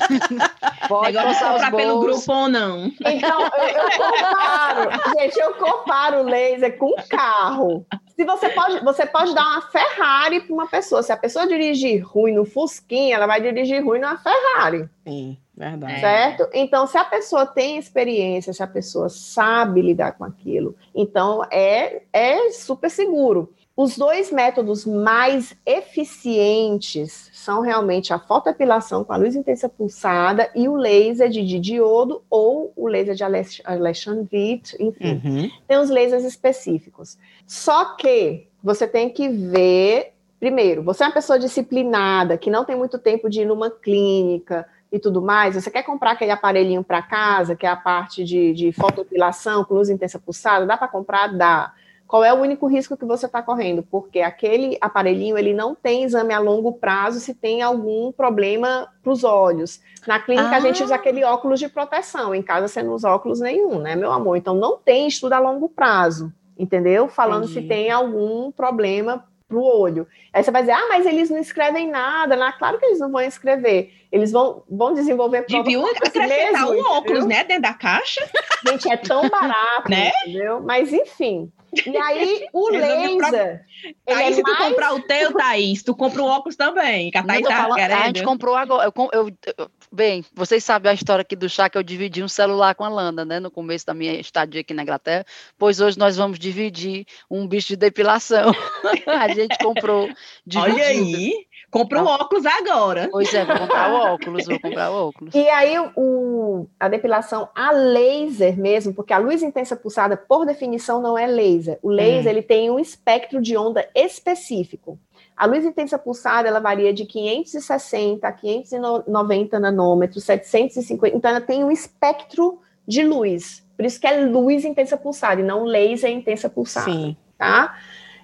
Pode comprar pelo grupo ou não. Então, eu, eu comparo, gente, eu comparo o laser com carro. Se você pode, você pode dar uma Ferrari para uma pessoa. Se a pessoa dirigir ruim no Fusquinha, ela vai dirigir ruim numa Ferrari. Sim, verdade. Certo? Então, se a pessoa tem experiência, se a pessoa sabe lidar com aquilo, então é, é super seguro. Os dois métodos mais eficientes são realmente a fotoepilação com a luz intensa pulsada e o laser de diodo ou o laser de Alexandrite, enfim. Uhum. Tem os lasers específicos. Só que você tem que ver, primeiro, você é uma pessoa disciplinada, que não tem muito tempo de ir numa clínica, e tudo mais, você quer comprar aquele aparelhinho para casa, que é a parte de, de fotoepilação com luz intensa pulsada, dá para comprar? Dá. Qual é o único risco que você está correndo? Porque aquele aparelhinho ele não tem exame a longo prazo se tem algum problema para os olhos. Na clínica ah. a gente usa ah. aquele óculos de proteção, em casa você não usa óculos nenhum, né, meu amor? Então não tem estudo a longo prazo, entendeu? Falando Entendi. se tem algum problema para o olho. Aí você vai dizer, ah, mas eles não escrevem nada. Não, claro que eles não vão escrever. Eles vão, vão desenvolver Deviam acrescentar o óculos, né, dentro da caixa. Gente, é tão barato, né? entendeu? Mas, enfim, e aí, o laser. Aí, é se mais... tu comprar o teu, Thaís, tu compra o óculos também. Que a, Thaís tá falando, a gente comprou agora. Eu, eu, eu, bem, vocês sabem a história aqui do chá que eu dividi um celular com a Landa, né? No começo da minha estadia aqui na Inglaterra. Pois hoje nós vamos dividir um bicho de depilação. a gente comprou. Dividido. Olha aí. Compra o óculos agora. Pois é, vou comprar o óculos, vou comprar o óculos. E aí, o, a depilação a laser mesmo, porque a luz intensa pulsada, por definição, não é laser. O laser, hum. ele tem um espectro de onda específico. A luz intensa pulsada, ela varia de 560 a 590 nanômetros, 750. Então, ela tem um espectro de luz. Por isso que é luz intensa pulsada e não laser intensa pulsada. Sim. Tá?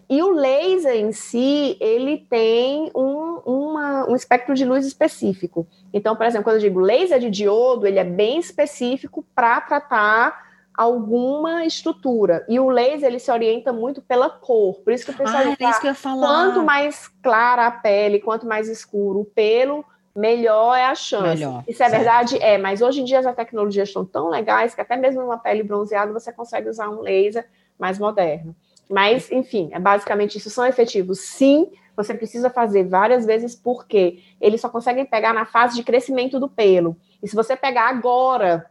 E o laser em si, ele tem um, uma, um espectro de luz específico. Então, por exemplo, quando eu digo laser de diodo, ele é bem específico para tratar alguma estrutura. E o laser, ele se orienta muito pela cor. Por isso que o pessoal ah, isso que eu ia falar. quanto mais clara a pele, quanto mais escuro o pelo, melhor é a chance. Melhor, Isso é certo. verdade? É, mas hoje em dia as tecnologias estão tão legais que até mesmo numa pele bronzeada você consegue usar um laser mais moderno. Mas, enfim, é basicamente isso. São efetivos, sim. Você precisa fazer várias vezes, porque eles só conseguem pegar na fase de crescimento do pelo. E se você pegar agora,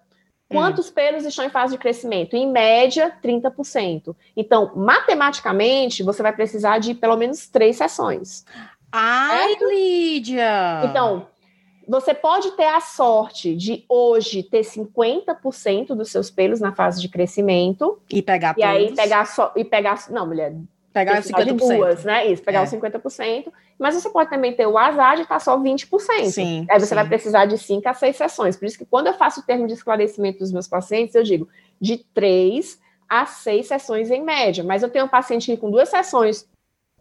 quantos pelos estão em fase de crescimento? Em média, 30%. Então, matematicamente, você vai precisar de pelo menos três sessões. Ai, certo? Lídia! Então, você pode ter a sorte de hoje ter 50% dos seus pelos na fase de crescimento. E pegar E todos. aí pegar só. E pegar. Não, mulher. Pegar os 50%. duas, né? Isso, pegar é. os 50%. Mas você pode também ter o azar de estar tá só 20%. Sim. Aí você sim. vai precisar de 5 a 6 sessões. Por isso que quando eu faço o termo de esclarecimento dos meus pacientes, eu digo de 3 a 6 sessões em média. Mas eu tenho um paciente que com duas sessões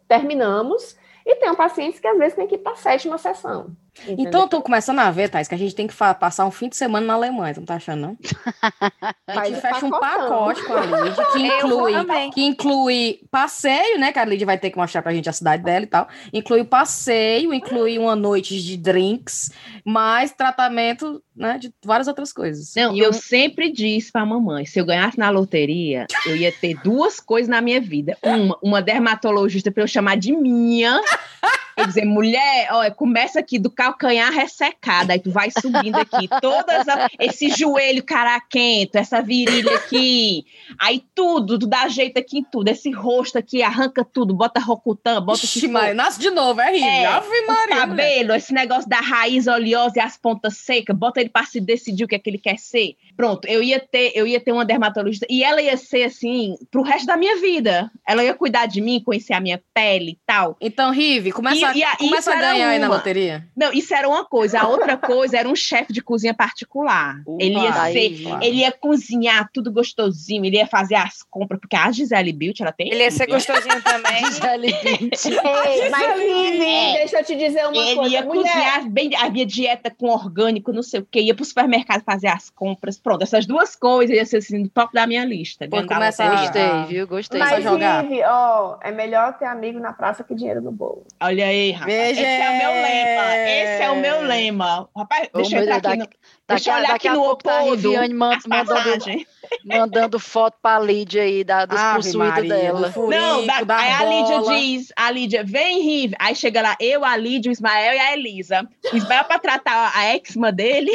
terminamos, e tenho pacientes que às vezes tem que ir para a sétima sessão. Entendeu? Então eu tô começando a ver, Thais, que a gente tem que passar um fim de semana na Alemanha, tu não tá achando, não? A gente fecha um pacote com a Lídia, que inclui, que inclui passeio, né? Que a Lídia vai ter que mostrar pra gente a cidade dela e tal. Inclui o passeio, inclui uma noite de drinks, mais tratamento, né? De várias outras coisas. Não, e eu, eu sempre disse pra mamãe, se eu ganhasse na loteria, eu ia ter duas coisas na minha vida. Uma, uma dermatologista pra eu chamar de minha. E dizer, mulher, olha, começa aqui do calcanhar ressecada, aí tu vai subindo aqui, todas esse joelho caraquento, essa virilha aqui, aí tudo, tu dá jeito aqui em tudo, esse rosto aqui, arranca tudo, bota rocutan, bota Ixi, Maria, nasce de novo, é rir, é, Ave Maria. Cabelo, esse negócio da raiz oleosa e as pontas secas, bota ele para se decidir o que é que ele quer ser. Pronto, eu ia ter, eu ia ter uma dermatologista e ela ia ser assim pro resto da minha vida. Ela ia cuidar de mim, conhecer a minha pele e tal. Então, Rive, começa e, a, começa a ganhar aí na loteria? Não, isso era uma coisa. A outra coisa era um chefe de cozinha particular. Ele ia ser, ele ia cozinhar tudo gostosinho, ele ia fazer as compras, porque a Gisele Beauty, ela tem. Ele ia ser gostosinho também. Gisele Beauty. Ei, mas é. deixa eu te dizer uma ele coisa. Ele ia mulher. cozinhar bem, a minha dieta com orgânico, não sei o quê, ia pro supermercado fazer as compras. Pronto, essas duas coisas ia ser assim, no top da minha lista. Pô, começa a... Gostei, viu? Gostei. Mas, jogar. Rive, ó, é melhor ter amigo na praça que dinheiro no bolo. Olha aí, rapaz. Veja. Esse é o meu lema. Esse é o meu lema. Rapaz, deixa eu entrar aqui no... Deixa eu olhar aqui no opodo. Tá mandando, mandando foto pra Lídia aí da, dos possuídos dela. Furico, Não, da, da aí bola. a Lídia diz, a Lídia, vem, Rive. Aí chega lá, eu, a Lídia, o Ismael e a Elisa. O Ismael pra tratar a eczema dele,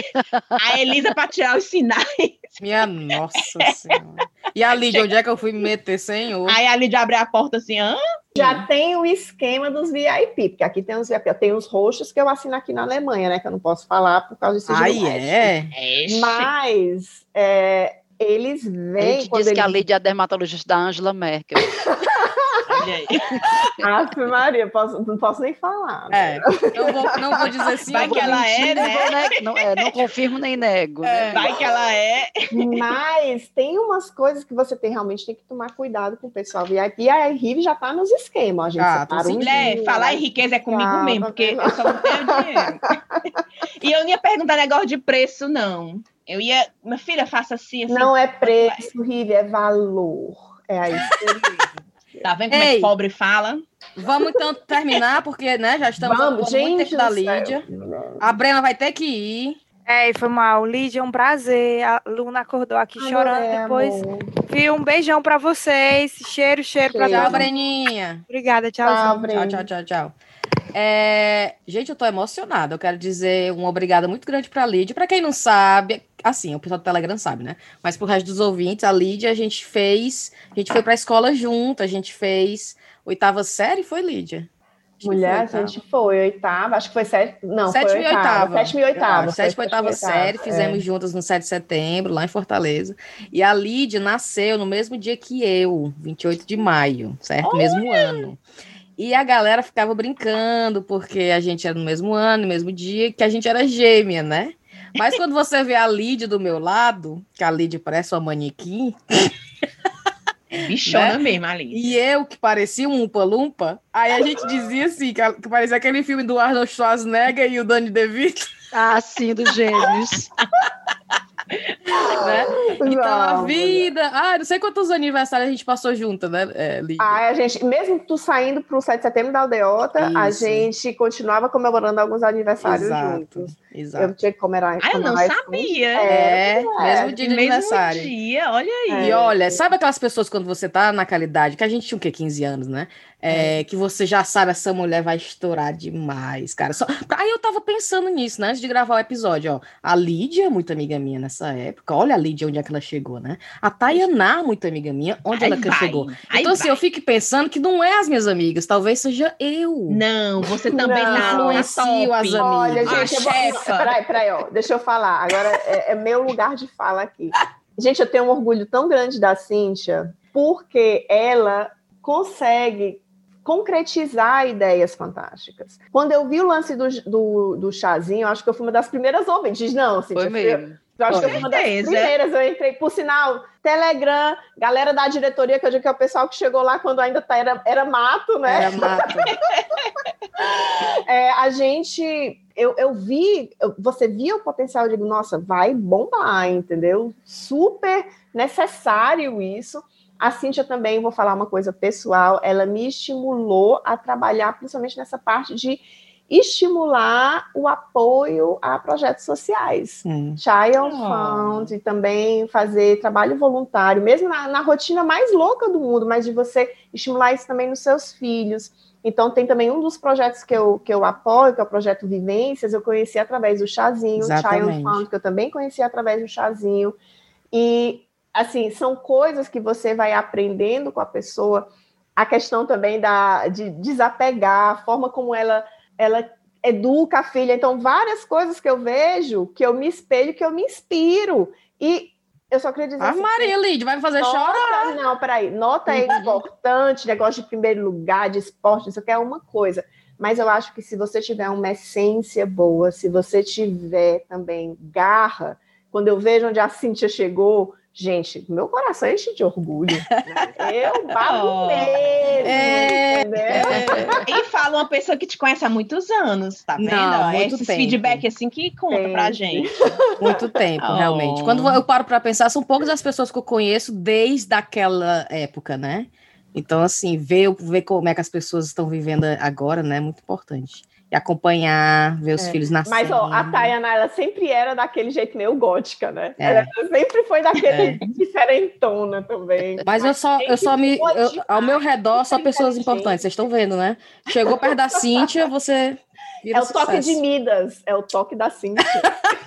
a Elisa pra tirar os sinais. Minha nossa senhora. E a Lídia, chega... onde é que eu fui me meter, senhor? Aí a Lídia abre a porta assim, hã? Já tem o esquema dos VIP, porque aqui tem os VIP, tem os roxos que eu assino aqui na Alemanha, né? Que eu não posso falar por causa disso. Ah, é? é? Mas é, eles vêm. A gente disse eles... que a é a dermatologista da Angela Merkel. Olha aí. Maria, posso, não posso nem falar. É, não vou, não vou dizer sim. Vai que ela é, né? Não, é, não confirmo nem nego. É, né? Vai que ela é. Mas tem umas coisas que você tem realmente tem que tomar cuidado com o pessoal VIP. E a Rive já tá nos esquemas. A gente ah, separa um dia, falar em riqueza é comigo ah, mesmo, porque eu só não tenho dinheiro. e eu não ia perguntar negócio de preço, não. Eu ia, minha filha, faça assim, assim. Não é preço, Rive, é valor. É experiência. Tá vendo como Ei, é que pobre fala? Vamos então terminar, porque né, já estamos vamos, com muito tempo da Lídia. Céu. A Brena vai ter que ir. É, foi mal. Lídia, um prazer. A Luna acordou aqui Ai, chorando é, depois. Viu? Um beijão pra vocês. Cheiro, cheiro, cheiro. pra Tchau, Breninha. Obrigada, tchau. Tchau, tchau, tchau, tchau. É... Gente, eu tô emocionada. Eu quero dizer um obrigada muito grande pra Lídia. Pra quem não sabe, assim, o pessoal do Telegram sabe, né? Mas pro resto dos ouvintes, a Lídia, a gente fez. A gente foi pra escola junto, a gente fez oitava série, foi Lídia? Mulher, a gente foi oitava, acho que foi sete, não, sétima foi oitava. oitava. Sétima e oitava. sétima e oitava série, fizemos é. juntas no 7 de setembro, lá em Fortaleza. E a Lídia nasceu no mesmo dia que eu, 28 de maio, certo? Olha! Mesmo ano. E a galera ficava brincando, porque a gente era no mesmo ano, no mesmo dia, que a gente era gêmea, né? Mas quando você vê a Lídia do meu lado, que a Lídia parece uma manequim. Bichona né? mesmo ali. E eu, que parecia um umpa-lumpa, aí a gente dizia assim, que, que parecia aquele filme do Arnold Schwarzenegger e o Danny DeVito. Ah, sim, dos gêmeos. né? Então a vida. Ah, não sei quantos aniversários a gente passou junto, né, é, Ah, a gente, mesmo tu saindo para o 7 de setembro da Aldeota, Isso. a gente continuava comemorando alguns aniversários Exato. juntos. Exato. Eu tinha que comemorar. Ah, eu não sabia. É, é, mesmo dia de mesmo aniversário. dia, olha aí. E olha, sabe aquelas pessoas quando você tá na qualidade, que a gente tinha o quê? 15 anos, né? É, é, que você já sabe, essa mulher vai estourar demais, cara. Só... Aí eu tava pensando nisso, né? Antes de gravar o episódio, ó. A Lídia, muito amiga minha nessa época. Olha a Lídia, onde é que ela chegou, né? A Tayaná, muito amiga minha, onde ela vai, chegou. Então, assim, vai. eu fico pensando que não é as minhas amigas, talvez seja eu. Não, você também não, tá influencio as amigas. Olha, gente, a eu Vou... Peraí, peraí, ó. Deixa eu falar. Agora é, é meu lugar de fala aqui. Gente, eu tenho um orgulho tão grande da Cíntia, porque ela consegue concretizar ideias fantásticas. Quando eu vi o lance do, do, do chazinho, eu acho que eu fui uma das primeiras ouvintes. Não, Cíntia, Foi mesmo. Eu acho que eu fui uma das primeiras, eu entrei, por sinal, Telegram, galera da diretoria, que eu digo que é o pessoal que chegou lá quando ainda tá, era, era mato, né? Era mato. é, a gente, eu, eu vi, você via o potencial, eu digo, nossa, vai bombar, entendeu? Super necessário isso. A Cíntia também, vou falar uma coisa pessoal, ela me estimulou a trabalhar principalmente nessa parte de estimular o apoio a projetos sociais. Hum. Child oh. Fund e também fazer trabalho voluntário, mesmo na, na, rotina mais louca do mundo, mas de você estimular isso também nos seus filhos. Então, tem também um dos projetos que eu, que eu apoio, que é o projeto Vivências, eu conheci através do Chazinho, Exatamente. Child Fund, que eu também conheci através do Chazinho. E, assim, são coisas que você vai aprendendo com a pessoa. A questão também da, de desapegar, a forma como ela ela educa a filha. Então, várias coisas que eu vejo, que eu me espelho, que eu me inspiro. E eu só queria dizer. Ah, assim, Maria Lid, vai me fazer nota, chorar. Não, peraí. Nota é importante, negócio de primeiro lugar, de esporte, isso aqui é uma coisa. Mas eu acho que se você tiver uma essência boa, se você tiver também garra, quando eu vejo onde a Cíntia chegou, Gente, meu coração enche de orgulho. Né? Eu babo oh, mesmo. É, é. E fala uma pessoa que te conhece há muitos anos, tá vendo? Não, muito Esse tempo. feedback assim que conta Tem. pra gente. Muito tempo, oh. realmente. Quando eu paro para pensar, são poucas as pessoas que eu conheço desde aquela época, né? Então, assim, ver, ver como é que as pessoas estão vivendo agora, né? É muito importante acompanhar, ver os é. filhos nascendo. Mas ó, a Tayana, ela sempre era daquele jeito meio gótica, né? É. Ela sempre foi daquele é. diferentona também. Mas, Mas eu só, eu só me. Eu, ao meu redor, só pessoas importantes, vocês estão vendo, né? Chegou perto da Cíntia, você é o sucesso. toque de Midas, é o toque da Cíntia.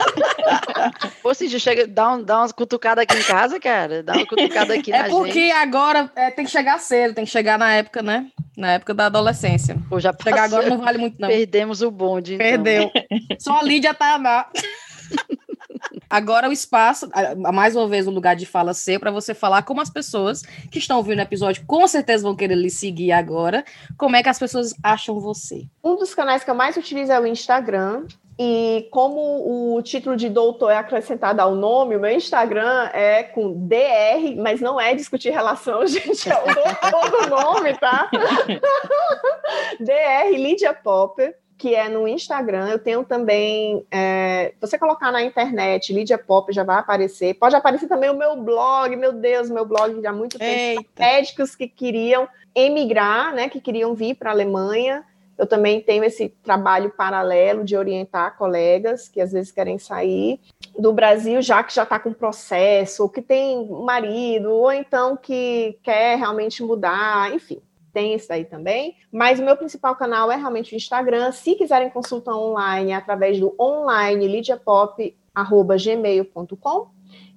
Pô, Cíntia, chega, dá, um, dá umas cutucadas aqui em casa, cara. Dá uma cutucada aqui é na porque gente. agora é, tem que chegar cedo, tem que chegar na época, né? Na época da adolescência. Pô, já Chegar agora não vale muito, não. Perdemos o bonde. Então. Perdeu. Só a Lídia tá na. Agora o espaço, mais uma vez, o lugar de fala ser para você falar como as pessoas que estão ouvindo o episódio com certeza vão querer lhe seguir agora. Como é que as pessoas acham você? Um dos canais que eu mais utilizo é o Instagram. E como o título de doutor é acrescentado ao nome, o meu Instagram é com DR, mas não é discutir relação, gente, é o doutor do nome, tá? DR Lídia Popper que é no Instagram. Eu tenho também. É, você colocar na internet, Lídia Pop já vai aparecer. Pode aparecer também o meu blog, meu Deus, meu blog já há muito tempo. Médicos que queriam emigrar, né? Que queriam vir para a Alemanha. Eu também tenho esse trabalho paralelo de orientar colegas que às vezes querem sair do Brasil, já que já está com processo, ou que tem marido, ou então que quer realmente mudar, enfim tem isso aí também. Mas o meu principal canal é realmente o Instagram. Se quiserem consulta online, é através do online lidiapop.gmail.com.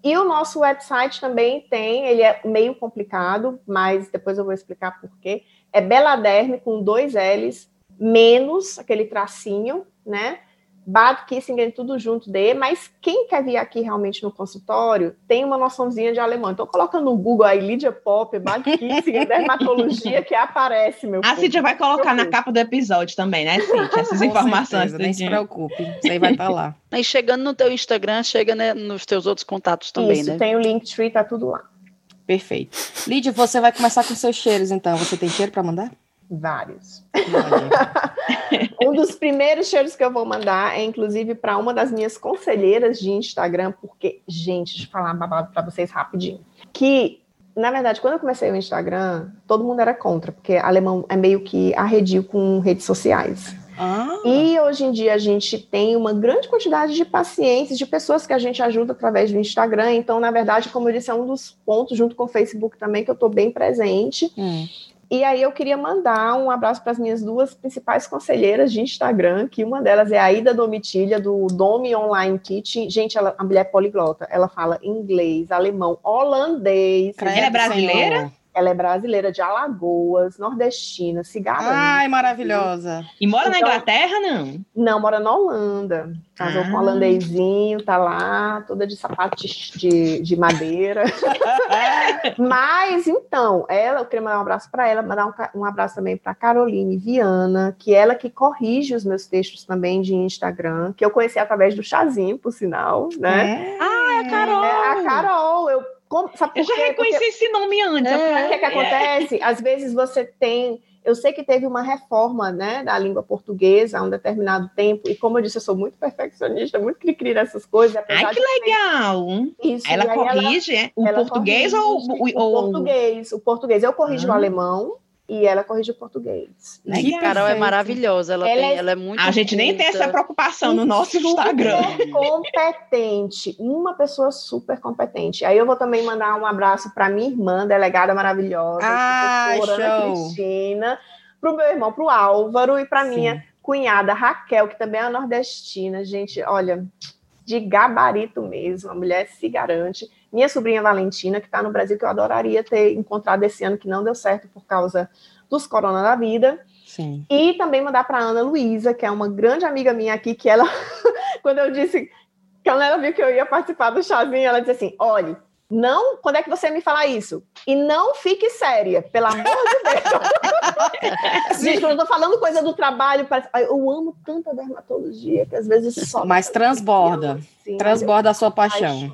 E o nosso website também tem, ele é meio complicado, mas depois eu vou explicar por quê. É Beladerme com dois L's, menos aquele tracinho, né? Bad Kissinger, tudo junto de, mas quem quer vir aqui realmente no consultório tem uma noçãozinha de alemão. Então coloca no Google aí Lídia Pop, Bad Kissinger, dermatologia, que aparece, meu A Cíntia vai colocar na capa do episódio também, né, Cíntia? Essas informações. Certeza, nem se preocupe, isso aí vai estar tá lá. Aí chegando no teu Instagram, chega né, nos teus outros contatos também, isso, né? tem o Linktree, tá tudo lá. Perfeito. Lídia, você vai começar com seus cheiros, então. Você tem cheiro para mandar? Vários. um dos primeiros cheiros que eu vou mandar é, inclusive, para uma das minhas conselheiras de Instagram, porque, gente, deixa eu falar para vocês rapidinho. Que, na verdade, quando eu comecei o Instagram, todo mundo era contra, porque alemão é meio que arredio com redes sociais. Ah. E hoje em dia a gente tem uma grande quantidade de pacientes, de pessoas que a gente ajuda através do Instagram. Então, na verdade, como eu disse, é um dos pontos, junto com o Facebook também, que eu estou bem presente. Hum. E aí eu queria mandar um abraço para as minhas duas principais conselheiras de Instagram, que uma delas é a Ida Domitilha, do Domi Online Kitchen. Gente, ela, a mulher é poliglota, ela fala inglês, alemão, holandês. Ela é brasileira? Ela é brasileira de Alagoas, nordestina, cigarra. Ai, maravilhosa. E mora então, na Inglaterra, não? Não, mora na Holanda. Casou ah. com um ah. holandesinho, tá lá, toda de sapato de, de madeira. Mas, então, ela, eu queria mandar um abraço para ela, mandar um, um abraço também para Caroline Viana, que ela que corrige os meus textos também de Instagram, que eu conheci através do chazinho, por sinal, né? É. Ah, é a Carol! É a Carol, eu como, eu já reconheci Porque... esse nome antes. É, o que, é que acontece? Às vezes você tem Eu sei que teve uma reforma, né, da língua portuguesa há um determinado tempo, e como eu disse, eu sou muito perfeccionista, muito cri-cri nessas coisas. Ai, que legal! Isso, ela corrige ela, o ela português corrige, ou, o, o português? O português. Eu corrijo ah. o alemão, e ela corrige o português. Que Carol é maravilhosa, ela, ela, tem, é... ela é muito. A gente nem tem essa preocupação no nosso Instagram. competente, uma pessoa super competente. Aí eu vou também mandar um abraço para minha irmã, delegada maravilhosa, ah, Ana Cristina, para o meu irmão, para o Álvaro e para minha cunhada Raquel, que também é nordestina. Gente, olha, de gabarito mesmo, a mulher se garante minha sobrinha Valentina, que está no Brasil, que eu adoraria ter encontrado esse ano, que não deu certo por causa dos corona da vida. Sim. E também mandar para Ana Luísa, que é uma grande amiga minha aqui, que ela, quando eu disse, quando ela viu que eu ia participar do chazinho, ela disse assim: olhe, não, quando é que você me fala isso? E não fique séria, pelo amor de Deus. Gente, quando eu tô falando coisa do trabalho, eu amo tanta dermatologia que às vezes só. Mas transborda. Assim, transborda a sua paixão.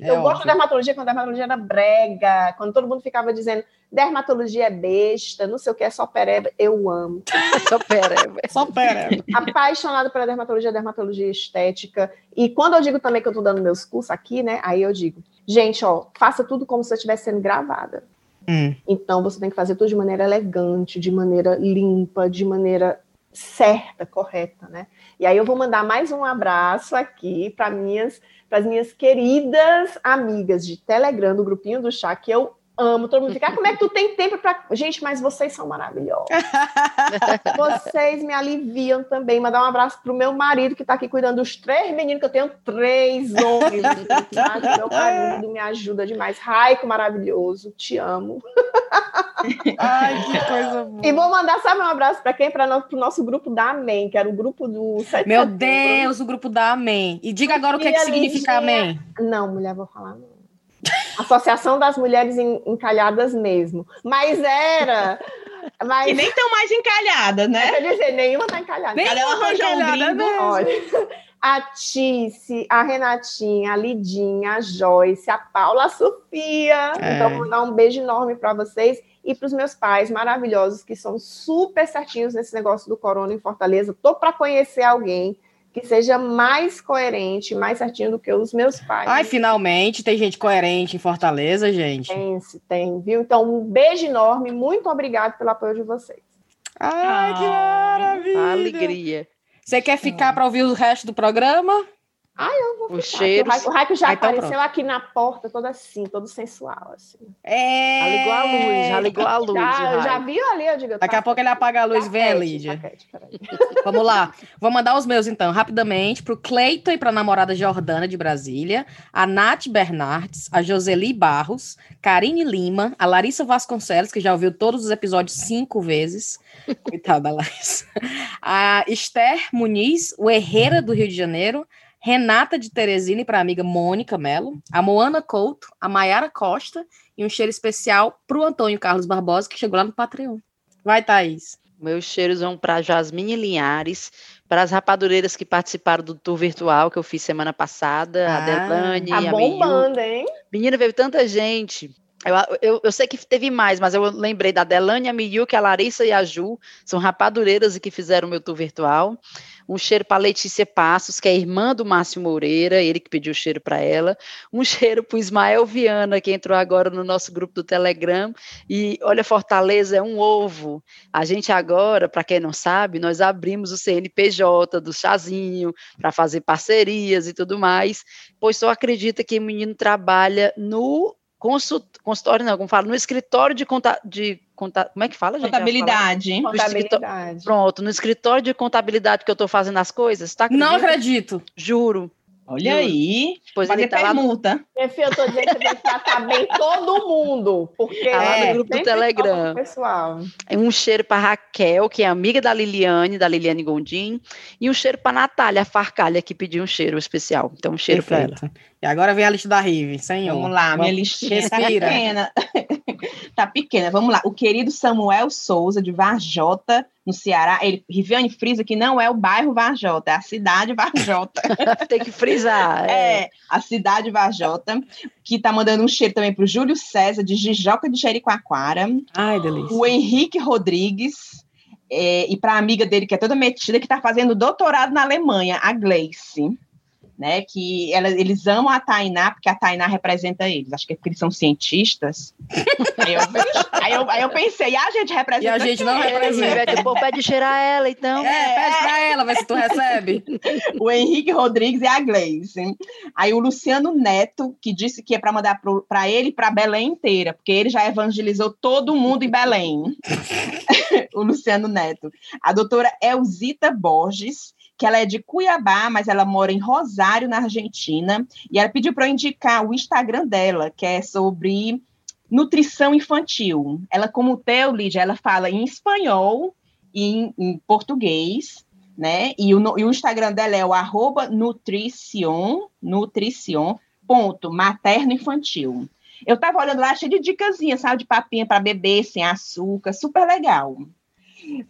É eu gosto de dermatologia quando a dermatologia era brega, quando todo mundo ficava dizendo dermatologia é besta, não sei o que, é só pereba. Eu amo. só pereba. Só pereba. Apaixonada pela dermatologia, dermatologia estética. E quando eu digo também que eu tô dando meus cursos aqui, né? Aí eu digo Gente, ó, faça tudo como se você estivesse sendo gravada. Hum. Então você tem que fazer tudo de maneira elegante, de maneira limpa, de maneira certa, correta, né? E aí eu vou mandar mais um abraço aqui para minhas para as minhas queridas amigas de Telegram, do grupinho do chá, que eu amo. Todo mundo fica, ah, como é que tu tem tempo para. Gente, mas vocês são maravilhosos. vocês me aliviam também. Mandar um abraço pro meu marido, que está aqui cuidando dos três meninos, que eu tenho três homens. meu marido me ajuda demais. Raico maravilhoso, te amo. Ai, que coisa boa. E vou mandar, sabe, um abraço para quem? Para o nosso grupo da Amém, que era o grupo do 7 Meu Deus, o grupo da Amém. E diga agora o que, é que significa Amém. Não, mulher, vou falar não. Associação das Mulheres Encalhadas mesmo. Mas era. Mas... E nem tão mais encalhada, né? Quer dizer, nenhuma tá encalhada. Nenhuma ela tá arranjou um gringo. Olha, a Tice, a Renatinha, a Lidinha, a Joyce, a Paula, a Sofia. É. Então, vou mandar um beijo enorme para vocês e para os meus pais maravilhosos que são super certinhos nesse negócio do corona em Fortaleza. Tô para conhecer alguém que seja mais coerente, mais certinho do que os meus pais. Ai, finalmente tem gente coerente em Fortaleza, gente. Tem, tem, viu? Então, um beijo enorme, muito obrigado pelo apoio de vocês. Ai, que maravilha! Alegria. Você quer ficar para ouvir o resto do programa? Ah, eu vou o cheiro. O Raico já então apareceu pronto. aqui na porta, todo assim, todo sensual, assim. É. Já ligou a luz, já ligou a luz. Já, já viu ali, eu digo. Daqui a pouco ele apaga a luz, vem, Lídia. Vamos lá. Vou mandar os meus, então, rapidamente, para o Cleiton e para a namorada Jordana de Brasília, a Nath Bernardes, a Joseli Barros, Karine Lima, a Larissa Vasconcelos, que já ouviu todos os episódios cinco vezes. Coitada, Larissa. A Esther Muniz, o Herrera do Rio de Janeiro, Renata de Teresina para a amiga Mônica Mello, a Moana Couto, a Maiara Costa e um cheiro especial para o Antônio Carlos Barbosa, que chegou lá no Patreon. Vai, Thaís. Meus cheiros vão para Jasmine Linhares, para as rapadureiras que participaram do tour virtual que eu fiz semana passada, ah, a Delane, tá a bombando, hein? Menina, veio tanta gente. Eu, eu, eu, sei que teve mais, mas eu lembrei da Delane, a Miyu, que a Larissa e a Ju são rapadureiras e que fizeram o meu tour virtual. Um cheiro para Letícia Passos, que é irmã do Márcio Moreira, ele que pediu o cheiro para ela. Um cheiro para o Ismael Viana, que entrou agora no nosso grupo do Telegram. E olha, Fortaleza é um ovo. A gente agora, para quem não sabe, nós abrimos o CNPJ do Chazinho para fazer parcerias e tudo mais, pois só acredita que o menino trabalha no consultório, não, como fala, no escritório de, conta, de conta, como é que fala, gente? Contabilidade. Contabilidade. Pronto, no escritório de contabilidade que eu estou fazendo as coisas, tá? Não acredito. Juro. Olha Juro. aí, pois ele tá permuta. Lá... Minha filha, eu tô dizendo que você tem que tratar bem todo mundo, porque tá lá no grupo do Telegram. Pessoal. Um cheiro para Raquel, que é amiga da Liliane, da Liliane Gondim, e um cheiro para Natália Farcalha, que pediu um cheiro especial. Então, um cheiro para ela. E agora vem a lista da Rive, senhor. Vamos lá, minha listinha tá pequena. tá pequena, vamos lá. O querido Samuel Souza, de Varjota, no Ceará. Ele, Riviane frisa que não é o bairro Varjota, é a cidade Varjota. Tem que frisar. É. é, a cidade Varjota, que tá mandando um cheiro também pro Júlio César, de Jijoca de Jericoacoara. Ai, delícia. O Henrique Rodrigues, é, e para a amiga dele, que é toda metida, que está fazendo doutorado na Alemanha, a Gleice né? Que ela, eles amam a Tainá porque a Tainá representa eles. Acho que é porque eles são cientistas. aí, eu, aí, eu, aí, eu, pensei, a gente representa. E a gente não representa. Pô, pede cheirar ela, então. É, pede pra ela, vê se tu recebe. o Henrique Rodrigues e a Gleice. Aí o Luciano Neto, que disse que é para mandar para ele e para Belém inteira, porque ele já evangelizou todo mundo em Belém. o Luciano Neto. A doutora Elzita Borges, que ela é de Cuiabá, mas ela mora em Rosário, na Argentina, e ela pediu para eu indicar o Instagram dela, que é sobre nutrição infantil. Ela, como teu, Lídia, ela fala em espanhol e em, em português, né? E o, e o, Instagram dela é o arroba nutricion, nutricion, ponto, materno infantil. Eu tava olhando lá, cheio de dicasinha, sabe, de papinha para beber sem açúcar, super legal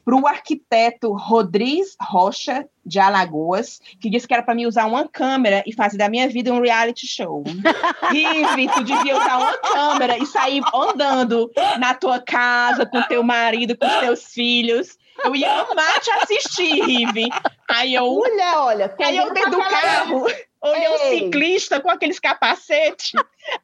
para o arquiteto Rodrigues Rocha, de Alagoas, que disse que era para mim usar uma câmera e fazer da minha vida um reality show. Rive, tu devia usar uma câmera e sair andando na tua casa com teu marido, com teus filhos. Eu ia amar te assistir, Rive. Aí eu. Mulher, olha. Aí eu dentro do carro. Olhei um ciclista com aqueles capacetes.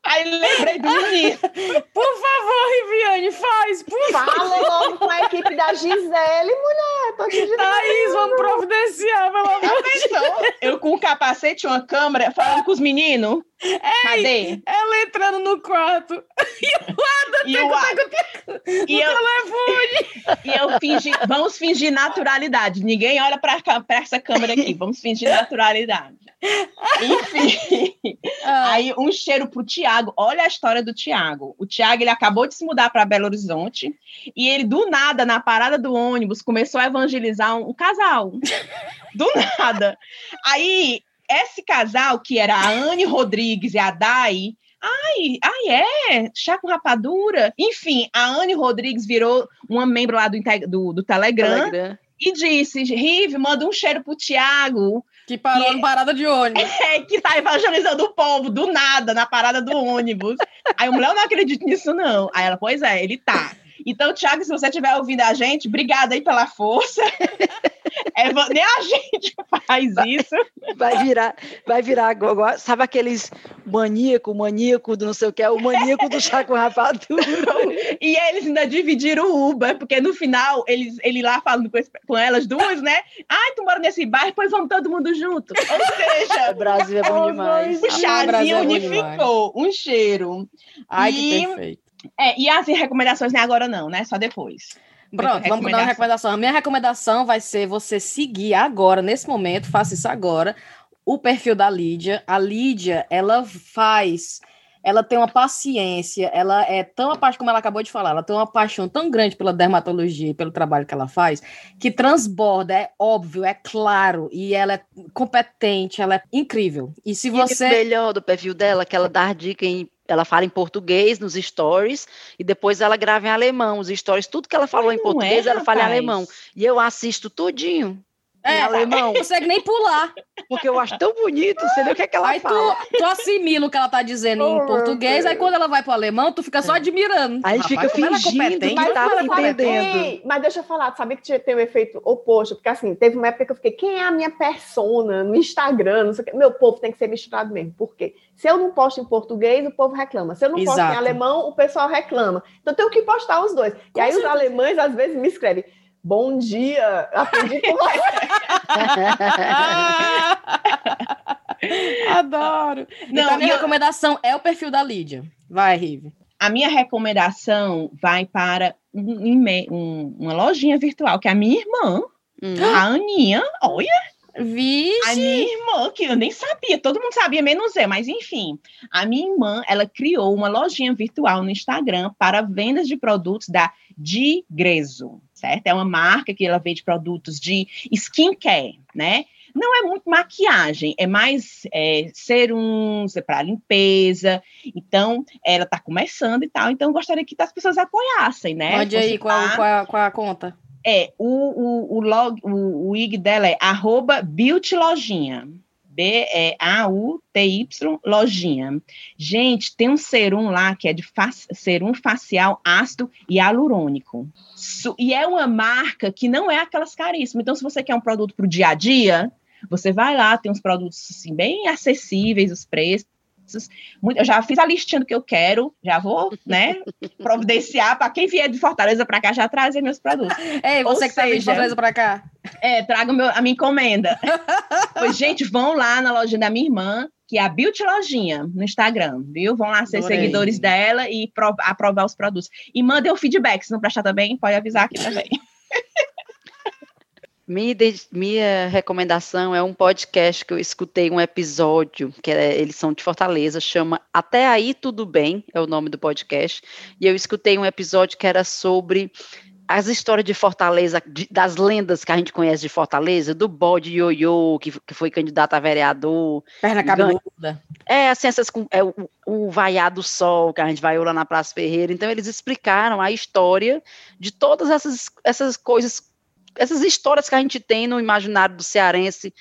Aí lembrei do menino. Por favor, Riviane, faz, por Fala favor. logo com a equipe da Gisele, mulher. Tô te Thaís, vamos providenciar, pelo amor de Deus. Eu com o capacete, uma câmera, falando com os meninos. Ei, Cadê? Ela entrando no quarto. E o Ada e eu, telefone. E eu fingi, vamos fingir naturalidade. Ninguém olha para essa câmera aqui. Vamos fingir naturalidade. Enfim. Ah. Aí um cheiro pro Tiago. Olha a história do Tiago. O Tiago ele acabou de se mudar para Belo Horizonte e ele do nada na parada do ônibus começou a evangelizar um, um casal. Do nada. Aí esse casal que era a Anne Rodrigues e a Dai Ai, ai, é? Chá com rapadura? Enfim, a Anne Rodrigues virou uma membro lá do, do, do Telegram, Telegram, e disse: Rive, manda um cheiro pro Tiago. Que parou que, na parada de ônibus. É, que tá evangelizando o povo do nada, na parada do ônibus. Aí o mulher, não acredito nisso, não. Aí ela, pois é, ele tá. Então, Tiago, se você estiver ouvindo a gente, obrigada aí pela força. É, nem a gente faz isso. Vai virar, vai virar agora, sabe aqueles maníaco, maníaco do não sei o que, é o maníaco do chá com rapadura. E eles ainda dividiram o Uber, porque no final, eles, ele lá falando com, com elas duas, né? Ai, tu mora nesse bairro, pois vamos todo mundo junto. Ou seja, o Brasil é bom demais. O chazinho é unificou, um cheiro. Ai, e, que perfeito. É, e as recomendações não é agora não, né? Só depois. Pronto, vamos dar uma recomendação. A minha recomendação vai ser você seguir agora, nesse momento, faça isso agora, o perfil da Lídia. A Lídia, ela faz ela tem uma paciência, ela é tão apaixonada, como ela acabou de falar, ela tem uma paixão tão grande pela dermatologia e pelo trabalho que ela faz, que transborda, é óbvio, é claro, e ela é competente, ela é incrível. E se você. E melhor do perfil dela, que ela dá dica em ela fala em português nos stories e depois ela grava em alemão os stories, tudo que ela falou Ai, em português, é, ela fala em alemão. E eu assisto tudinho. É, em alemão. Não consegue nem pular. Porque eu acho tão bonito, você vê o que, é que ela aí fala. Tu, tu assimila o que ela tá dizendo em português, aí quando ela vai pro alemão, tu fica só admirando. Aí a gente fica fingindo que tá entendendo. Mas deixa eu falar, sabia que tem um efeito oposto? Porque assim, teve uma época que eu fiquei, quem é a minha persona no Instagram? Não sei o que. Meu povo tem que ser misturado mesmo. Por quê? Se eu não posto em português, o povo reclama. Se eu não Exato. posto em alemão, o pessoal reclama. Então eu tenho que postar os dois. E aí certeza. os alemães às vezes me escrevem Bom dia, aprendi com você. Adoro. Não, então, a minha eu... recomendação é o perfil da Lídia. Vai, Rive. A minha recomendação vai para um, um, uma lojinha virtual, que é a minha irmã, hum. a Aninha, olha, Vixe. A minha irmã, que eu nem sabia, todo mundo sabia, menos eu, mas enfim. A minha irmã, ela criou uma lojinha virtual no Instagram para vendas de produtos da Digreso, certo? É uma marca que ela vende produtos de skincare, né? Não é muito maquiagem, é mais é, serums, é para limpeza. Então, ela está começando e tal. Então, eu gostaria que as pessoas apoiassem, né? Pode aí, qual, qual, a, qual a conta? É, o, o, o, log, o, o IG dela é arroba Lojinha. B-E-A-U-T-Y, lojinha. Gente, tem um serum lá que é de fa serum facial ácido e hialurônico. e é uma marca que não é aquelas caríssimas. Então, se você quer um produto para o dia a dia, você vai lá, tem uns produtos assim, bem acessíveis, os preços. Muito, eu já fiz a listinha do que eu quero, já vou, né, providenciar para quem vier de Fortaleza para cá já trazer meus produtos. Ei, você Ou que está vindo de Fortaleza para cá. É, traga meu, a minha encomenda. pois, gente, vão lá na loja da minha irmã, que é a Beauty Lojinha, no Instagram, viu? Vão lá ser Adorei. seguidores dela e aprovar os produtos. E mandem o feedback, se não prestar também, pode avisar aqui também. Minha, minha recomendação é um podcast que eu escutei um episódio, que é, eles são de Fortaleza, chama Até Aí Tudo Bem, é o nome do podcast, e eu escutei um episódio que era sobre as histórias de Fortaleza, de, das lendas que a gente conhece de Fortaleza, do bode ioiô, que, que foi candidato a vereador. Perna cabeluda. É, assim, essas, é, o, o vaiado sol, que a gente vai lá na Praça Ferreira. Então, eles explicaram a história de todas essas, essas coisas essas histórias que a gente tem no imaginário do cearense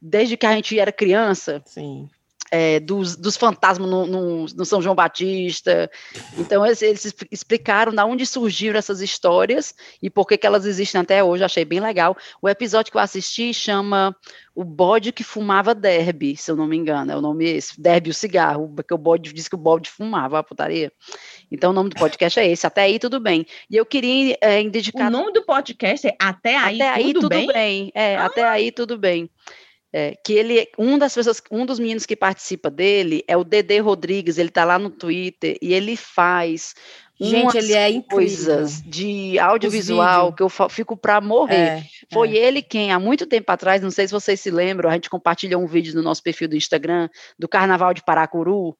desde que a gente era criança. Sim. É, dos, dos, fantasmas no, no, no, São João Batista. Então, eles, eles, explicaram de onde surgiram essas histórias e por que, que elas existem até hoje. Achei bem legal. O episódio que eu assisti chama O Bode que Fumava Derby, se eu não me engano. É o nome esse, Derby o cigarro, porque o bode disse que o bode fumava a putaria. Então, o nome do podcast é esse, Até Aí Tudo Bem. E eu queria é, indicar... O nome do podcast é Até Aí, até aí tudo, bem? bem? É, ah. Até Aí Tudo Bem. É, que ele, um das pessoas, um dos meninos que participa dele é o Dedê Rodrigues, ele tá lá no Twitter e ele faz Gente, ele é coisas de audiovisual que eu fico para morrer. É, Foi é. ele quem, há muito tempo atrás, não sei se vocês se lembram, a gente compartilhou um vídeo no nosso perfil do Instagram do Carnaval de Paracuru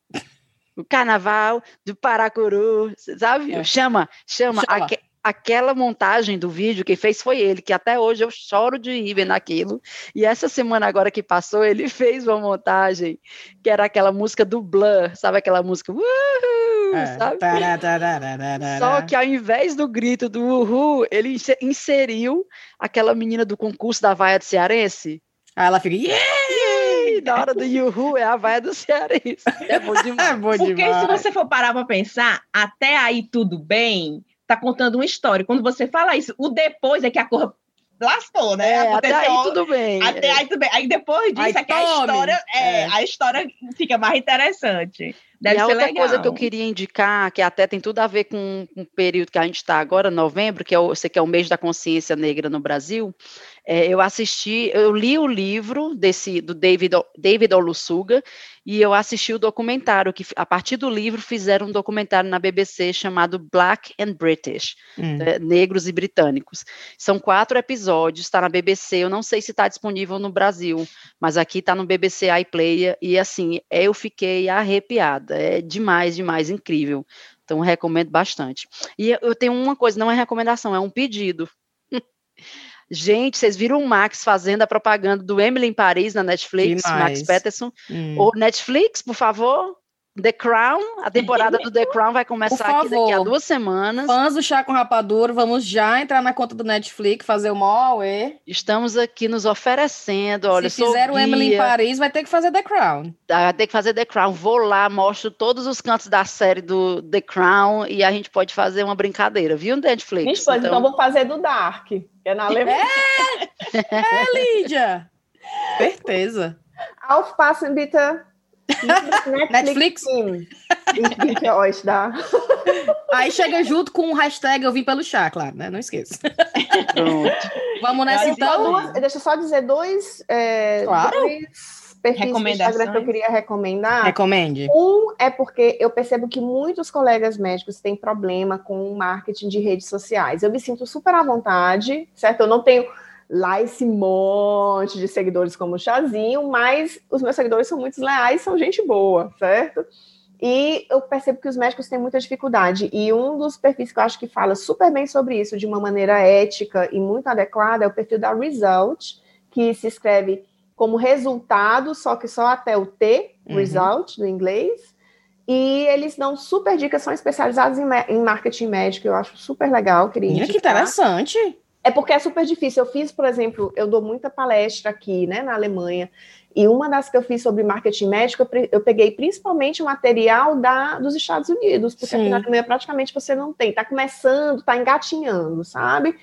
o carnaval do Paracuru, sabe? É. Chama, chama. chama. Aque, aquela montagem do vídeo que fez foi ele, que até hoje eu choro de rir naquilo. E essa semana agora que passou, ele fez uma montagem que era aquela música do Blur, sabe aquela música? Uhul, é. sabe? Só que ao invés do grito do uhul, ele inseriu aquela menina do concurso da Vaia de Cearense. Aí ela fica, yeah! na hora do Yuhu é a vaia do Cearense. É bom demais. É bom Porque demais. se você for parar para pensar, até aí tudo bem, tá contando uma história. Quando você fala isso, o depois é que a cor lascou, né? É, até aí tudo bem. Até aí tudo bem. Aí depois disso aí, é que a história, é, é. a história fica mais interessante. Deve e a outra legal. coisa que eu queria indicar, que até tem tudo a ver com, com o período que a gente está agora, novembro, que é o, sei que é o mês da consciência negra no Brasil, é, eu assisti, eu li o livro desse do David, David Olusuga e eu assisti o documentário, que a partir do livro fizeram um documentário na BBC chamado Black and British, hum. né, Negros e Britânicos. São quatro episódios, está na BBC, eu não sei se está disponível no Brasil, mas aqui está no BBC iPlayer, e assim, eu fiquei arrepiada, é demais, demais, incrível. Então, recomendo bastante. E eu tenho uma coisa, não é recomendação, é um pedido. Gente, vocês viram o Max fazendo a propaganda do Emily em Paris na Netflix, Max Peterson. Hum. Ou Netflix, por favor, The Crown, a temporada do The Crown vai começar aqui daqui a duas semanas. Fãs do Chá com Rapadura, vamos já entrar na conta do Netflix, fazer o maior Estamos aqui nos oferecendo, olha, Se fizer o Emily em Paris, vai ter que fazer The Crown. Vai ter que fazer The Crown. Vou lá, mostro todos os cantos da série do The Crown e a gente pode fazer uma brincadeira, viu, Netflix? Gente, então... então vou fazer do Dark, que é na Alemanha. É, é Lídia! Certeza. Aufpassen, bitte. Netflix? Netflix? da. Aí chega junto com o hashtag Eu Vim Pelo Chá, claro, né? Não esqueça. Pronto. Vamos nessa então? Duas, deixa eu só dizer dois, é, claro. dois perfis do Instagram que eu queria recomendar. Recomende. Um é porque eu percebo que muitos colegas médicos têm problema com o marketing de redes sociais. Eu me sinto super à vontade, certo? Eu não tenho lá esse monte de seguidores como o Chazinho, mas os meus seguidores são muito leais, são gente boa, certo? E eu percebo que os médicos têm muita dificuldade. E um dos perfis que eu acho que fala super bem sobre isso, de uma maneira ética e muito adequada, é o perfil da Result, que se escreve como resultado, só que só até o T, uhum. result, no inglês. E eles dão super dicas, são especializados em, em marketing médico, eu acho super legal, queria Mira, que interessante. É porque é super difícil. Eu fiz, por exemplo, eu dou muita palestra aqui, né, na Alemanha, e uma das que eu fiz sobre marketing médico, eu peguei principalmente o material da, dos Estados Unidos, porque Sim. aqui na Alemanha praticamente você não tem, está começando, está engatinhando, sabe?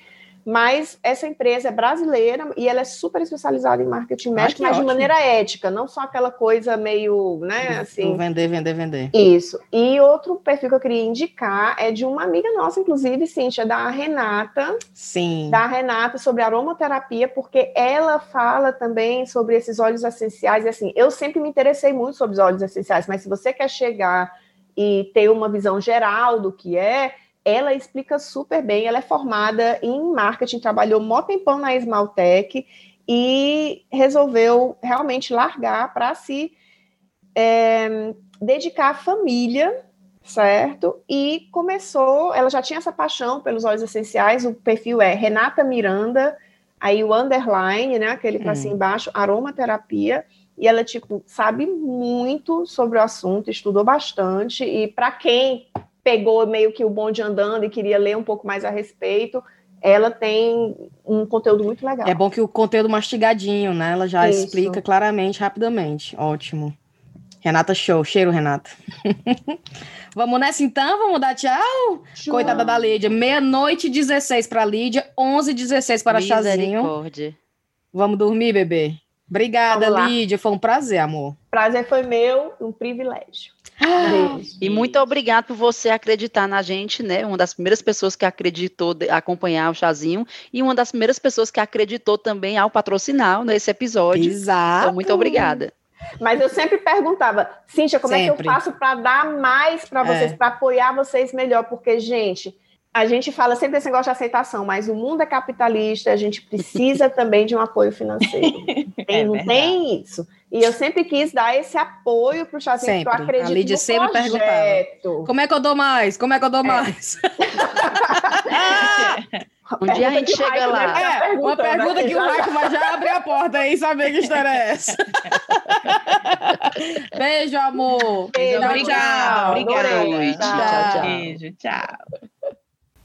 Mas essa empresa é brasileira e ela é super especializada em marketing médico, mas ótimo. de maneira ética, não só aquela coisa meio, né, assim... Vender, vender, vender. Isso. E outro perfil que eu queria indicar é de uma amiga nossa, inclusive, Cíntia, da Renata. Sim. Da Renata, sobre aromaterapia, porque ela fala também sobre esses óleos essenciais, e assim, eu sempre me interessei muito sobre os óleos essenciais, mas se você quer chegar e ter uma visão geral do que é, ela explica super bem, ela é formada em marketing, trabalhou mó tempão na Esmaltec e resolveu realmente largar para se é, dedicar à família, certo? E começou, ela já tinha essa paixão pelos óleos essenciais, o perfil é Renata Miranda, aí o underline, né, aquele para hum. cima embaixo, aromaterapia, e ela, tipo, sabe muito sobre o assunto, estudou bastante, e para quem pegou meio que o bonde andando e queria ler um pouco mais a respeito, ela tem um conteúdo muito legal. É bom que o conteúdo mastigadinho, né? Ela já Isso. explica claramente, rapidamente. Ótimo. Renata, show. Cheiro, Renata. Vamos nessa então? Vamos dar tchau? tchau. Coitada da Lídia. Meia-noite 16 para Lídia, 11 16 para Chazinho. Vamos dormir, bebê? Obrigada, Lídia. Foi um prazer, amor. Prazer foi meu, um privilégio. E muito obrigado por você acreditar na gente, né? Uma das primeiras pessoas que acreditou acompanhar o chazinho e uma das primeiras pessoas que acreditou também ao patrocinar nesse episódio. Exato. Então, muito obrigada. Mas eu sempre perguntava, Cíntia, como sempre. é que eu faço para dar mais para vocês, é. para apoiar vocês melhor? Porque, gente, a gente fala sempre desse negócio de aceitação, mas o mundo é capitalista, a gente precisa também de um apoio financeiro. Tem, é não tem isso. E eu sempre quis dar esse apoio para o chazinho, porque eu acredito a Lídia no sempre projeto. perguntava, como é que eu dou mais? Como é que eu dou é. mais? um dia a gente chega lá. É, pergunta, uma pergunta né? que o Raico vai já abrir a porta aí, saber que história é essa. Beijo, amor. Beijo, tchau, obrigado. Obrigada. Tchau, tchau. Beijo, tchau.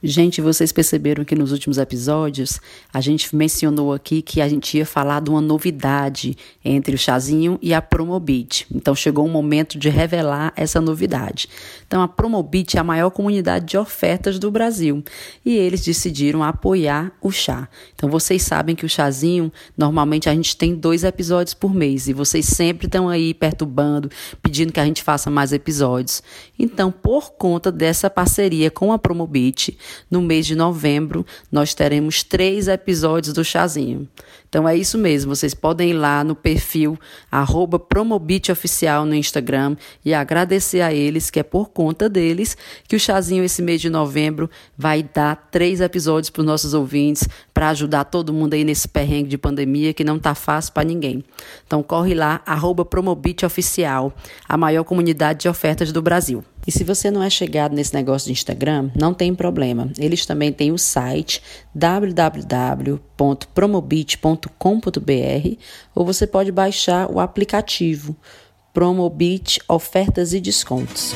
Gente, vocês perceberam que nos últimos episódios a gente mencionou aqui que a gente ia falar de uma novidade entre o Chazinho e a Promobit. Então chegou o momento de revelar essa novidade. Então a Promobit é a maior comunidade de ofertas do Brasil e eles decidiram apoiar o chá. Então vocês sabem que o Chazinho, normalmente a gente tem dois episódios por mês e vocês sempre estão aí perturbando, pedindo que a gente faça mais episódios. Então, por conta dessa parceria com a Promobit, no mês de novembro, nós teremos três episódios do Chazinho. Então é isso mesmo, vocês podem ir lá no perfil @promobitoficial no Instagram e agradecer a eles, que é por conta deles que o Chazinho esse mês de novembro vai dar três episódios para os nossos ouvintes, para ajudar todo mundo aí nesse perrengue de pandemia que não tá fácil para ninguém. Então corre lá, @promobitoficial, a maior comunidade de ofertas do Brasil. E se você não é chegado nesse negócio de Instagram, não tem problema. Eles também têm o site www.promobit.com.br ou você pode baixar o aplicativo Promobit Ofertas e Descontos.